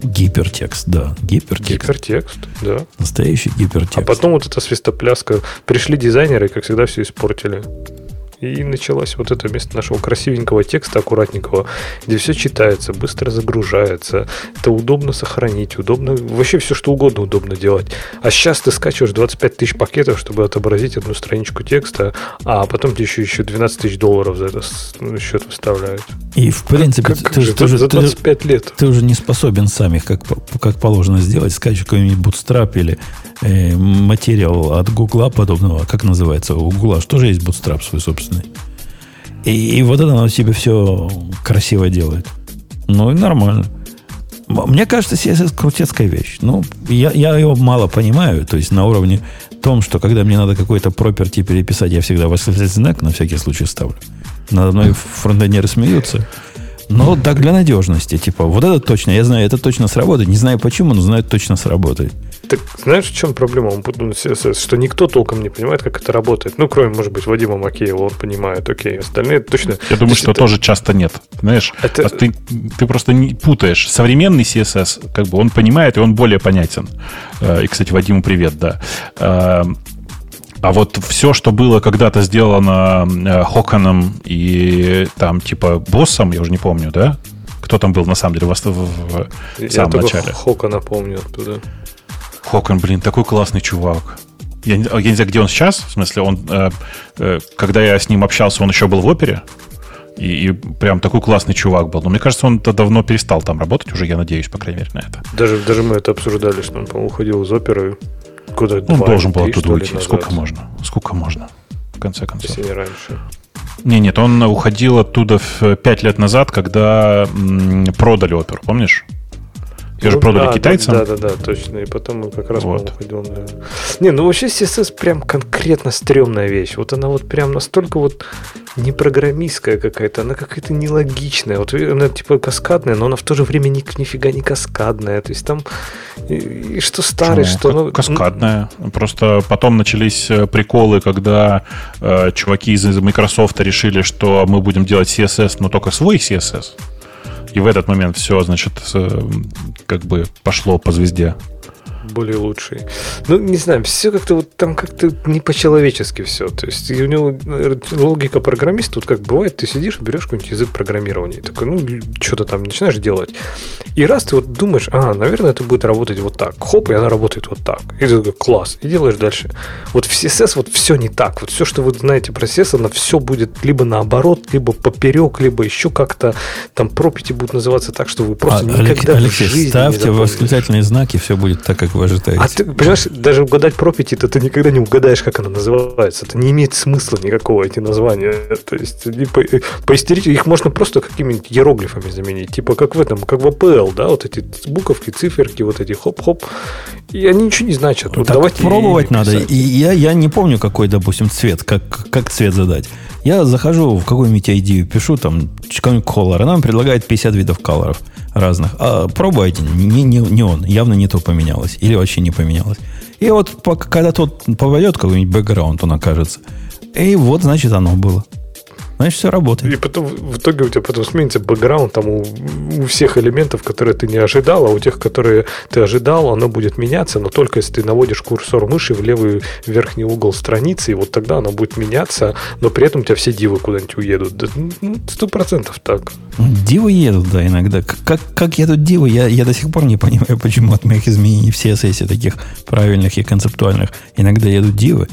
[SPEAKER 1] Гипертекст, да. Гипертекст.
[SPEAKER 2] Гипертекст, да.
[SPEAKER 1] Настоящий гипертекст. А
[SPEAKER 2] потом вот эта свистопляска. Пришли дизайнеры, как всегда, все испортили. И началось вот это вместо нашего красивенького текста, аккуратненького, где все читается, быстро загружается. Это удобно сохранить, удобно, вообще все что угодно удобно делать. А сейчас ты скачиваешь 25 тысяч пакетов, чтобы отобразить одну страничку текста, а потом тебе еще, еще 12 тысяч долларов за это ну, счет выставляют.
[SPEAKER 1] И в принципе, как,
[SPEAKER 2] как ты, же, ты, за 25
[SPEAKER 1] ты,
[SPEAKER 2] лет.
[SPEAKER 1] Ты уже не способен сам их как, как положено сделать, скачивать какой-нибудь Bootstrap или э, материал от Гугла подобного, как называется, у Гугла что же есть Bootstrap свой собственный. И, и вот это оно себе все красиво делает. Ну и нормально. Мне кажется, CSS крутецкая вещь. Ну, я, я его мало понимаю. То есть на уровне том, что когда мне надо какой-то property переписать, я всегда восклицательный знак на всякий случай ставлю. Надо мной фронтендеры смеются. Но так для надежности. Типа, вот это точно, я знаю, это точно сработает. Не знаю почему, но знаю, точно сработает.
[SPEAKER 2] Так знаешь, в чем проблема CSS? Что никто толком не понимает, как это работает. Ну, кроме, может быть, Вадима Макеева, он понимает, окей, остальные точно...
[SPEAKER 3] Я думаю, что это... тоже часто нет. Знаешь, это... А ты, ты просто не путаешь. Современный CSS, как бы он понимает, и он более понятен. Э, и, кстати, Вадиму привет, да. Э, а вот все, что было когда-то сделано э, Хоканом и там типа боссом, я уже не помню, да? Кто там был на самом деле в, в, в
[SPEAKER 2] я самом начале? Хокана помню оттуда.
[SPEAKER 3] Хокон, блин, такой классный чувак. Я, я не знаю, где он сейчас. В смысле, он, э, э, когда я с ним общался, он еще был в опере. И, и прям такой классный чувак был. Но мне кажется, он-то давно перестал там работать уже, я надеюсь, по крайней мере, на это.
[SPEAKER 2] Даже, даже мы это обсуждали, что он, по-моему, уходил из оперы
[SPEAKER 3] куда Он должен был оттуда уйти. Назад. Сколько можно? Сколько можно? В конце концов.
[SPEAKER 2] Если не раньше.
[SPEAKER 3] Не, нет, он уходил оттуда в 5 лет назад, когда м, продали оперу, помнишь? Ее же ну продали
[SPEAKER 2] да,
[SPEAKER 3] китайцам.
[SPEAKER 2] Да, да, да, точно. И потом он как раз вот. ходил на... Не, ну вообще CSS прям конкретно стрёмная вещь. Вот она вот прям настолько вот не программистская какая-то, она какая-то нелогичная. Вот она типа каскадная, но она в то же время ни, нифига не каскадная. То есть там и, и что старый, Почему? что...
[SPEAKER 3] Ну, каскадная. Просто потом начались э, приколы, когда э, чуваки из Microsoft решили, что мы будем делать CSS, но только свой CSS. И в этот момент все, значит, как бы пошло по звезде
[SPEAKER 2] более лучший. Ну, не знаю, все как-то вот там как-то не по-человечески все. То есть у него логика программиста, вот как бывает, ты сидишь, берешь какой-нибудь язык программирования, такой, ну, что-то там начинаешь делать. И раз ты вот думаешь, а, наверное, это будет работать вот так. Хоп, и она работает вот так. И ты такой, класс, и делаешь дальше. Вот в CSS вот все не так. Вот все, что вы знаете про CSS, оно все будет либо наоборот, либо поперек, либо еще как-то там пропити будут называться так, что вы просто а, никогда
[SPEAKER 1] Алексей, в жизни ставьте восклицательные знаки, все будет так, как вы ожидаете.
[SPEAKER 2] А ты, понимаешь, даже угадать пропити, то ты никогда не угадаешь, как она называется. Это не имеет смысла никакого, эти названия. То есть, по, поистерить их можно просто какими-нибудь иероглифами заменить. Типа как в этом, как в APL, да, вот эти буковки, циферки, вот эти хоп-хоп. И они ничего не значат.
[SPEAKER 1] Вот так давайте пробовать надо. И я, я не помню, какой, допустим, цвет, как, как цвет задать. Я захожу в какую-нибудь ID, пишу там какой-нибудь color, она нам предлагает 50 видов колоров разных. А пробуйте, не, не, не он, явно не то поменялось. Или вообще не поменялось. И вот когда тот попадет какой-нибудь бэкграунд, он окажется. И вот, значит, оно было. Значит, все работает.
[SPEAKER 2] И потом в итоге у тебя потом сменится бэкграунд там у, у всех элементов, которые ты не ожидал, а у тех, которые ты ожидал, оно будет меняться, но только если ты наводишь курсор мыши в левый верхний угол страницы, и вот тогда оно будет меняться, но при этом у тебя все дивы куда-нибудь уедут. Ну, сто процентов так.
[SPEAKER 1] Дивы едут, да, иногда. Как, как едут дивы, я, я до сих пор не понимаю, почему от моих изменений в CSS таких правильных и концептуальных иногда едут дивы.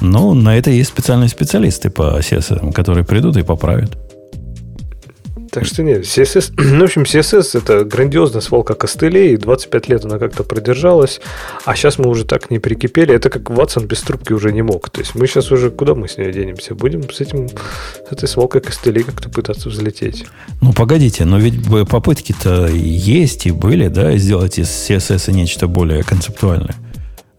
[SPEAKER 1] Ну, на это есть специальные специалисты по CSS, которые придут и поправят.
[SPEAKER 2] Так что нет, CSS, ну, в общем, CSS это грандиозная свалка костылей, 25 лет она как-то продержалась, а сейчас мы уже так не прикипели, это как Ватсон без трубки уже не мог. То есть мы сейчас уже, куда мы с ней денемся? Будем с этим, с этой свалкой костылей как-то пытаться взлететь.
[SPEAKER 1] Ну, погодите, но ведь попытки-то есть и были, да, сделать из CSS нечто более концептуальное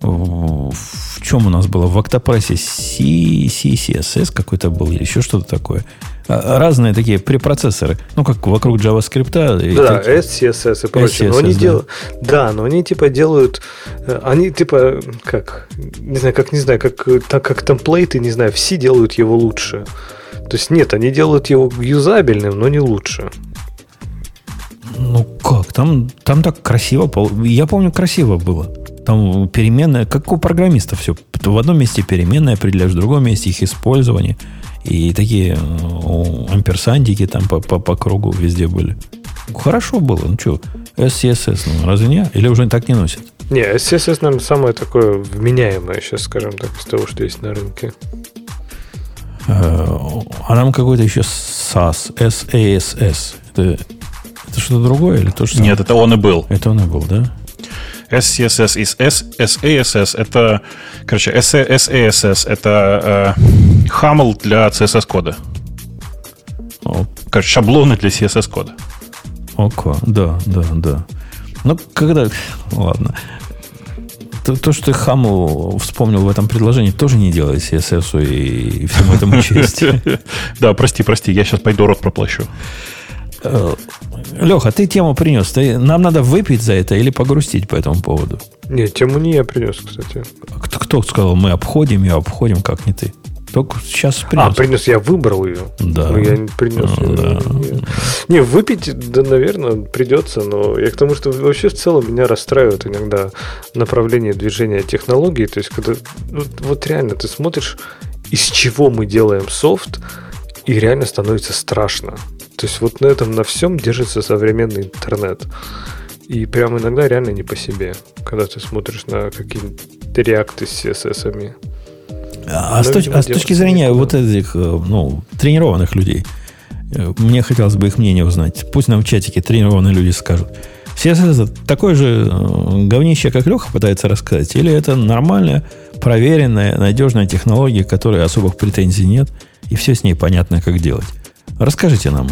[SPEAKER 1] в чем у нас было? В Octopress C, CSS какой-то был или еще что-то такое. А, разные такие препроцессоры. Ну, как вокруг JavaScript.
[SPEAKER 2] Да, такие... SCSS и прочее. SCSS, но они да. Дел... да, но они типа делают... Э, они типа, как... Не знаю, как не знаю, как, так как темплейты, не знаю, все делают его лучше. То есть нет, они делают его юзабельным, но не лучше.
[SPEAKER 1] Ну как? Там, там так красиво. Я помню, красиво было. Там переменная, как у программиста все. В одном месте переменные определяешь, в другом месте их использование. И такие амперсандики там по, по, по кругу везде были. Хорошо было. Ну что, SCSS, ну разве не? Или уже так не носят?
[SPEAKER 2] Не, SCSS, наверное, самое такое вменяемое сейчас, скажем так, из того, что есть на рынке.
[SPEAKER 1] Э, а нам какой-то еще SAS, SASS. Это, это что-то другое или то, что...
[SPEAKER 3] Нет, это он и был.
[SPEAKER 1] Это он и был, да?
[SPEAKER 3] SCSS из SASS это, короче, SASS это э, хамл для CSS кода. Короче, шаблоны для CSS кода.
[SPEAKER 1] Око, да, да, да. Ну, когда... Ладно. То, то, что ты хамл вспомнил в этом предложении, тоже не делает CSS и, и всему этому честь.
[SPEAKER 3] Да, прости, прости, я сейчас пойду рот проплащу.
[SPEAKER 1] Э, Леха, ты тему принес. Ты, нам надо выпить за это или погрустить по этому поводу?
[SPEAKER 2] Нет, тему не я принес, кстати.
[SPEAKER 1] Кто, кто сказал, мы обходим ее, обходим, как не ты? Только сейчас
[SPEAKER 2] принес. А, принес, я выбрал ее.
[SPEAKER 1] Да.
[SPEAKER 2] Но я не принес а, ее. Да. Не, выпить, да, наверное, придется, но я к тому, что вообще в целом меня расстраивает иногда направление движения технологий. То есть, когда ну, вот реально ты смотришь, из чего мы делаем софт, и реально становится страшно. То есть вот на этом на всем держится современный интернет. И прям иногда реально не по себе, когда ты смотришь на какие-то реакты с CSS. -ами.
[SPEAKER 1] А, с, точ, а с точки зрения вот этих э, ну, тренированных людей, э, мне хотелось бы их мнение узнать. Пусть нам в чатике тренированные люди скажут. CSS это такое же э, говнище, как Леха пытается рассказать, или это нормальная, проверенная, надежная технология, которой особых претензий нет, и все с ней понятно, как делать. Расскажите нам,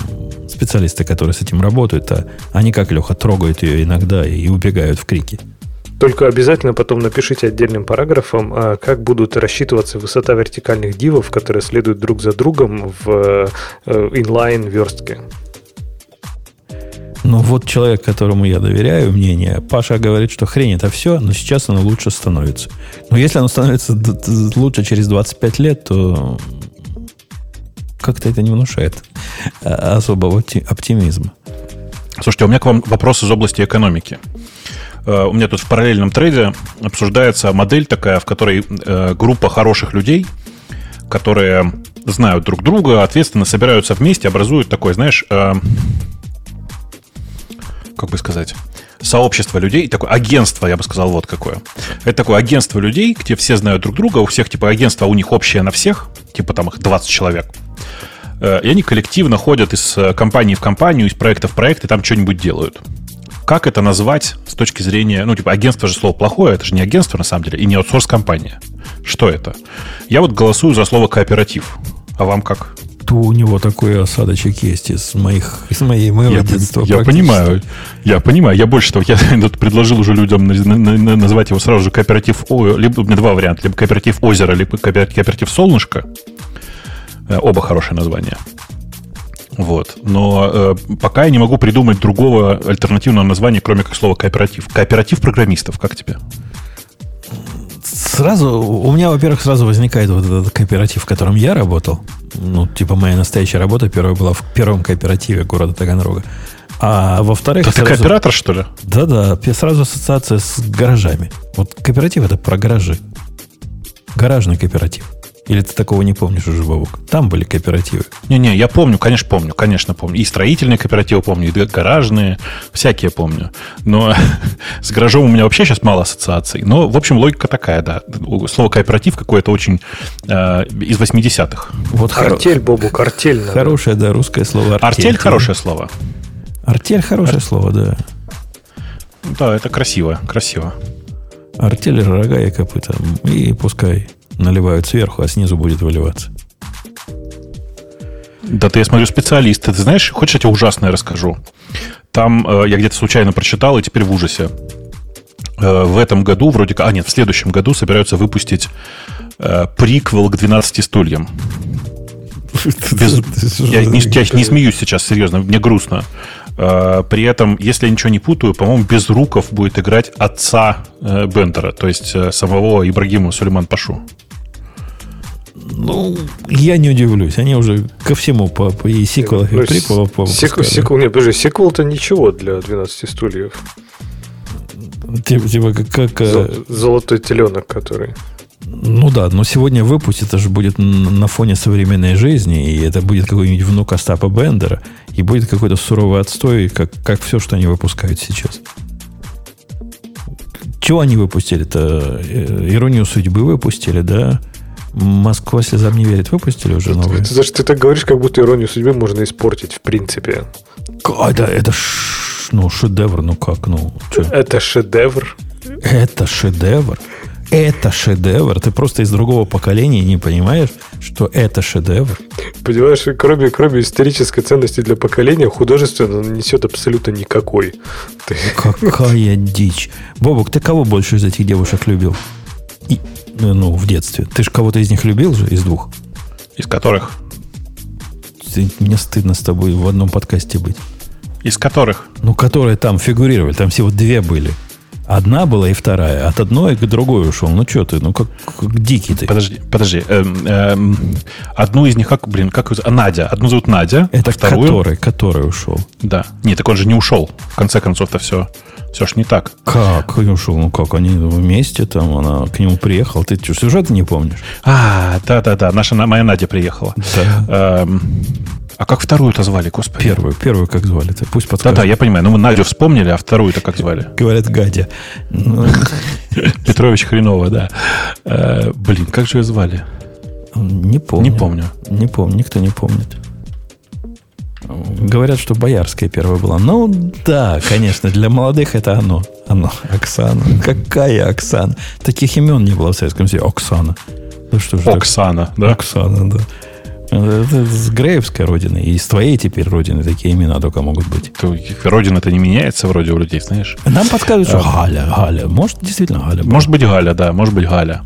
[SPEAKER 1] специалисты, которые с этим работают, а они, как Леха, трогают ее иногда и убегают в крики.
[SPEAKER 2] Только обязательно потом напишите отдельным параграфом, а, как будут рассчитываться высота вертикальных дивов, которые следуют друг за другом в inline э, верстке.
[SPEAKER 1] Ну вот человек, которому я доверяю мнение, Паша говорит, что хрень это все, но сейчас оно лучше становится. Но если оно становится лучше через 25 лет, то как-то это не внушает а, особого оптимизма.
[SPEAKER 3] Слушайте, у меня к вам вопрос из области экономики. Э, у меня тут в параллельном трейде обсуждается модель такая, в которой э, группа хороших людей, которые знают друг друга, ответственно собираются вместе, образуют такой, знаешь, э, как бы сказать, сообщество людей, такое агентство, я бы сказал, вот какое. Это такое агентство людей, где все знают друг друга, у всех типа агентство, у них общее на всех, типа там их 20 человек. И они коллективно ходят из компании в компанию, из проекта в проект и там что-нибудь делают как это назвать с точки зрения... Ну, типа, агентство же слово плохое, это же не агентство, на самом деле, и не аутсорс-компания. Что это? Я вот голосую за слово кооператив. А вам как?
[SPEAKER 1] То у него такой осадочек есть из моих из моей моего
[SPEAKER 3] я,
[SPEAKER 1] детства.
[SPEAKER 3] Я понимаю, я понимаю. Я больше того, я предложил уже людям назвать его сразу же кооператив. Либо у меня два варианта: либо кооператив озера, либо кооператив солнышко. Э, оба хорошие названия. Вот. Но э, пока я не могу придумать другого альтернативного названия, кроме как слова кооператив. Кооператив программистов, как тебе?
[SPEAKER 1] Сразу, у меня, во-первых, сразу возникает вот этот кооператив, в котором я работал. Ну, типа, моя настоящая работа первая была в первом кооперативе города Таганрога. А во-вторых...
[SPEAKER 3] Ты сразу... кооператор, что ли?
[SPEAKER 1] Да-да, сразу ассоциация с гаражами. Вот кооператив это про гаражи. Гаражный кооператив. Или ты такого не помнишь уже, Бабук? Там были кооперативы.
[SPEAKER 3] Не-не, я помню, конечно, помню, конечно, помню. И строительные кооперативы помню, и гаражные, всякие помню. Но с гаражом у меня вообще сейчас мало ассоциаций. Но, в общем, логика такая, да. Слово кооператив какое-то очень э, из 80-х.
[SPEAKER 2] Вот артель. Бобук, артель.
[SPEAKER 1] Надо. Хорошее, да, русское слово
[SPEAKER 3] артель. Артель хорошее слово.
[SPEAKER 1] Артель хорошее Ар... слово, да.
[SPEAKER 3] Да, это красиво, красиво.
[SPEAKER 1] Артель, рога и копыта. И пускай наливают сверху, а снизу будет выливаться.
[SPEAKER 3] Да ты, я смотрю, специалист. Ты знаешь, хочешь, я тебе ужасное расскажу? Там э, я где-то случайно прочитал, и теперь в ужасе. Э, в этом году, вроде как... А, нет, в следующем году собираются выпустить э, приквел к 12 стульям. Без, я, не, я не смеюсь сейчас, серьезно, мне грустно. Э, при этом, если я ничего не путаю, по-моему, без руков будет играть отца э, Бендера, то есть э, самого Ибрагима Сулейман Пашу.
[SPEAKER 1] Ну, я не удивлюсь. Они уже ко всему по, по и сиквелах, и ну, приквелов по
[SPEAKER 2] сиквел, сиквел, нет, подожди, сиквел-то ничего для 12 стульев.
[SPEAKER 1] Типа, типа как... как
[SPEAKER 2] Золотой теленок, который...
[SPEAKER 1] Ну да, но сегодня выпуск это же будет на фоне современной жизни, и это будет какой-нибудь внук Остапа Бендера, и будет какой-то суровый отстой, как, как все, что они выпускают сейчас. Чего они выпустили-то? Э, Иронию судьбы выпустили, да? Москва слезам не верит. Выпустили уже новые.
[SPEAKER 2] Ты, ты, ты так говоришь, как будто иронию судьбы можно испортить, в принципе.
[SPEAKER 1] Это, это ш, ну, шедевр, ну как, ну.
[SPEAKER 2] Что? Это шедевр?
[SPEAKER 1] Это шедевр. Это шедевр. Ты просто из другого поколения не понимаешь, что это шедевр.
[SPEAKER 2] Понимаешь, кроме, кроме исторической ценности для поколения, художественно он несет абсолютно никакой.
[SPEAKER 1] Ты... Какая дичь. Бобок, ты кого больше из этих девушек любил? И, ну, в детстве. Ты же кого-то из них любил же, из двух?
[SPEAKER 3] Из которых?
[SPEAKER 1] Мне стыдно с тобой в одном подкасте быть.
[SPEAKER 3] Из которых?
[SPEAKER 1] Ну, которые там фигурировали. Там всего две были. Одна была и вторая. От одной к другой ушел. Ну что ты, ну как, как дикий ты.
[SPEAKER 3] Подожди, подожди. Эм, эм, одну из них, как, блин, как? А, Надя. Одну зовут Надя.
[SPEAKER 1] Это
[SPEAKER 3] а вторую...
[SPEAKER 1] который, который ушел.
[SPEAKER 3] Да. Нет, так он же не ушел. В конце концов-то все, все ж не так.
[SPEAKER 1] Как не ушел? Ну как, они вместе там, она к нему приехала. Ты что, сюжет не помнишь?
[SPEAKER 3] А, да-да-да, наша, моя Надя приехала. Да. Эм, а как вторую-то звали, господи?
[SPEAKER 1] Первую, первую как звали-то? Пусть подскажет.
[SPEAKER 3] Да-да, я понимаю. Ну, мы Надю вспомнили, а вторую-то как звали?
[SPEAKER 1] Говорят, Гадя. Ну,
[SPEAKER 3] Петрович Хренова, да. Э, блин, как же ее звали?
[SPEAKER 1] Не помню.
[SPEAKER 3] Не помню.
[SPEAKER 1] Не помню, никто не помнит. Говорят, что Боярская первая была. Ну, да, конечно, для молодых это оно. Оно, Оксана. Какая Оксана? Таких имен не было в Советском Союзе. Оксана.
[SPEAKER 3] Ну что же Оксана,
[SPEAKER 1] так? да? Оксана, да. Это с Греевской родины. И с твоей теперь родины такие имена только могут быть.
[SPEAKER 3] Родина-то не меняется вроде у людей, знаешь.
[SPEAKER 1] Нам подсказывают, что а, Галя, Галя. Может, действительно Галя.
[SPEAKER 3] Может быть, Галя, да. Может быть, Галя.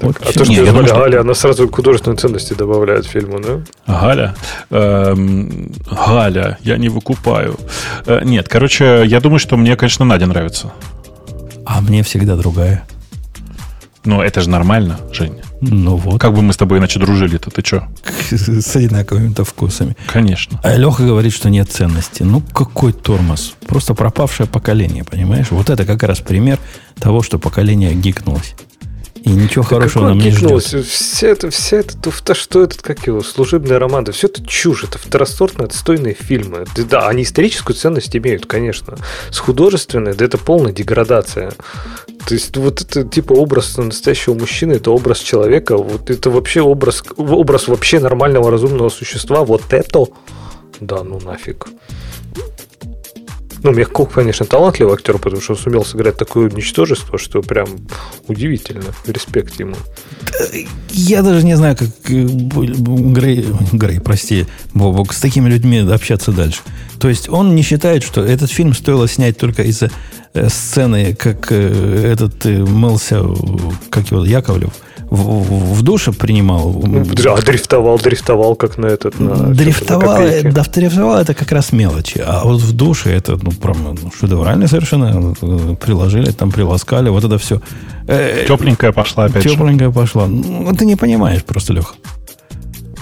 [SPEAKER 2] Вот, а то, что не, думаю, Галя, она сразу художественные ценности добавляет фильму, да?
[SPEAKER 3] Галя? Эм, Галя, я не выкупаю. Э, нет, короче, я думаю, что мне, конечно, Надя нравится.
[SPEAKER 1] А мне всегда другая.
[SPEAKER 3] Но это же нормально, Женя.
[SPEAKER 1] Ну вот.
[SPEAKER 3] Как бы мы с тобой иначе дружили-то, ты что?
[SPEAKER 1] С одинаковыми-то вкусами.
[SPEAKER 3] Конечно.
[SPEAKER 1] А Леха говорит, что нет ценности. Ну, какой тормоз. Просто пропавшее поколение, понимаешь? Вот это как раз пример того, что поколение гикнулось. И ничего да хорошего нам не ждет.
[SPEAKER 2] Все это, все это, то, что этот, как его, служебные романы, все это чушь, это второсортные, отстойные фильмы. Да, они историческую ценность имеют, конечно. С художественной, да это полная деградация. То есть вот это типа образ настоящего мужчины, это образ человека, вот это вообще образ, образ вообще нормального разумного существа, вот это, да ну нафиг. Ну, Мягков, конечно, талантливый актер, потому что он сумел сыграть такое ничтожество, что прям удивительно. Респект ему.
[SPEAKER 1] Я даже не знаю, как э, Грей, Грей, прости, Бобок, с такими людьми общаться дальше. То есть он не считает, что этот фильм стоило снять только из-за э, сцены, как э, этот мылся, как его, Яковлев – в, в душе принимал.
[SPEAKER 2] А дрифтовал, дрифтовал, как на этот. На
[SPEAKER 1] дрифтовал, на да, дрифтовал это как раз мелочи. А вот в душе это ну, прям ну, шедеврально совершенно. Приложили, там приласкали, вот это все.
[SPEAKER 3] Э, Тепленькая пошла опять
[SPEAKER 1] Тепленькая же. пошла. Ну, ты не понимаешь просто, Леха.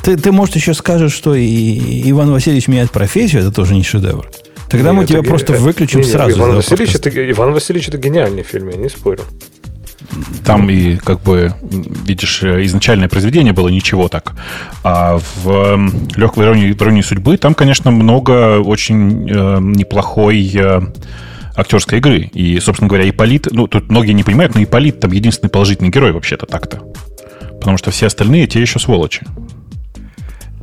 [SPEAKER 1] Ты, ты, может, еще скажешь, что и Иван Васильевич меняет профессию, это тоже не шедевр. Тогда нет, мы тебя просто выключим нет, сразу.
[SPEAKER 2] Иван Васильевич, это, Иван Васильевич это гениальный фильм, я не спорю.
[SPEAKER 3] Там и, как бы, видишь, изначальное произведение было ничего так. А в легкой иронии, иронии судьбы там, конечно, много очень э, неплохой э, актерской игры. И, собственно говоря, Иполит, ну, тут многие не понимают, но Иполит там единственный положительный герой вообще-то так-то. Потому что все остальные те еще сволочи.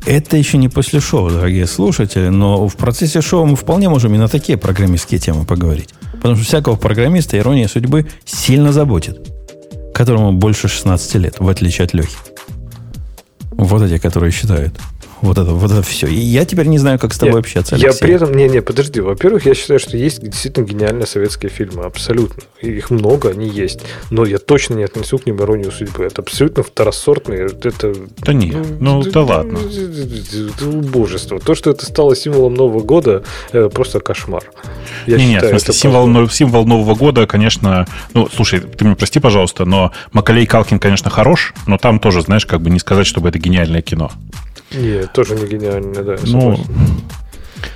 [SPEAKER 1] Это еще не после шоу, дорогие слушатели, но в процессе шоу мы вполне можем и на такие программистские темы поговорить. Потому что всякого программиста ирония судьбы сильно заботит которому больше 16 лет, в отличие от Лехи. Вот эти, которые считают. Вот это, вот это все. И я теперь не знаю, как с тобой я, общаться,
[SPEAKER 2] Алексей. Я при этом... Не-не, подожди. Во-первых, я считаю, что есть действительно гениальные советские фильмы. Абсолютно. Их много, они есть. Но я точно не отнесу к ним иронию судьбы. Это абсолютно второсортные. Это...
[SPEAKER 3] Да не, ну, ну да ладно.
[SPEAKER 2] Это убожество. То, что это стало символом Нового года, это просто кошмар.
[SPEAKER 3] Я не, считаю, нет, в смысле, символ, символ Нового года, конечно... Ну, слушай, ты мне прости, пожалуйста, но Макалей Калкин, конечно, хорош, но там тоже, знаешь, как бы не сказать, чтобы это гениальное кино.
[SPEAKER 2] Нет, тоже не гениально, да.
[SPEAKER 3] Ну,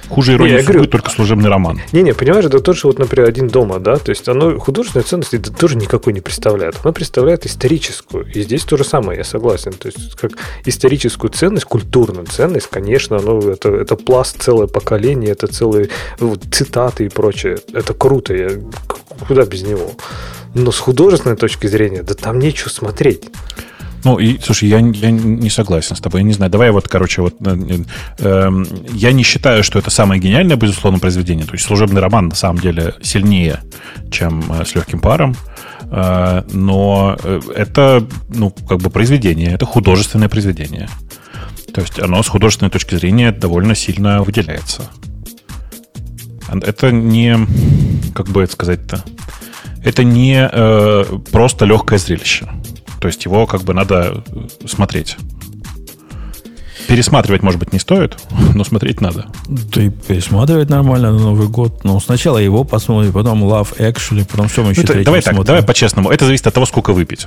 [SPEAKER 3] Хуже иронии не, судьбы, говорю, только служебный роман.
[SPEAKER 2] Не-не, понимаешь, это тоже вот, например, «Один дома», да, то есть оно художественной ценности это тоже никакой не представляет. Оно представляет историческую. И здесь то же самое, я согласен. То есть как историческую ценность, культурную ценность, конечно, оно, это, это пласт целое поколение, это целые вот, цитаты и прочее. Это круто, я, куда без него. Но с художественной точки зрения, да там нечего смотреть.
[SPEAKER 3] Ну, и, слушай, я, я не согласен с тобой. Я не знаю. Давай вот, короче, вот э, э, я не считаю, что это самое гениальное, безусловно, произведение. То есть служебный роман на самом деле сильнее, чем э, с легким паром. Э, но э, это, ну, как бы произведение, это художественное произведение. То есть оно с художественной точки зрения довольно сильно выделяется. Это не, как бы это сказать-то, это не э, просто легкое зрелище. То есть его как бы надо смотреть. пересматривать, может быть, не стоит, но смотреть надо.
[SPEAKER 1] Да и пересматривать нормально на Новый год. Ну, сначала его посмотрим, потом Love Actually, потом что мы еще
[SPEAKER 3] ну, это, Давай так, смотрим? давай по-честному. Это зависит от того, сколько выпить.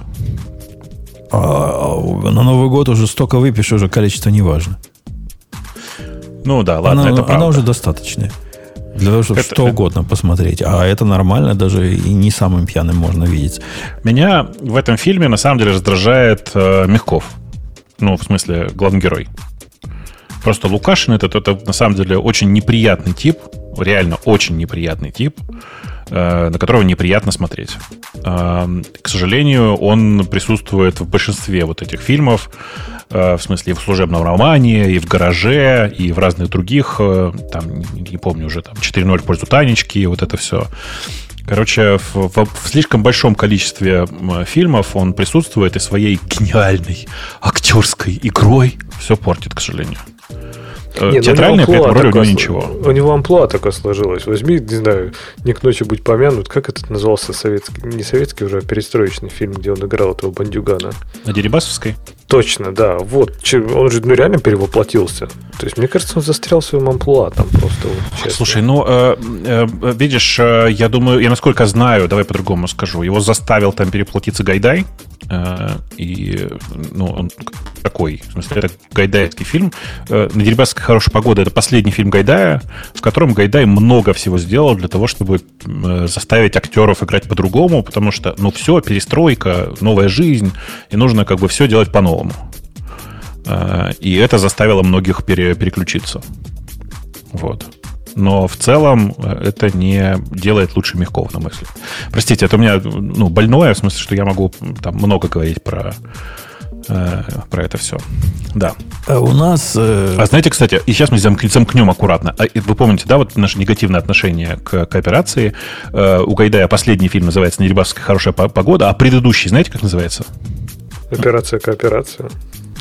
[SPEAKER 1] А, на Новый год уже столько выпьешь, уже количество не важно.
[SPEAKER 3] Ну да, ладно,
[SPEAKER 1] она,
[SPEAKER 3] это правда.
[SPEAKER 1] Она уже достаточная. Для того, чтобы это, что угодно посмотреть. А это нормально, даже и не самым пьяным можно видеть.
[SPEAKER 3] Меня в этом фильме на самом деле раздражает э, Мягков. Ну, в смысле, главный герой. Просто Лукашин это, это, на самом деле очень неприятный тип, реально очень неприятный тип, на которого неприятно смотреть. Э, к сожалению, он присутствует в большинстве вот этих фильмов, э, в смысле и в служебном романе, и в гараже, и в разных других, э, там, не, помню уже, там 4.0 в пользу Танечки, вот это все. Короче, в, в, в слишком большом количестве фильмов он присутствует и своей гениальной актерской игрой все портит, к сожалению.
[SPEAKER 2] Э, не, Театральная, при этом роль у него ничего. У него амплуа такое сложилось. Возьми, не знаю, не к ночи будь помянут. Как этот назывался советский, не советский уже, а перестроечный фильм, где он играл этого бандюгана?
[SPEAKER 3] На Дерибасовской?
[SPEAKER 2] Точно, да. Вот. Он же ну, реально перевоплотился. То есть, мне кажется, он застрял в своем амплуа там просто. Вот,
[SPEAKER 3] Слушай, ну, э, э, видишь, э, я думаю, я насколько знаю, давай по-другому скажу, его заставил там переплатиться Гайдай. Э, и, ну, он такой, в смысле, это гайдайский фильм. Э, «На Дерибасской хорошая погода» — это последний фильм Гайдая, в котором Гайдай много всего сделал для того, чтобы э, заставить актеров играть по-другому, потому что, ну, все, перестройка, новая жизнь, и нужно как бы все делать по-новому и это заставило многих пере, переключиться. Вот. Но в целом э, это не делает лучше Мягков, на мой взгляд. Простите, это у меня ну, больное, в смысле, что я могу там много говорить про, э, про это все. Да.
[SPEAKER 1] А у нас...
[SPEAKER 3] Э... А знаете, кстати, и сейчас мы замкнем аккуратно. А вы помните, да, вот наше негативное отношение к кооперации. Э, у Гайдая последний фильм называется «Нерибасовская хорошая погода», а предыдущий, знаете, как называется?
[SPEAKER 2] Операция кооперация.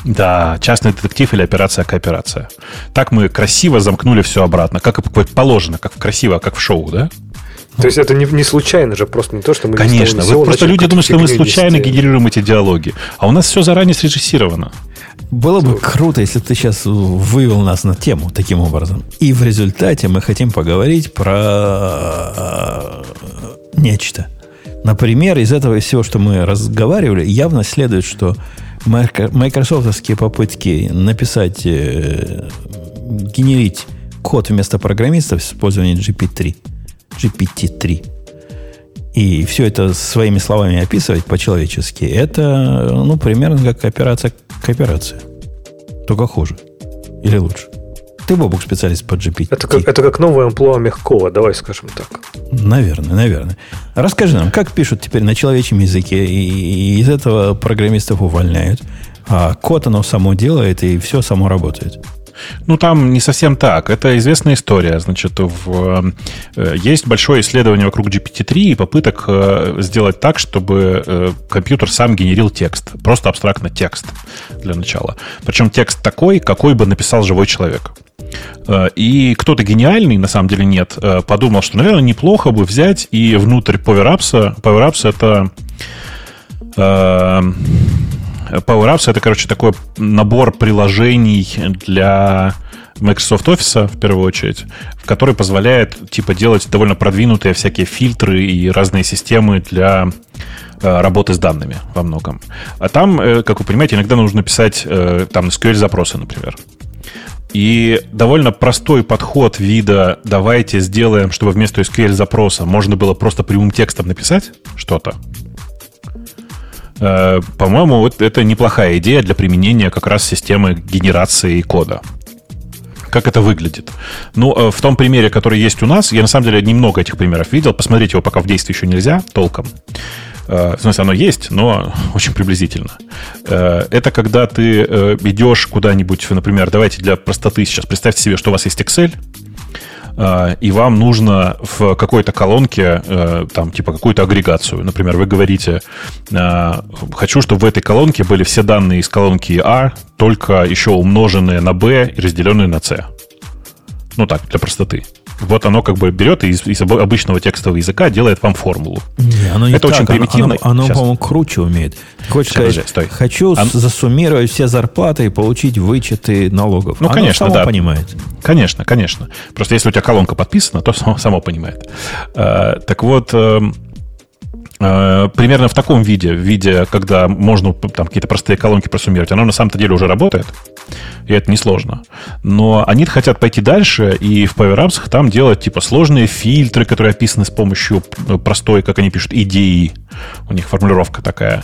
[SPEAKER 3] Да, частный детектив или операция кооперация. Так мы красиво замкнули все обратно, как и положено, как красиво, как в шоу, да?
[SPEAKER 2] То есть это не, не случайно же, просто не то, что мы...
[SPEAKER 3] Конечно, вы просто люди думают, что мы случайно нести. генерируем эти диалоги. А у нас все заранее срежиссировано.
[SPEAKER 1] Было бы круто, если бы ты сейчас вывел нас на тему таким образом. И в результате мы хотим поговорить про э, нечто. Например, из этого всего, что мы разговаривали, явно следует, что майкрософтовские попытки написать, э, генерить код вместо программистов с использованием GPT-3, GPT-3, и все это своими словами описывать по-человечески, это, ну, примерно как операция кооперация. Только хуже. Или лучше. Ты, Бобук, специалист по GPT.
[SPEAKER 2] Это как, это как новая амплуа мягкого, давай скажем так.
[SPEAKER 1] Наверное, наверное. Расскажи нам, как пишут теперь на человечьем языке, и, и из этого программистов увольняют, а код оно само делает, и все само работает.
[SPEAKER 3] Ну, там не совсем так. Это известная история. Значит, в, э, есть большое исследование вокруг GPT-3 и попыток э, сделать так, чтобы э, компьютер сам генерил текст. Просто абстрактно текст для начала. Причем текст такой, какой бы написал живой человек. И кто-то гениальный, на самом деле нет, подумал, что, наверное, неплохо бы взять и внутрь PowerApps, PowerApps это PowerApps это, короче, такой набор приложений для Microsoft Office, в первую очередь, который позволяет, типа, делать довольно продвинутые всякие фильтры и разные системы для э, работы с данными во многом. А там, э, как вы понимаете, иногда нужно писать э, там SQL-запросы, например. И довольно простой подход вида «давайте сделаем, чтобы вместо SQL-запроса можно было просто прямым текстом написать что-то», по-моему, вот это неплохая идея для применения как раз системы генерации кода. Как это выглядит? Ну, э, в том примере, который есть у нас, я на самом деле немного этих примеров видел. Посмотреть его пока в действии еще нельзя толком. Э, в смысле, оно есть, но очень приблизительно. Это когда ты идешь куда-нибудь, например, давайте для простоты сейчас представьте себе, что у вас есть Excel, и вам нужно в какой-то колонке, э, там, типа, какую-то агрегацию. Например, вы говорите, а, хочу, чтобы в этой колонке были все данные из колонки А, только еще умноженные на B и разделенные на C. Ну так, для простоты. Вот оно как бы берет из, из обычного текстового языка делает вам формулу.
[SPEAKER 1] Не, оно не
[SPEAKER 3] это
[SPEAKER 1] так,
[SPEAKER 3] очень
[SPEAKER 1] оно-
[SPEAKER 3] примитивно.
[SPEAKER 1] Оно, оно,
[SPEAKER 3] Сейчас.
[SPEAKER 1] по-моему, круче умеет. Хочешь
[SPEAKER 3] Сейчас,
[SPEAKER 1] сказать,
[SPEAKER 3] стой.
[SPEAKER 1] хочу
[SPEAKER 3] Оно-
[SPEAKER 1] с- засуммировать все зарплаты и получить вычеты налогов.
[SPEAKER 3] Ну,
[SPEAKER 1] Оно
[SPEAKER 3] конечно,
[SPEAKER 1] само
[SPEAKER 3] да.
[SPEAKER 1] понимает.
[SPEAKER 3] Конечно, конечно. Просто если у тебя колонка подписана, то само, само понимает. Э, так вот, эм, э, примерно в таком виде, в виде, когда можно там какие-то простые колонки просуммировать, оно на самом-то деле уже работает. И это несложно. Но они хотят пойти дальше и в PowerApps там делать типа сложные фильтры, которые описаны с помощью э, простой, как они пишут, идеи. У них формулировка такая.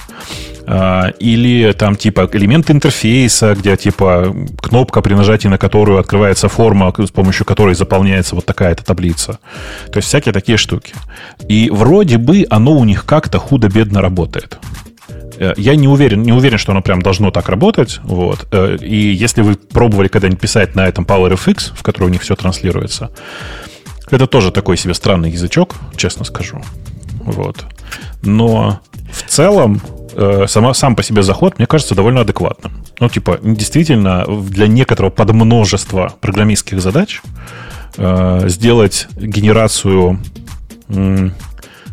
[SPEAKER 3] А, Или там типа элемент интерфейса, где типа кнопка, при нажатии на которую открывается форма, с помощью которой заполняется вот такая-то таблица. То есть всякие такие штуки. И вроде бы оно у них как-то худо-бедно работает. Э, Я не уверен, не уверен, что оно прям должно так работать. Вот. Э, И если вы пробовали когда-нибудь писать на этом PowerFX, в который у них все транслируется, это тоже такой себе странный язычок, честно скажу. Вот. Но в целом э, сама, сам по себе заход, мне кажется, довольно адекватным. Ну, типа, действительно, для некоторого подмножества программистских задач сделать генерацию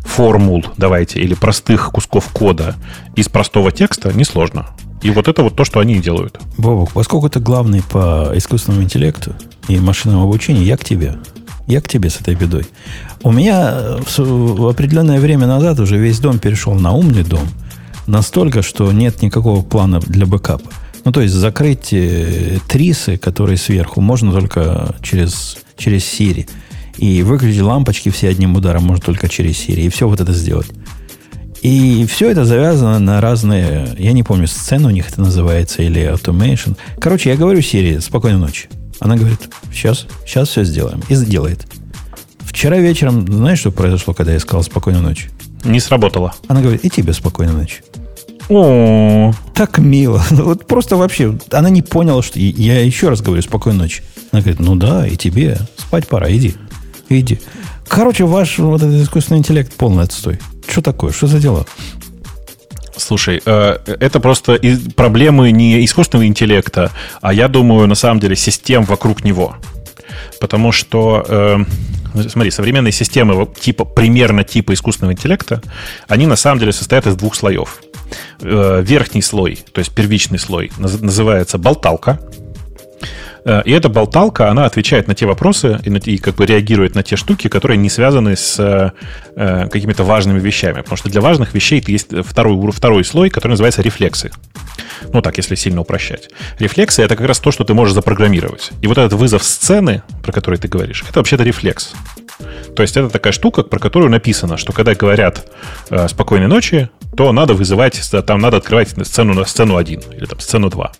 [SPEAKER 3] формул, давайте, или простых кусков кода из простого текста несложно. И вот это вот то, что они и делают.
[SPEAKER 1] Бобок, поскольку ты главный по искусственному интеллекту и машинному обучению, я к тебе. Я к тебе с этой бедой. У меня э, в, определенное время назад уже весь дом перешел на умный дом. Настолько, что нет никакого плана для бэкапа. Ну, то есть закрыть э, трисы, которые сверху, можно только через, через Siri. И выключить лампочки все одним ударом можно только через Siri. И все вот это сделать. И все это завязано на разные, я не помню, сцены у них это называется, или automation. Короче, я говорю Сирии, спокойной ночи. Она говорит, сейчас, сейчас все сделаем. И сделает. Вчера вечером, знаешь, что произошло, когда я сказал спокойной ночи?
[SPEAKER 3] Не сработало.
[SPEAKER 1] Она говорит, и тебе спокойной ночи.
[SPEAKER 3] О,
[SPEAKER 1] Так мило. Вот просто вообще, она не поняла, что... Я еще раз говорю, спокойной ночи. Она говорит, ну да, и тебе. Спать пора, иди. Иди. Короче, ваш вот этот искусственный интеллект полный отстой. Что такое? Что за дела?
[SPEAKER 3] Слушай, э, это просто проблемы не искусственного интеллекта, а я думаю, на самом деле, систем вокруг него. Потому что, э, смотри, современные системы типа, примерно типа искусственного интеллекта, они на самом деле состоят из двух слоев. Э, Верхний слой, то есть первичный слой, наз- называется болталка. Э, И эта болталка, она отвечает на те вопросы и, и как бы реагирует на те штуки, которые не связаны с э, э, какими-то важными вещами. Потому что для важных вещей есть второй, второй слой, который называется рефлексы. Ну так, если сильно упрощать. Рефлексы это как раз то, что ты можешь запрограммировать. И вот этот вызов сцены, про который ты говоришь, это вообще-то рефлекс. То есть это такая штука, про которую написано, что когда говорят э, спокойной ночи, то надо вызывать, там надо открывать сцену сцену 1 или там сцену 2.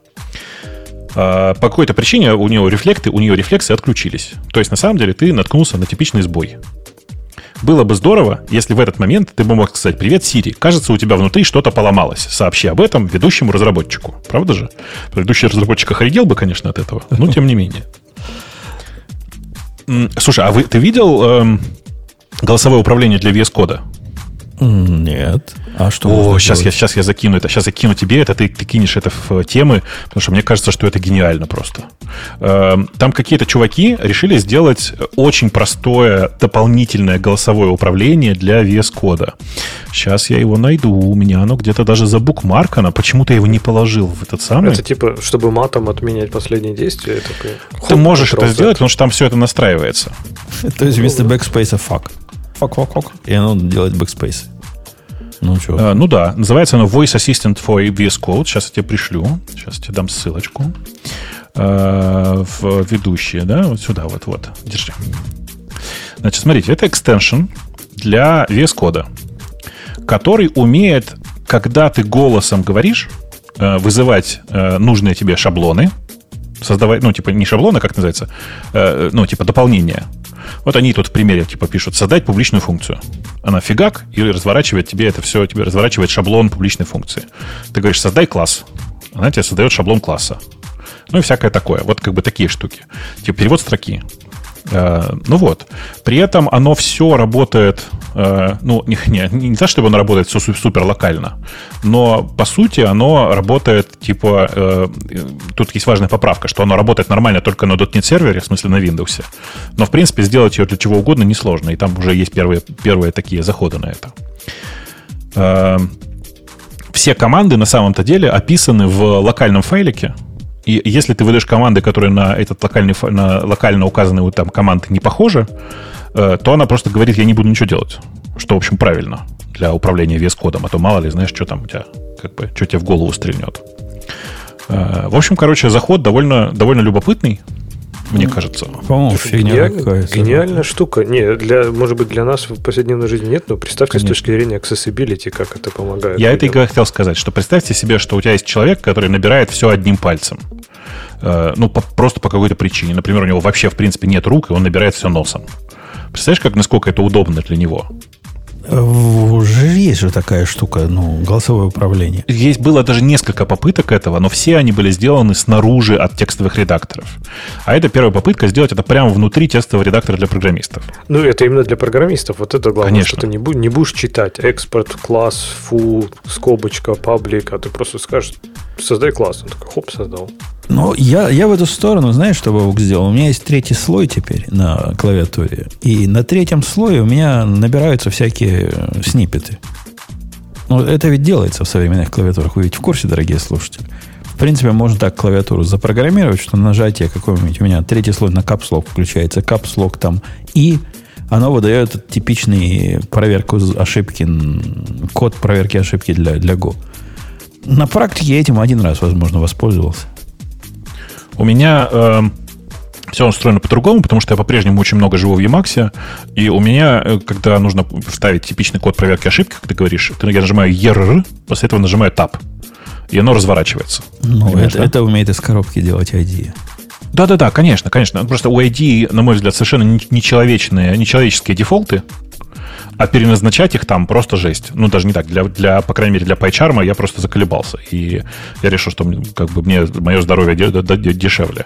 [SPEAKER 3] А, по какой-то причине у нее рефлекты, у нее рефлексы отключились. То есть, на самом деле, ты наткнулся на типичный сбой. Было бы здорово, если в этот момент ты бы мог сказать «Привет, Сири, кажется, у тебя внутри что-то поломалось. Сообщи об этом ведущему разработчику». Правда же? Ведущий разработчик охренел бы, конечно, от этого, но тем не менее. Слушай, а вы, ты видел эм, голосовое управление для VS Code?
[SPEAKER 1] Нет. А что
[SPEAKER 3] О, сейчас я,
[SPEAKER 1] делать?
[SPEAKER 3] сейчас я закину это. Сейчас я кину тебе это, ты, ты кинешь это в э, темы, потому что мне кажется, что это гениально просто. Эм, Там какие-то чуваки решили сделать очень простое дополнительное голосовое управление для VS Code. Сейчас я его найду. У меня оно где-то даже забукмаркано. Почему-то я его не положил в этот самый.
[SPEAKER 2] Это типа, чтобы матом отменять последние действия. такой,
[SPEAKER 3] Ты можешь это сделать, потому что там все это настраивается.
[SPEAKER 1] То есть вместо бэкспейса fuck. Fuck, fuck, fuck. И оно делает бэкспейсы. Ну что?
[SPEAKER 3] Э, Ну да, называется оно Voice Assistant for VS Code. Сейчас я тебе пришлю. Сейчас я тебе дам ссылочку. Э, В ведущие, да, вот сюда, вот, вот. Держи. Значит, смотрите, это extension для VS Code, который умеет, когда ты голосом говоришь, э, вызывать э, нужные тебе шаблоны, создавать, ну, типа, не шаблоны, как называется, э, ну, типа, дополнения. Вот они тут в примере, типа, пишут, создать публичную функцию. Она фигак и разворачивает тебе это все, тебе разворачивает шаблон публичной функции. Ты говоришь, создай класс. Она тебе создает шаблон класса. Ну и всякое такое. Вот как бы такие штуки. Типа перевод строки. Э, ну вот. При этом оно все работает, э, ну, не, не, не то, чтобы оно работает супер локально, но по сути оно работает, типа, э, тут есть важная поправка, что оно работает нормально только на .NET сервере, в смысле на Windows. Но, в принципе, сделать ее для чего угодно несложно, и там уже есть первые, первые такие заходы на это. Все команды на самом-то деле описаны в локальном файлике, и если ты выдаешь команды, которые на этот локальный, на локально указанные там команды не похожи, э, то она просто говорит, я не буду ничего делать. Что, в общем, правильно для управления вес-кодом. А то мало ли, знаешь, что там у тебя, как бы, что тебе в голову стрельнет. Э, в общем, короче, заход довольно, довольно любопытный мне кажется.
[SPEAKER 2] По-моему, фигня Гениальная штука. Не, для, может быть, для нас в повседневной жизни нет, но представьте Конечно. с точки зрения accessibility, как это помогает.
[SPEAKER 3] Я людям. это и хотел сказать, что представьте себе, что у тебя есть человек, который набирает все одним пальцем. Э, ну, по, просто по какой-то причине. Например, у него вообще, в принципе, нет рук, и он набирает все носом. Представляешь, как, насколько это удобно для него?
[SPEAKER 1] Уже есть же такая штука, ну, голосовое управление.
[SPEAKER 3] Есть было даже несколько попыток этого, но все они были сделаны снаружи от текстовых редакторов. А это первая попытка сделать это прямо внутри текстового редактора для программистов.
[SPEAKER 2] Ну, это именно для программистов. Вот это главное, Конечно. что ты не, бу- не будешь читать экспорт, класс, фу, скобочка, паблик, а ты просто скажешь, создай класс. Он такой, хоп, создал.
[SPEAKER 1] Ну, я, я в эту сторону, знаешь, что Бабук сделал? У меня есть третий слой теперь на клавиатуре. И на третьем слое у меня набираются всякие э, снипеты. Ну, это ведь делается в современных клавиатурах. Вы ведь в курсе, дорогие слушатели. В принципе, можно так клавиатуру запрограммировать, что нажатие какое-нибудь... У меня третий слой на капслог включается. Капслог там и оно выдает типичный проверку ошибки, код проверки ошибки для, для Go. На практике я этим один раз, возможно, воспользовался.
[SPEAKER 3] У меня э, все устроено по-другому, потому что я по-прежнему очень много живу в Emacs, и у меня, э, когда нужно вставить типичный код проверки ошибки, как ты говоришь, я нажимаю ERR, после этого нажимаю Tab, и оно разворачивается.
[SPEAKER 1] Ну, это, да? это умеет из коробки делать ID.
[SPEAKER 3] Да-да-да, конечно, конечно. Просто у ID, на мой взгляд, совершенно нечеловечные, нечеловеческие дефолты, а переназначать их там просто жесть. Ну, даже не так. Для, для по крайней мере, для PyCharm я просто заколебался. И я решил, что как бы мне мое здоровье дешевле.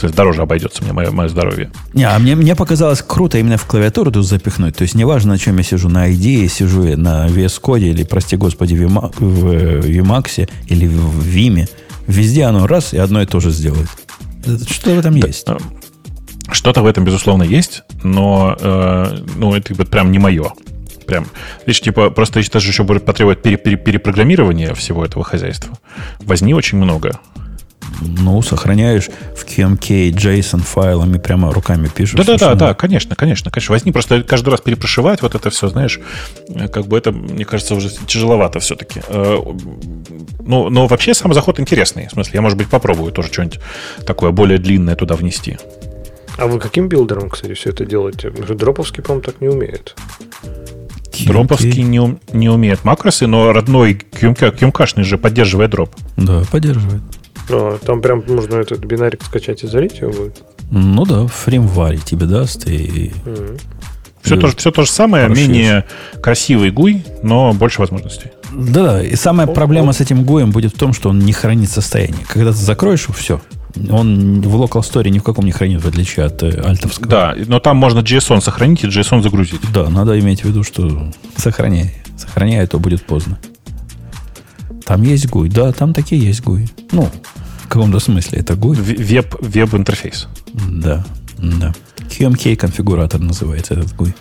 [SPEAKER 3] То есть дороже обойдется мне мое, мое здоровье.
[SPEAKER 1] Не, а мне, мне показалось круто именно в клавиатуру тут запихнуть. То есть неважно, на чем я сижу, на ID, сижу я на VS Code или, прости господи, в Emacs или в Vime. Везде оно раз и одно и то же сделает. Что в этом да, есть?
[SPEAKER 3] Что-то в этом, безусловно, есть, но э, ну, это вот прям не мое. Прям. Видишь, типа, просто это же еще будет потребовать пере, пере, перепрограммирования всего этого хозяйства. Возни очень много.
[SPEAKER 1] Ну, сохраняешь в QMK JSON файлами, прямо руками пишешь.
[SPEAKER 3] Да-да-да, да, конечно, конечно, конечно. Возьми просто каждый раз перепрошивать вот это все, знаешь, э, как бы это, мне кажется, уже тяжеловато все-таки. Э, ну, но вообще сам заход интересный. В смысле, я, может быть, попробую тоже что-нибудь такое более длинное туда внести.
[SPEAKER 2] А вы каким билдером, кстати, все это делаете? Дроповский, по-моему, так не умеет.
[SPEAKER 3] Дроповский не, не умеет макросы, но родной QMK, же поддерживает дроп.
[SPEAKER 1] Да, поддерживает.
[SPEAKER 2] А, там прям можно этот бинарик скачать и залить его будет?
[SPEAKER 1] Ну да, фреймваре тебе даст и...
[SPEAKER 3] Mm-hmm. Все, то, все то же самое, Хорошо. менее красивый гуй, но больше возможностей.
[SPEAKER 1] Да, и самая проблема с этим гуем будет в том, что он не хранит состояние. Когда ты закроешь, все, он в Local Store ни в каком не хранит, в отличие от э, альтовского.
[SPEAKER 3] Да, но там можно JSON сохранить и JSON загрузить.
[SPEAKER 1] Да, надо иметь в виду, что сохраняй. Сохраняй, а то будет поздно. Там есть GUI. Да, там такие есть GUI. Ну, в каком-то смысле это GUI.
[SPEAKER 3] Веб, веб-интерфейс.
[SPEAKER 1] Да, да. QMK конфигуратор называется этот GUI.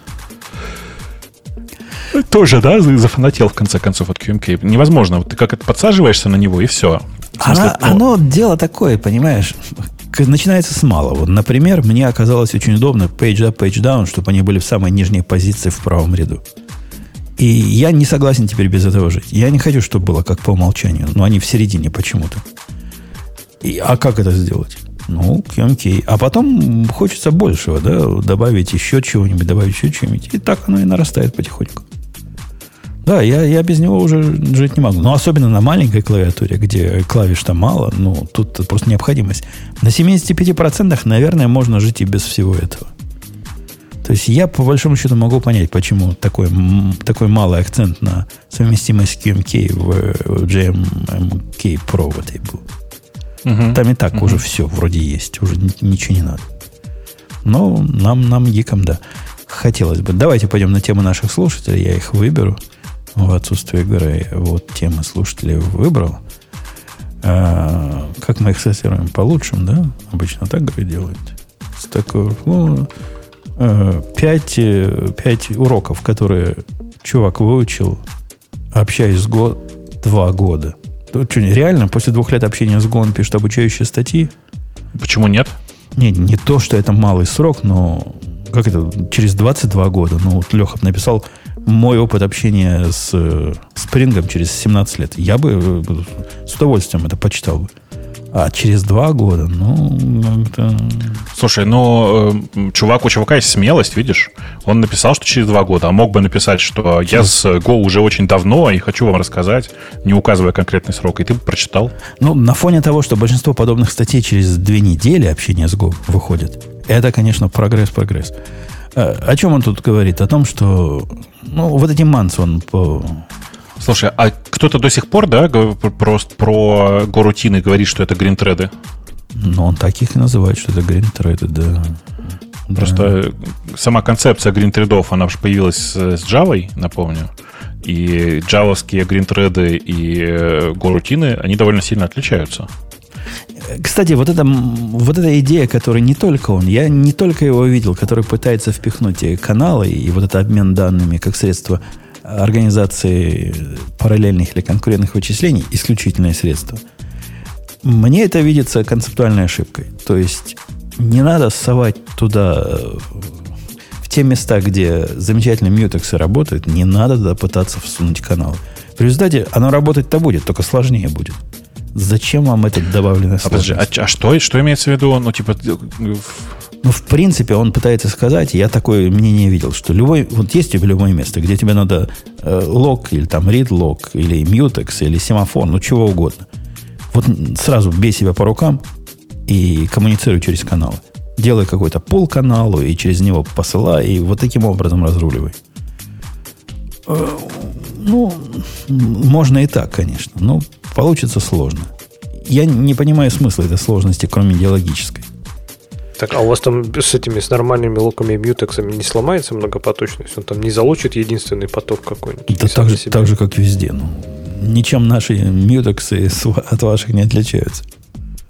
[SPEAKER 3] Тоже, да, зафанател в конце концов от QMK. Невозможно. Ты как это подсаживаешься на него, и все.
[SPEAKER 1] Смысле, Она, ну... Оно дело такое, понимаешь, начинается с малого. Например, мне оказалось очень удобно page up, page down, чтобы они были в самой нижней позиции в правом ряду. И я не согласен теперь без этого жить. Я не хочу, чтобы было как по умолчанию, но они в середине почему-то. И, а как это сделать? Ну, QMK. А потом хочется большего, да, добавить еще чего-нибудь, добавить еще чего-нибудь. И так оно и нарастает потихоньку. Да, я, я без него уже жить не могу. Но особенно на маленькой клавиатуре, где клавиш-то мало, ну, тут просто необходимость. На 75% наверное, можно жить и без всего этого. То есть я, по большому счету, могу понять, почему такой, такой малый акцент на совместимость QMK в, в JMK Pro в этой был. Угу. Там и так угу. уже все вроде есть, уже ничего не надо. Но нам, нам гикам, да. Хотелось бы. Давайте пойдем на тему наших слушателей. Я их выберу в отсутствие игры. Вот темы слушателей выбрал. А, как мы их сортируем? По лучшим, да? Обычно так говорят, делают. С такой, ну, а, пять, э, пять уроков, которые чувак выучил, общаясь с год, два года. Тут что, реально, после двух лет общения с Go он пишет обучающие статьи?
[SPEAKER 3] Почему нет?
[SPEAKER 1] Не, не то, что это малый срок, но как это, через 22 года. Ну, вот Леха написал мой опыт общения с Спрингом через 17 лет. Я бы э, с удовольствием это почитал бы. А через два года, ну, это...
[SPEAKER 3] Слушай, ну, э, чувак, у чувака есть смелость, видишь? Он написал, что через два года, а мог бы написать, что я с Go уже очень давно и хочу вам рассказать, не указывая конкретный срок, и ты бы прочитал.
[SPEAKER 1] Ну, на фоне того, что большинство подобных статей через две недели общения с Go выходит, это, конечно, прогресс, прогресс. А, о чем он тут говорит? О том, что ну, вот эти манс он по,
[SPEAKER 3] Слушай, а кто-то до сих пор, да, просто про горутины говорит, что это гринтреды?
[SPEAKER 1] Ну, он таких и называет, что это гринтреды, да.
[SPEAKER 3] Просто да. сама концепция гринтредов, она же появилась с Java, напомню. И джавовские гринтреды и э, горутины, они довольно сильно отличаются.
[SPEAKER 1] Кстати, вот эта, вот эта идея, которая не только он, я не только его видел, который пытается впихнуть и каналы, и вот это обмен данными как средство организации параллельных или конкурентных вычислений исключительное средство. Мне это видится концептуальной ошибкой. То есть не надо совать туда в те места, где замечательные мьютексы работают, не надо туда пытаться всунуть канал. В результате оно работать-то будет, только сложнее будет. Зачем вам этот добавленный
[SPEAKER 3] а, подожди, а, а что, что имеется в виду? Ну, типа,
[SPEAKER 1] ну, в принципе, он пытается сказать, я такое мнение видел, что любой, вот есть тебе любое место, где тебе надо э, лог, или там read лог, или mutex, или семафор, ну, чего угодно. Вот сразу бей себя по рукам и коммуницируй через каналы. Делай какой-то пол каналу и через него посылай, и вот таким образом разруливай. Ну, можно и так, конечно, но получится сложно. Я не понимаю смысла этой сложности, кроме идеологической.
[SPEAKER 2] Так, а у вас там с этими, с нормальными локами и мьютексами не сломается многопоточность? Он там не залучит единственный поток какой-нибудь?
[SPEAKER 1] Да так же, так же, как везде. Ну, ничем наши мьютексы от ваших не отличаются.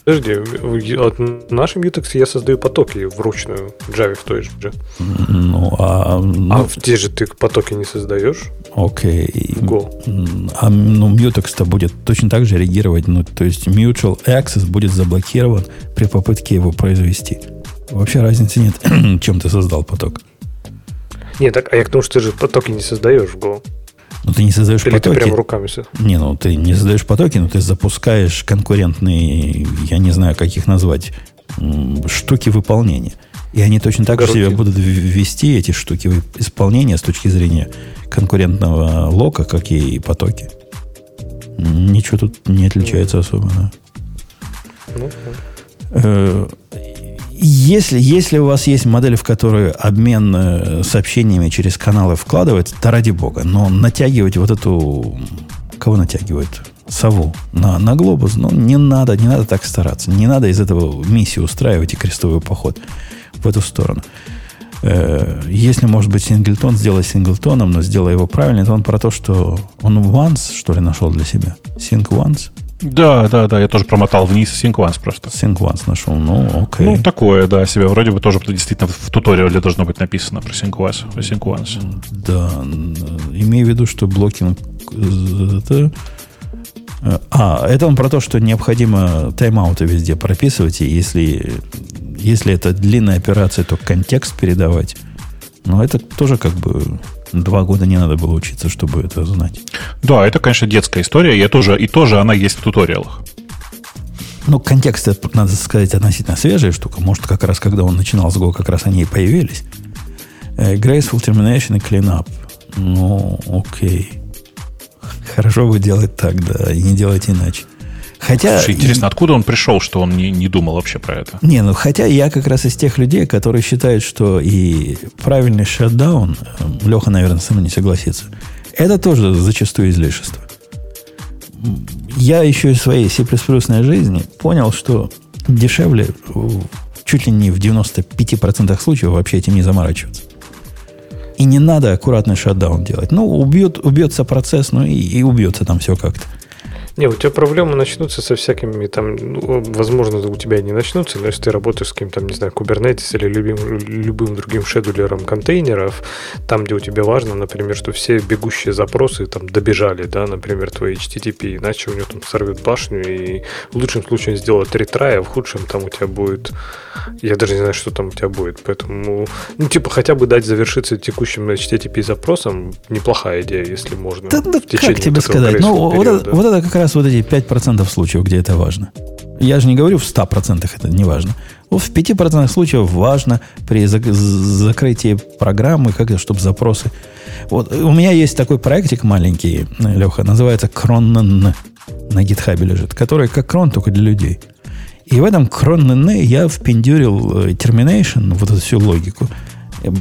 [SPEAKER 2] Подожди, от нашей Mutex я создаю потоки вручную в Java в той же.
[SPEAKER 1] Ну, а... Ну,
[SPEAKER 2] а где же ты потоки не создаешь?
[SPEAKER 1] Окей.
[SPEAKER 2] Go.
[SPEAKER 1] А ну, Mutex-то будет точно так же реагировать. Ну, то есть Mutual Access будет заблокирован при попытке его произвести. Вообще разницы нет, чем ты создал поток.
[SPEAKER 2] Нет, так, а я к тому, что ты же потоки не создаешь в Go.
[SPEAKER 1] Ну, ты не создаешь
[SPEAKER 2] Или
[SPEAKER 1] потоки.
[SPEAKER 2] ты прямо руками все.
[SPEAKER 1] Не, ну ты не создаешь потоки, но ты запускаешь конкурентные, я не знаю, как их назвать, штуки выполнения. И они точно так же себя будут ввести, эти штуки исполнения с точки зрения конкурентного лока, как и потоки. Ничего тут не отличается особо. Да. Ну, э, если, если у вас есть модель, в которую обмен э, сообщениями через каналы вкладывается, то ради бога. Но натягивать вот эту... Кого натягивают? Сову на, на глобус. Ну, не надо, не надо так стараться. Не надо из этого миссию устраивать и крестовый поход в эту сторону. Э, если, может быть, синглтон, сделай синглтоном, но сделай его правильно, то он про то, что он once, что ли, нашел для себя. Sync once.
[SPEAKER 3] Да, да, да, я тоже промотал вниз Sync просто.
[SPEAKER 1] Sync нашел, ну, окей.
[SPEAKER 3] Ну, такое, да, себе вроде бы тоже действительно в туториале должно быть написано про Sync Once.
[SPEAKER 1] Да, имею в виду, что блокинг... Это... А, это он про то, что необходимо тайм-ауты везде прописывать, и если, если это длинная операция, то контекст передавать. Но это тоже как бы Два года не надо было учиться, чтобы это знать.
[SPEAKER 3] Да, это, конечно, детская история. Я тоже, и тоже она есть в туториалах.
[SPEAKER 1] Ну, контекст, надо сказать, относительно свежая штука. Может, как раз, когда он начинал с Go, как раз они и появились. Э, graceful Termination и Cleanup. Ну, окей. Хорошо бы делать так, да, и не делать иначе. Хотя...
[SPEAKER 3] Слушай, интересно, откуда он пришел, что он не, не думал вообще про это?
[SPEAKER 1] Не, ну хотя я как раз из тех людей, которые считают, что и правильный шатдаун, э, Леха, наверное, со мной не согласится, это тоже зачастую излишество. Я еще из своей C++ жизни понял, что дешевле чуть ли не в 95% случаев вообще этим не заморачиваться. И не надо аккуратный шатдаун делать. Ну, убьет, убьется процесс, ну и, и убьется там все как-то.
[SPEAKER 2] Не, у тебя проблемы начнутся со всякими там, ну, возможно, у тебя не начнутся, но если ты работаешь с каким-то, не знаю, Kubernetes или любым, любым другим шедулером контейнеров, там, где у тебя важно, например, что все бегущие запросы там добежали, да, например, твой HTTP, иначе у него там сорвет башню, и в лучшем случае он сделает ретрай, а в худшем там у тебя будет, я даже не знаю, что там у тебя будет, поэтому, ну, типа, хотя бы дать завершиться текущим HTTP запросом, неплохая идея, если можно.
[SPEAKER 1] Да, да как тебе сказать? Ну, вот это, вот это как раз раз вот эти 5% случаев, где это важно. Я же не говорю в 100% это не важно. Вот в 5% случаев важно при закрытии программы, как чтобы запросы... Вот у меня есть такой проектик маленький, Леха, называется Cron на гитхабе лежит, который как крон, только для людей. И в этом крон я впендюрил э, termination, вот эту всю логику.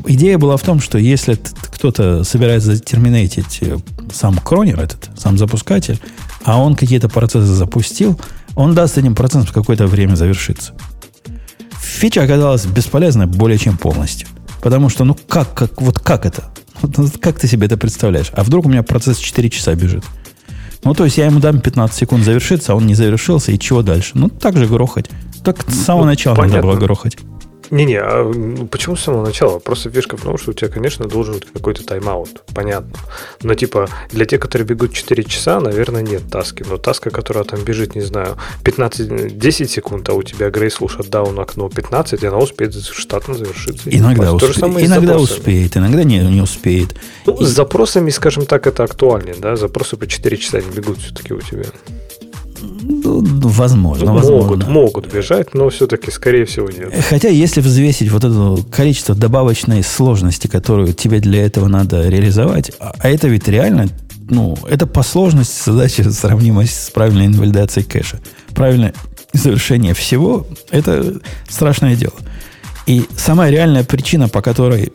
[SPEAKER 1] Идея была в том, что если кто-то собирается затерминейтить э, сам кронер этот, сам запускатель, а он какие-то процессы запустил, он даст этим процессом какое-то время завершиться. Фича оказалась бесполезной более чем полностью. Потому что, ну как, как, вот как это? Вот, как ты себе это представляешь? А вдруг у меня процесс 4 часа бежит? Ну, то есть я ему дам 15 секунд завершиться, а он не завершился, и чего дальше? Ну, так же грохать. Так с самого ну, начала понятно. надо было грохать.
[SPEAKER 2] Не-не, а почему с самого начала? Просто фишка в том, что у тебя, конечно, должен быть какой-то тайм-аут. Понятно. Но типа для тех, которые бегут 4 часа, наверное, нет таски. Но таска, которая там бежит, не знаю, 15-10 секунд, а у тебя Graceful Shutdown окно 15, и она успеет штатно завершиться.
[SPEAKER 1] Иногда, усп... иногда успеет, иногда не, не успеет.
[SPEAKER 2] Ну, и... С запросами, скажем так, это актуальнее, да? Запросы по 4 часа не бегут все-таки у тебя.
[SPEAKER 1] Ну, возможно, ну,
[SPEAKER 2] возможно. Могут, могут бежать, но все-таки, скорее всего, нет.
[SPEAKER 1] Хотя, если взвесить вот это количество добавочной сложности, которую тебе для этого надо реализовать, а, а это ведь реально, ну, это по сложности задача сравнима с правильной инвалидацией кэша. Правильное завершение всего – это страшное дело. И самая реальная причина, по которой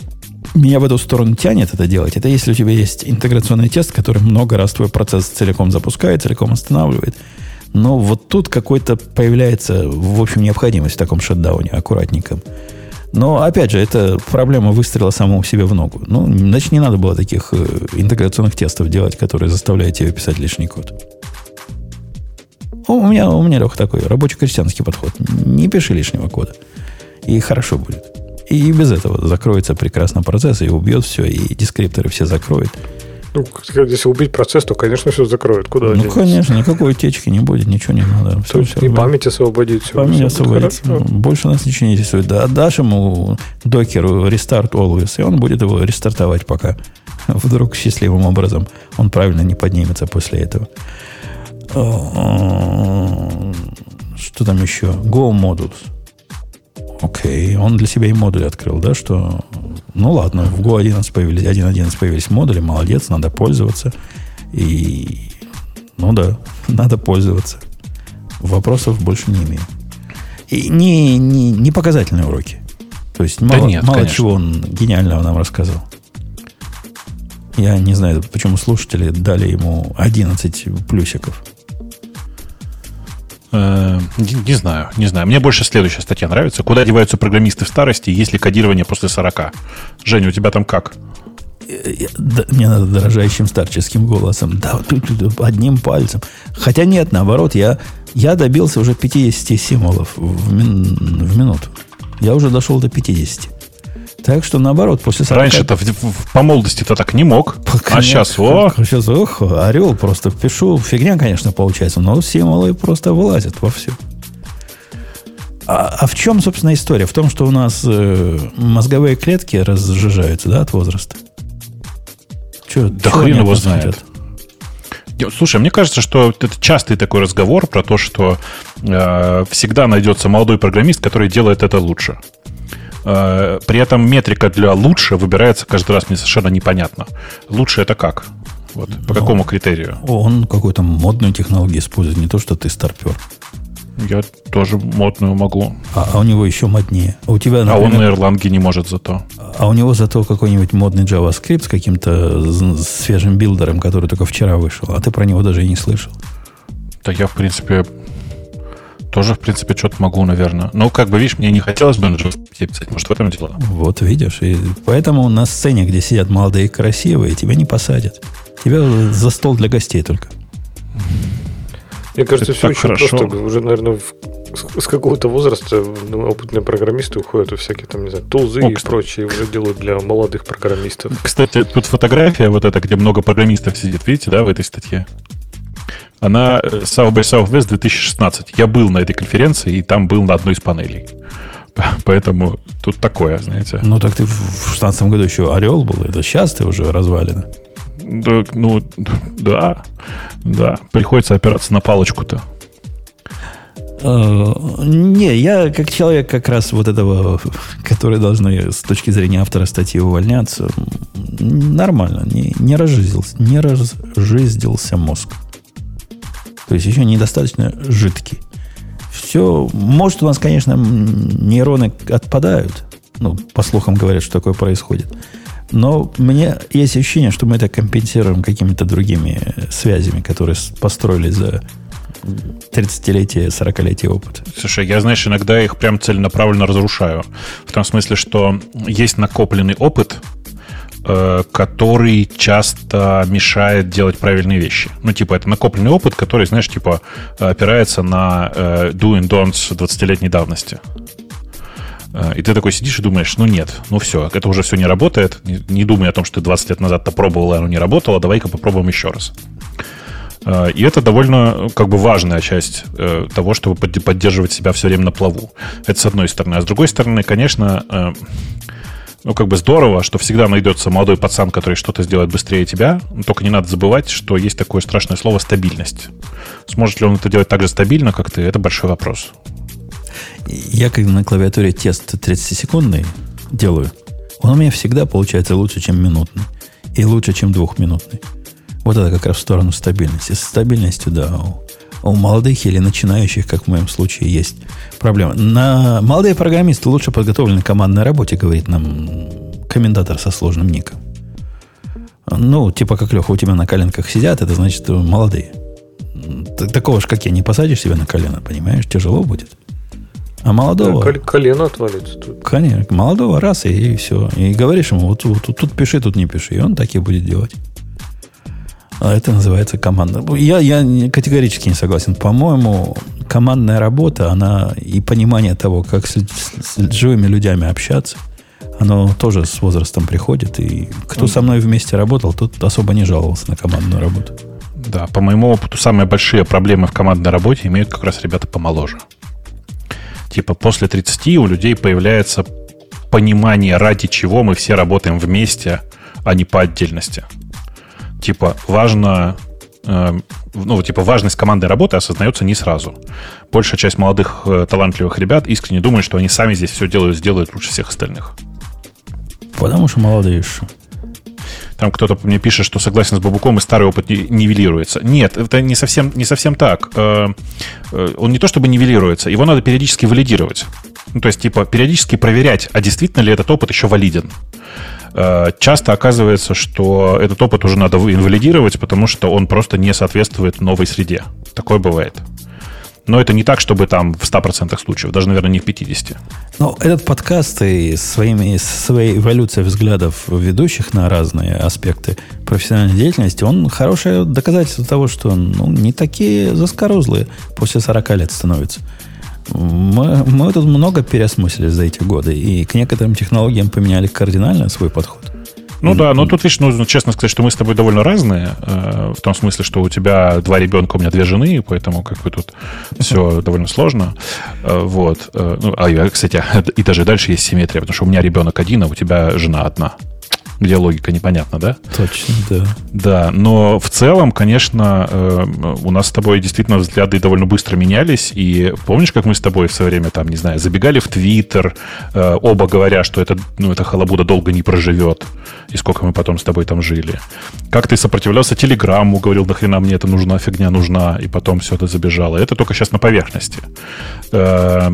[SPEAKER 1] меня в эту сторону тянет это делать, это если у тебя есть интеграционный тест, который много раз твой процесс целиком запускает, целиком останавливает – но вот тут какой-то появляется, в общем, необходимость в таком шатдауне аккуратненьком. Но, опять же, это проблема выстрела самому себе в ногу. Ну, значит, не надо было таких э, интеграционных тестов делать, которые заставляют тебя писать лишний код. У меня, у меня, Леха, такой рабочий крестьянский подход. Не пиши лишнего кода. И хорошо будет. И без этого закроется прекрасно процесс, и убьет все, и дескрипторы все закроет.
[SPEAKER 2] Ну, если убить процесс, то, конечно, все закроют. Куда
[SPEAKER 1] Ну, денется? конечно, никакой утечки не будет, ничего не надо.
[SPEAKER 2] Все, все, и память освободить. Все,
[SPEAKER 1] память освободить. Ну, больше нас ничего не интересует. Да, отдашь ему докеру restart always, и он будет его рестартовать, пока вдруг счастливым образом он правильно не поднимется после этого. Что там еще? Go Modulus. Окей, он для себя и модуль открыл, да, что ну ладно, в Go 11 появились, 1.11 появились модули, молодец, надо пользоваться. И, ну да, надо пользоваться. Вопросов больше не имею. И не, не, не показательные уроки. То есть да мало, нет, мало чего он гениального нам рассказал. Я не знаю, почему слушатели дали ему 11 плюсиков.
[SPEAKER 3] Э, не, не знаю, не знаю. Мне больше следующая статья нравится. Куда деваются программисты в старости, есть ли кодирование после 40? Женя, у тебя там как?
[SPEAKER 1] Мне надо дрожащим старческим голосом. Да, одним пальцем. Хотя нет, наоборот, я, я добился уже 50 символов в, мин, в минуту. Я уже дошел до 50. Так что наоборот, после
[SPEAKER 3] 40... Раньше-то по молодости-то так не мог. Конечно, а сейчас, о!
[SPEAKER 1] Сейчас, ох, орел просто пишу. Фигня, конечно, получается, но символы просто вылазят во все. А, а в чем, собственно, история? В том, что у нас э, мозговые клетки разжижаются, да, от возраста.
[SPEAKER 3] Че, да хрен его знает. Слушай, мне кажется, что это частый такой разговор про то, что э, всегда найдется молодой программист, который делает это лучше. Э, при этом метрика для лучше выбирается каждый раз мне совершенно непонятно. Лучше это как? Вот, по Но какому критерию?
[SPEAKER 1] Он какую-то модную технологию использует, не то, что ты старпер.
[SPEAKER 3] Я тоже модную могу.
[SPEAKER 1] А, а у него еще моднее. А, у тебя,
[SPEAKER 3] например, а он на Erlang не может зато.
[SPEAKER 1] А у него зато какой-нибудь модный JavaScript с каким-то свежим билдером, который только вчера вышел. А ты про него даже и не слышал.
[SPEAKER 3] Да я, в принципе, тоже, в принципе, что-то могу, наверное. Но, как бы, видишь, мне не хотелось бы на JavaScript писать. Может, в этом дело?
[SPEAKER 1] Вот, видишь. И поэтому на сцене, где сидят молодые и красивые, тебя не посадят. Тебя за стол для гостей только.
[SPEAKER 2] Мне кажется, Это все очень хорошо. просто. Уже, наверное, в с какого-то возраста ну, опытные программисты уходят в всякие там, не знаю, тулзы О, и кстати. прочие уже делают для молодых программистов.
[SPEAKER 3] Кстати, тут фотография вот эта, где много программистов сидит, видите, да, в этой статье? Она э, South by Southwest 2016. Я был на этой конференции, и там был на одной из панелей. Поэтому тут такое, знаете.
[SPEAKER 1] Ну, так ты в 16 году еще Орел был, это сейчас ты уже развалина.
[SPEAKER 3] Да, ну, да, да. Приходится опираться на палочку-то.
[SPEAKER 1] Э, не, я как человек как раз вот этого, который должны с точки зрения автора статьи увольняться, нормально, не, не, разжиздился, не разжиздился мозг. То есть еще недостаточно жидкий. Все, может, у нас, конечно, нейроны отпадают. Ну, по слухам говорят, что такое происходит. Но меня есть ощущение, что мы это компенсируем какими-то другими связями, которые построили за 30-летие, 40-летие опыта.
[SPEAKER 3] Слушай, я, знаешь, иногда их прям целенаправленно разрушаю. В том смысле, что есть накопленный опыт, э, который часто мешает делать правильные вещи. Ну, типа, это накопленный опыт, который, знаешь, типа, опирается на э, do and don'ts 20-летней давности. Э, и ты такой сидишь и думаешь, ну нет, ну все, это уже все не работает. Не, не думай о том, что ты 20 лет назад-то пробовал, и оно не работало, давай-ка попробуем еще раз. Э, и это довольно как бы важная часть э, того, чтобы поддерживать себя все время на плаву. Это с одной стороны. А с другой стороны, конечно, э, ну, как бы здорово, что всегда найдется молодой пацан, который что-то сделает быстрее тебя. Только не надо забывать, что есть такое страшное слово стабильность. Сможет ли он это делать так же стабильно, как ты, это большой вопрос.
[SPEAKER 1] Я, когда на клавиатуре тест 30-секундный делаю, он у меня всегда получается лучше, чем минутный. И лучше, чем двухминутный. Вот это как раз в сторону стабильности. С стабильностью, да, у молодых или начинающих, как в моем случае, есть проблема. На молодые программисты лучше подготовлены к командной работе, говорит нам комментатор со сложным ником. Ну, типа как Леха у тебя на коленках сидят, это значит молодые. Такого же, как я, не посадишь себя на колено, понимаешь? Тяжело будет. А молодого...
[SPEAKER 2] Да, колено отвалится тут.
[SPEAKER 1] Конечно, молодого раз и, и все. И говоришь ему, вот, вот тут пиши, тут не пиши. И он так и будет делать. А это называется команда. Я, я категорически не согласен. По-моему, командная работа, она и понимание того, как с, с, с живыми людьми общаться, оно тоже с возрастом приходит. И кто со мной вместе работал, тот особо не жаловался на командную работу.
[SPEAKER 3] Да, по моему опыту, самые большие проблемы в командной работе имеют как раз ребята помоложе. Типа после 30 у людей появляется понимание, ради чего мы все работаем вместе, а не по отдельности типа, важно э, ну, типа, важность командной работы осознается не сразу. Большая часть молодых э, талантливых ребят искренне думают, что они сами здесь все делают, сделают лучше всех остальных.
[SPEAKER 1] Потому что молодые еще.
[SPEAKER 3] Там кто-то мне пишет, что согласен с Бабуком, и старый опыт нивелируется. Нет, это не совсем, не совсем так. Э, он не то чтобы нивелируется, его надо периодически валидировать. Ну, то есть, типа, периодически проверять, а действительно ли этот опыт еще валиден. Э, часто оказывается, что этот опыт уже надо инвалидировать, потому что он просто не соответствует новой среде. Такое бывает. Но это не так, чтобы там в 100% случаев, даже, наверное, не в 50%.
[SPEAKER 1] Ну, этот подкаст и своими, своей эволюцией взглядов ведущих на разные аспекты профессиональной деятельности, он хорошее доказательство того, что ну, не такие заскорузлые после 40 лет становятся. Мы, мы тут много переосмыслили за эти годы, и к некоторым технологиям поменяли кардинально свой подход.
[SPEAKER 3] Ну да, но тут, видишь, нужно честно сказать, что мы с тобой довольно разные, э, в том смысле, что у тебя два ребенка, у меня две жены, поэтому как бы тут все довольно сложно. Э, вот. Э, ну, а, кстати, и даже дальше есть симметрия, потому что у меня ребенок один, а у тебя жена одна где логика непонятна, да?
[SPEAKER 1] Точно, да.
[SPEAKER 3] Да, но в целом, конечно, э, у нас с тобой действительно взгляды довольно быстро менялись, и помнишь, как мы с тобой в свое время, там, не знаю, забегали в Твиттер, э, оба говоря, что это, ну, эта халабуда долго не проживет, и сколько мы потом с тобой там жили. Как ты сопротивлялся Телеграмму, говорил, нахрена мне это нужна, фигня нужна, и потом все это забежало. Это только сейчас на поверхности. Э,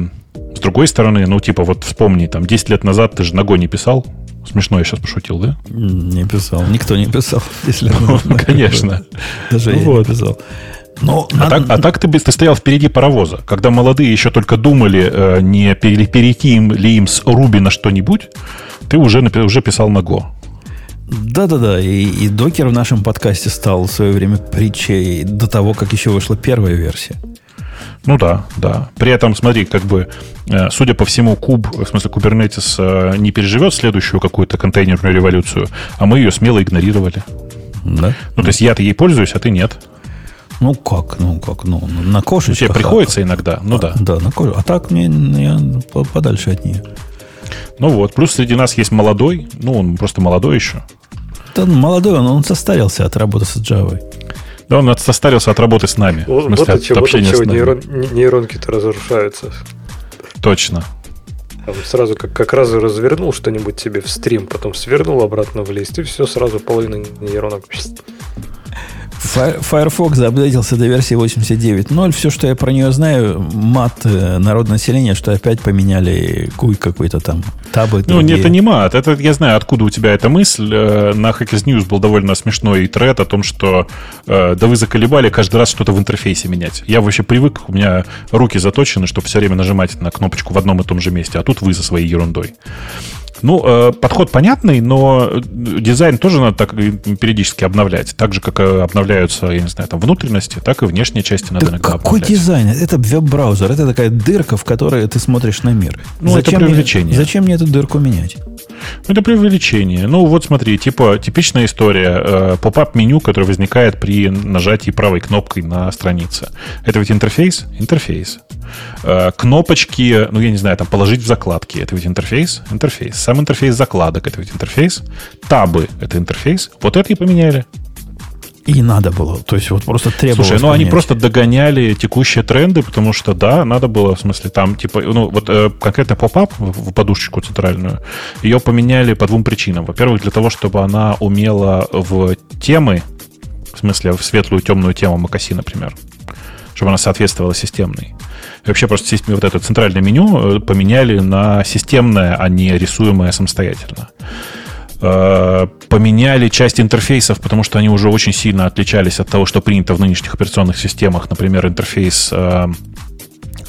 [SPEAKER 3] с другой стороны, ну, типа, вот вспомни, там, 10 лет назад ты же ногой не писал, Смешно я сейчас пошутил, да?
[SPEAKER 1] Не писал. Никто не писал, если
[SPEAKER 3] ну, Конечно.
[SPEAKER 1] Даже я не писал. Но
[SPEAKER 3] А,
[SPEAKER 1] надо-
[SPEAKER 3] так, а так ты, ты стоял впереди паровоза. Когда молодые еще только думали, э, не пере- перейти им ли им с Руби на что-нибудь, ты уже, уже писал на Go.
[SPEAKER 1] Да-да-да, и, и докер в нашем подкасте стал в свое время притчей до того, как еще вышла первая версия.
[SPEAKER 3] Ну да, да. При этом, смотри, как бы, э, судя по всему, куб, в смысле, Kubernetes э, не переживет следующую какую-то контейнерную революцию, а мы ее смело игнорировали.
[SPEAKER 1] Да?
[SPEAKER 3] Ну, то есть я-то ей пользуюсь, а ты нет.
[SPEAKER 1] Ну как, ну как, ну на
[SPEAKER 3] Ну,
[SPEAKER 1] кошечках.
[SPEAKER 3] тебе приходится иногда, ну да.
[SPEAKER 1] Да, на коже. А так мне я по- подальше от нее.
[SPEAKER 3] Ну вот, плюс среди нас есть молодой, ну, он просто молодой еще.
[SPEAKER 1] Да, он молодой, он, он состарился от работы с Java.
[SPEAKER 3] Да, он состарился от работы с нами. в
[SPEAKER 2] Вот,
[SPEAKER 3] смысле,
[SPEAKER 2] вот от чего, вот чего нейрон- не- нейронки-то разрушаются.
[SPEAKER 3] Точно.
[SPEAKER 2] Там сразу как, как раз развернул что-нибудь себе в стрим, потом свернул обратно в лист, и все, сразу половина нейронок.
[SPEAKER 1] Firefox заапдейтился до версии 89.0. Все, что я про нее знаю, мат э, народ населения, что опять поменяли куй какой-то там табы.
[SPEAKER 3] Ну,
[SPEAKER 1] другие.
[SPEAKER 3] не, это не мат. Это я знаю, откуда у тебя эта мысль. Э, На Hackers News был довольно смешной тред о том, что э, да вы заколебали каждый раз что-то в интерфейсе менять. Я вообще привык, у меня руки заточены, чтобы все время нажимать на кнопочку в одном и том же месте, а тут вы со своей ерундой. Ну, э, подход понятный, но дизайн тоже надо так периодически обновлять. Так же, как э, обновляются, я не знаю, там внутренности, так и внешние части надо
[SPEAKER 1] Да
[SPEAKER 3] иногда
[SPEAKER 1] какой
[SPEAKER 3] обновлять.
[SPEAKER 1] дизайн? Это веб-браузер. Это такая дырка, в которой ты смотришь на мир.
[SPEAKER 3] Ну, это
[SPEAKER 1] мне-
[SPEAKER 3] привлечение.
[SPEAKER 1] зачем мне эту дырку менять?
[SPEAKER 3] Это преувеличение. Ну, вот смотри, типа типичная история. э, Pop-up меню, которое возникает при нажатии правой кнопкой на странице. Это ведь интерфейс? Интерфейс. Э, Кнопочки, ну, я не знаю, там положить в закладки. Это ведь интерфейс? Интерфейс. Сам интерфейс закладок. Это ведь интерфейс. Табы. Это интерфейс. Вот это и поменяли.
[SPEAKER 1] И надо было. То есть вот просто требовалось
[SPEAKER 3] Слушай, ну они просто догоняли текущие тренды, потому что, да, надо было, в смысле, там, типа, ну, вот э, конкретно pop-up в подушечку центральную, ее поменяли по двум причинам. Во-первых, для того, чтобы она умела в темы, в смысле, в светлую, темную тему Макаси, например, чтобы она соответствовала системной. И вообще просто вот это центральное меню э, поменяли на системное, а не рисуемое самостоятельно. Э, Поменяли часть интерфейсов, потому что они уже очень сильно отличались от того, что принято в нынешних операционных системах. Например, интерфейс э,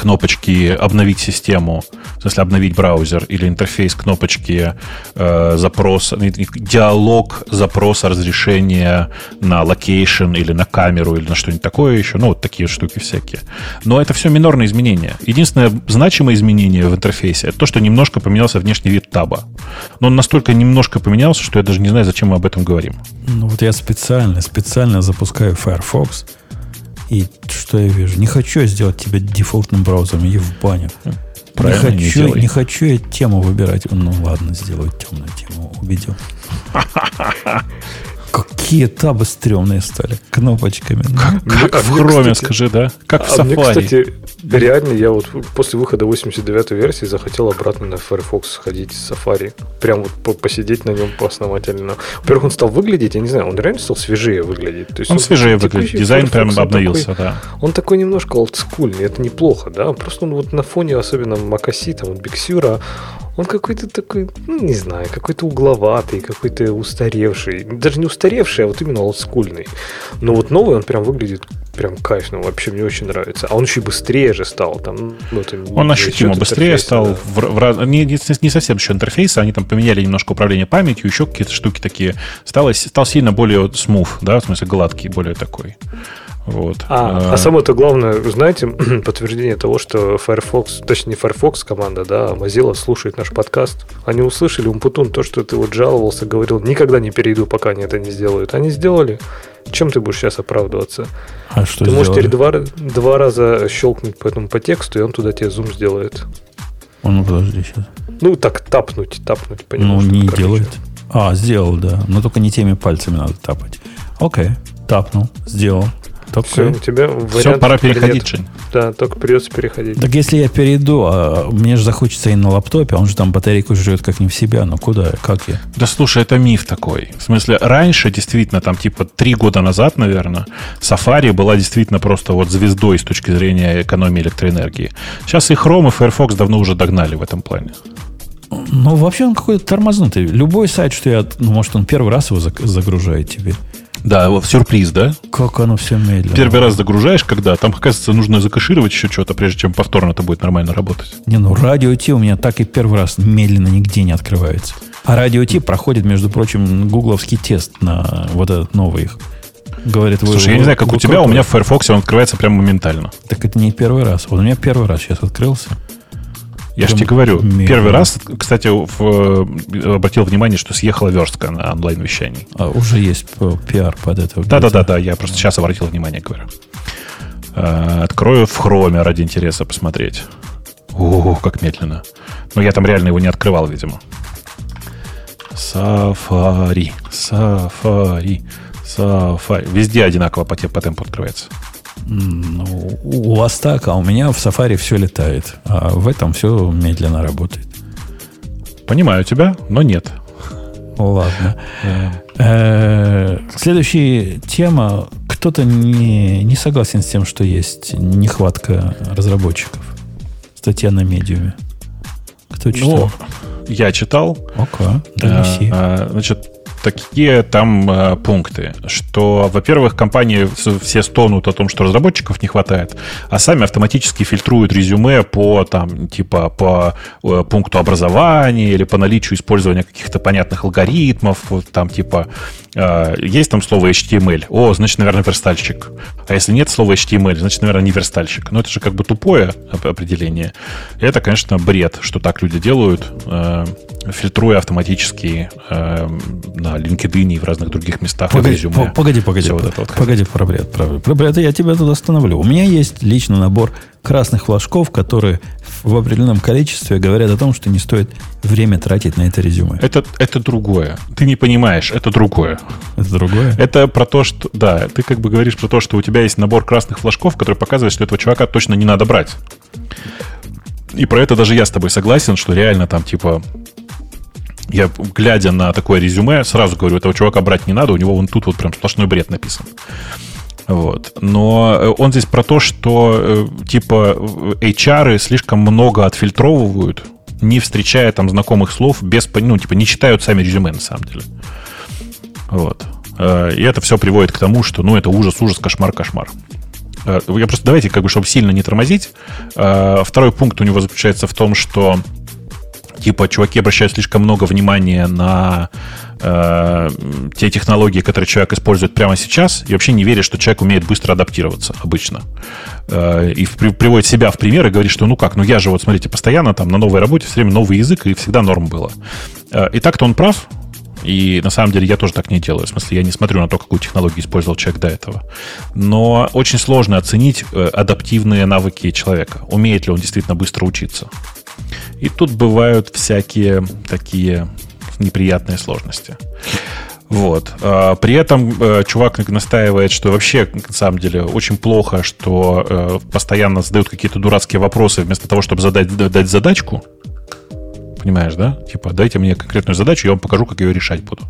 [SPEAKER 3] кнопочки «Обновить систему», в смысле «Обновить браузер», или интерфейс кнопочки э, запроса, диалог запроса разрешения на location или на камеру или на что-нибудь такое еще. Ну, вот такие штуки всякие. Но это все минорные изменения. Единственное значимое изменение в интерфейсе это то, что немножко поменялся внешний вид таба. Но он настолько немножко поменялся, что я даже не знаю, зачем мы об этом говорим.
[SPEAKER 1] Ну вот я специально, специально запускаю Firefox. И что я вижу? Не хочу я сделать тебя дефолтным браузером, иди в баню.
[SPEAKER 3] Правильно,
[SPEAKER 1] не
[SPEAKER 3] не
[SPEAKER 1] хочу,
[SPEAKER 3] делай.
[SPEAKER 1] не хочу я тему выбирать. Ну ладно, сделаю темную тему. Убедил. Какие табы стрёмные стали. Кнопочками. Ну,
[SPEAKER 3] Как
[SPEAKER 2] А
[SPEAKER 3] в
[SPEAKER 2] мне,
[SPEAKER 3] Chrome, скажи, да? Как в
[SPEAKER 2] А мне,
[SPEAKER 3] Safari.
[SPEAKER 2] кстати, реально, я вот после выхода 89 версии захотел обратно на Firefox сходить с Safari. Прям вот по- посидеть на нем поосновательно. Во-первых, он стал выглядеть, я не знаю, он реально стал свежее выглядеть. То есть
[SPEAKER 3] Он свежее
[SPEAKER 2] текущий
[SPEAKER 3] выглядит. Дизайн
[SPEAKER 2] Firefox,
[SPEAKER 3] прям
[SPEAKER 2] он
[SPEAKER 3] обновился,
[SPEAKER 2] такой-
[SPEAKER 3] да.
[SPEAKER 2] Он такой немножко олдскульный, это неплохо, да. Просто он вот на фоне, особенно Макаси, там, вот Биксюра, он какой-то такой, ну, не знаю, какой-то угловатый, какой-то устаревший. Даже не устаревший, а вот именно олдскульный. Но вот новый он прям выглядит прям кайфно, вообще мне очень нравится. А он еще и быстрее же стал. Там, ну, не
[SPEAKER 3] Он ощутимо быстрее стал.
[SPEAKER 2] да.
[SPEAKER 3] В, в не, не- не совсем еще интерфейс, они там поменяли немножко управление памятью, еще какие-то штуки такие. Стало, стал сильно более smooth, да, в смысле гладкий, более такой. Вот.
[SPEAKER 2] А,
[SPEAKER 3] Э,
[SPEAKER 2] а самое-то главное, знаете, подтверждение того, что Firefox, точнее не Firefox команда, да, а Mozilla слушает наш подкаст. Они услышали, Умпутун, то, что ты вот жаловался, говорил, никогда не перейду, пока они это не сделают. Они сделали. Чем ты будешь сейчас оправдываться?
[SPEAKER 1] А что
[SPEAKER 2] ты можешь
[SPEAKER 1] сделали?
[SPEAKER 2] теперь два, два раза щелкнуть по этому по тексту, и он туда тебе зум сделает.
[SPEAKER 1] О, Ну, подожди сейчас.
[SPEAKER 2] Ну, так тапнуть, тапнуть по
[SPEAKER 1] Ну, не
[SPEAKER 2] короче.
[SPEAKER 1] делает. А, сделал, да. Но только не теми пальцами надо тапать. Окей, тапнул, сделал. Только...
[SPEAKER 2] Все, у тебя
[SPEAKER 3] Все, пора переходить. Жень.
[SPEAKER 2] Да, только придется переходить.
[SPEAKER 1] Так если я перейду, а мне же захочется и на лаптопе, он же там батарейку жрет как не в себя. Ну куда, как я?
[SPEAKER 3] Да слушай, это миф такой. В смысле, раньше, действительно, там типа три года назад, наверное, Safari была действительно просто вот звездой с точки зрения экономии электроэнергии. Сейчас и Chrome, и Firefox давно уже догнали в этом плане.
[SPEAKER 1] Ну, вообще он какой-то тормознутый. Любой сайт, что я... Ну, может, он первый раз его загружает теперь.
[SPEAKER 3] Да, вот сюрприз, да?
[SPEAKER 1] Как оно все медленно.
[SPEAKER 3] Первый раз загружаешь, когда там, оказывается, нужно закашировать еще что-то, прежде чем повторно это будет нормально работать.
[SPEAKER 1] Не, ну радио Ти у меня так и первый раз медленно нигде не открывается. А радио Ти проходит, между прочим, гугловский тест на вот этот новый их. Говорит, вы,
[SPEAKER 3] Слушай, я не знаю, как
[SPEAKER 1] вы
[SPEAKER 3] у тебя, у меня в Firefox он открывается прямо моментально.
[SPEAKER 1] Так это не первый раз. Вот у меня первый раз сейчас открылся.
[SPEAKER 3] Я же тебе говорю,
[SPEAKER 1] медленно.
[SPEAKER 3] первый раз, кстати, в- э, обратил внимание, что съехала верстка на онлайн-вещании.
[SPEAKER 1] А уже есть пиар под это.
[SPEAKER 3] Да-да-да, я просто сейчас обратил внимание, говорю. Э, Открою в хроме ради интереса посмотреть. О, как медленно. Но я там реально его не открывал, видимо. Сафари, сафари, сафари. Везде одинаково по, по темпу открывается.
[SPEAKER 1] Ну, у вас так, а у меня в Safari все летает. А в этом все медленно работает.
[SPEAKER 3] Понимаю тебя, но нет.
[SPEAKER 1] Ладно. Э, Следующая тема. Кто-то не, не согласен с тем, что есть нехватка разработчиков. Статья на медиуме. Кто читал?
[SPEAKER 3] Ну, я читал.
[SPEAKER 1] Окей, донеси.
[SPEAKER 3] Э, э, Значит, такие там э, пункты, что, во-первых, компании все стонут о том, что разработчиков не хватает, а сами автоматически фильтруют резюме по там типа по э, пункту образования или по наличию использования каких-то понятных алгоритмов, вот там типа э, есть там слово HTML, о, значит, наверное, верстальщик, а если нет слова HTML, значит, наверное, не верстальщик. Но это же как бы тупое оп- определение. Это, конечно, бред, что так люди делают, э, фильтруя автоматически э, на LinkedIn и в разных других местах
[SPEAKER 1] Погоди,
[SPEAKER 3] резюме.
[SPEAKER 1] по- погоди, погоди,
[SPEAKER 3] Всё
[SPEAKER 1] по-
[SPEAKER 3] вот вот.
[SPEAKER 1] погоди, про бред, про. Про бред я тебя тут остановлю. У меня есть личный набор красных флажков, которые в определенном количестве говорят о том, что не стоит время тратить на это резюме.
[SPEAKER 3] Это, это другое. Ты не понимаешь, это другое.
[SPEAKER 1] Это другое?
[SPEAKER 3] Это про то, что... Да, ты как бы говоришь про то, что у тебя есть набор красных флажков, который показывает, что этого чувака точно не надо брать. И про это даже я с тобой согласен, что реально там типа... Я, глядя на такое резюме, сразу говорю, этого чувака брать не надо, у него вон тут вот прям сплошной бред написан. Вот. Но э, он здесь про то, что э, типа э, HR слишком много отфильтровывают, не встречая там знакомых слов, без, ну, типа, не читают сами резюме на самом деле. Вот. И это все приводит к тому, что, ну, это ужас, ужас, кошмар, кошмар. Я просто давайте, как бы, чтобы сильно не тормозить. Второй пункт у него заключается в том, что типа чуваки обращают слишком много внимания на э, те технологии, которые человек использует прямо сейчас, и вообще не верят, что человек умеет быстро адаптироваться обычно. Э, и в- при- приводит себя в пример и говорит, что ну как, ну я же вот, смотрите, постоянно там на новой работе все время новый язык, и всегда норм было. Э, и так-то он прав, и на самом деле я тоже так не делаю. В смысле, я не смотрю на то, какую технологию использовал человек до этого. Но очень сложно оценить э, адаптивные навыки человека. Умеет ли он действительно быстро учиться. И тут бывают всякие такие неприятные сложности. Вот. А, При этом э, чувак настаивает, что вообще, на самом деле, очень плохо, что э, постоянно задают какие-то дурацкие вопросы вместо того, чтобы задать, дать задачку. Понимаешь, да? Типа, дайте мне конкретную задачу, я вам покажу, как ее решать буду.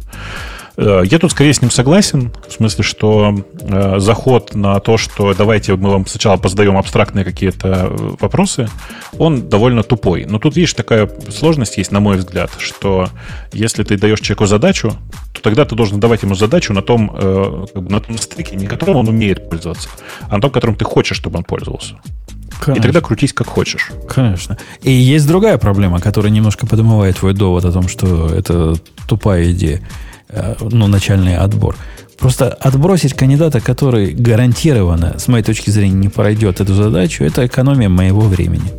[SPEAKER 3] Э, Я тут скорее с ним согласен, в смысле, что э, заход на то, что давайте мы вам сначала позадаем абстрактные какие-то э, вопросы, он довольно тупой. Но тут, видишь, такая сложность есть, на мой взгляд, что если ты даешь человеку задачу, то тогда ты должен давать ему задачу на том, э, как бы на том стеке, не которым он умеет пользоваться, а на том, которым ты хочешь, чтобы он пользовался. И
[SPEAKER 1] Конечно.
[SPEAKER 3] тогда крутись как хочешь.
[SPEAKER 1] Конечно. И есть другая проблема, которая немножко подмывает твой довод о том, что это тупая идея. Э, Ну, начальный отбор. Просто отбросить кандидата, который гарантированно, с моей точки зрения, не пройдет эту задачу, это экономия моего времени.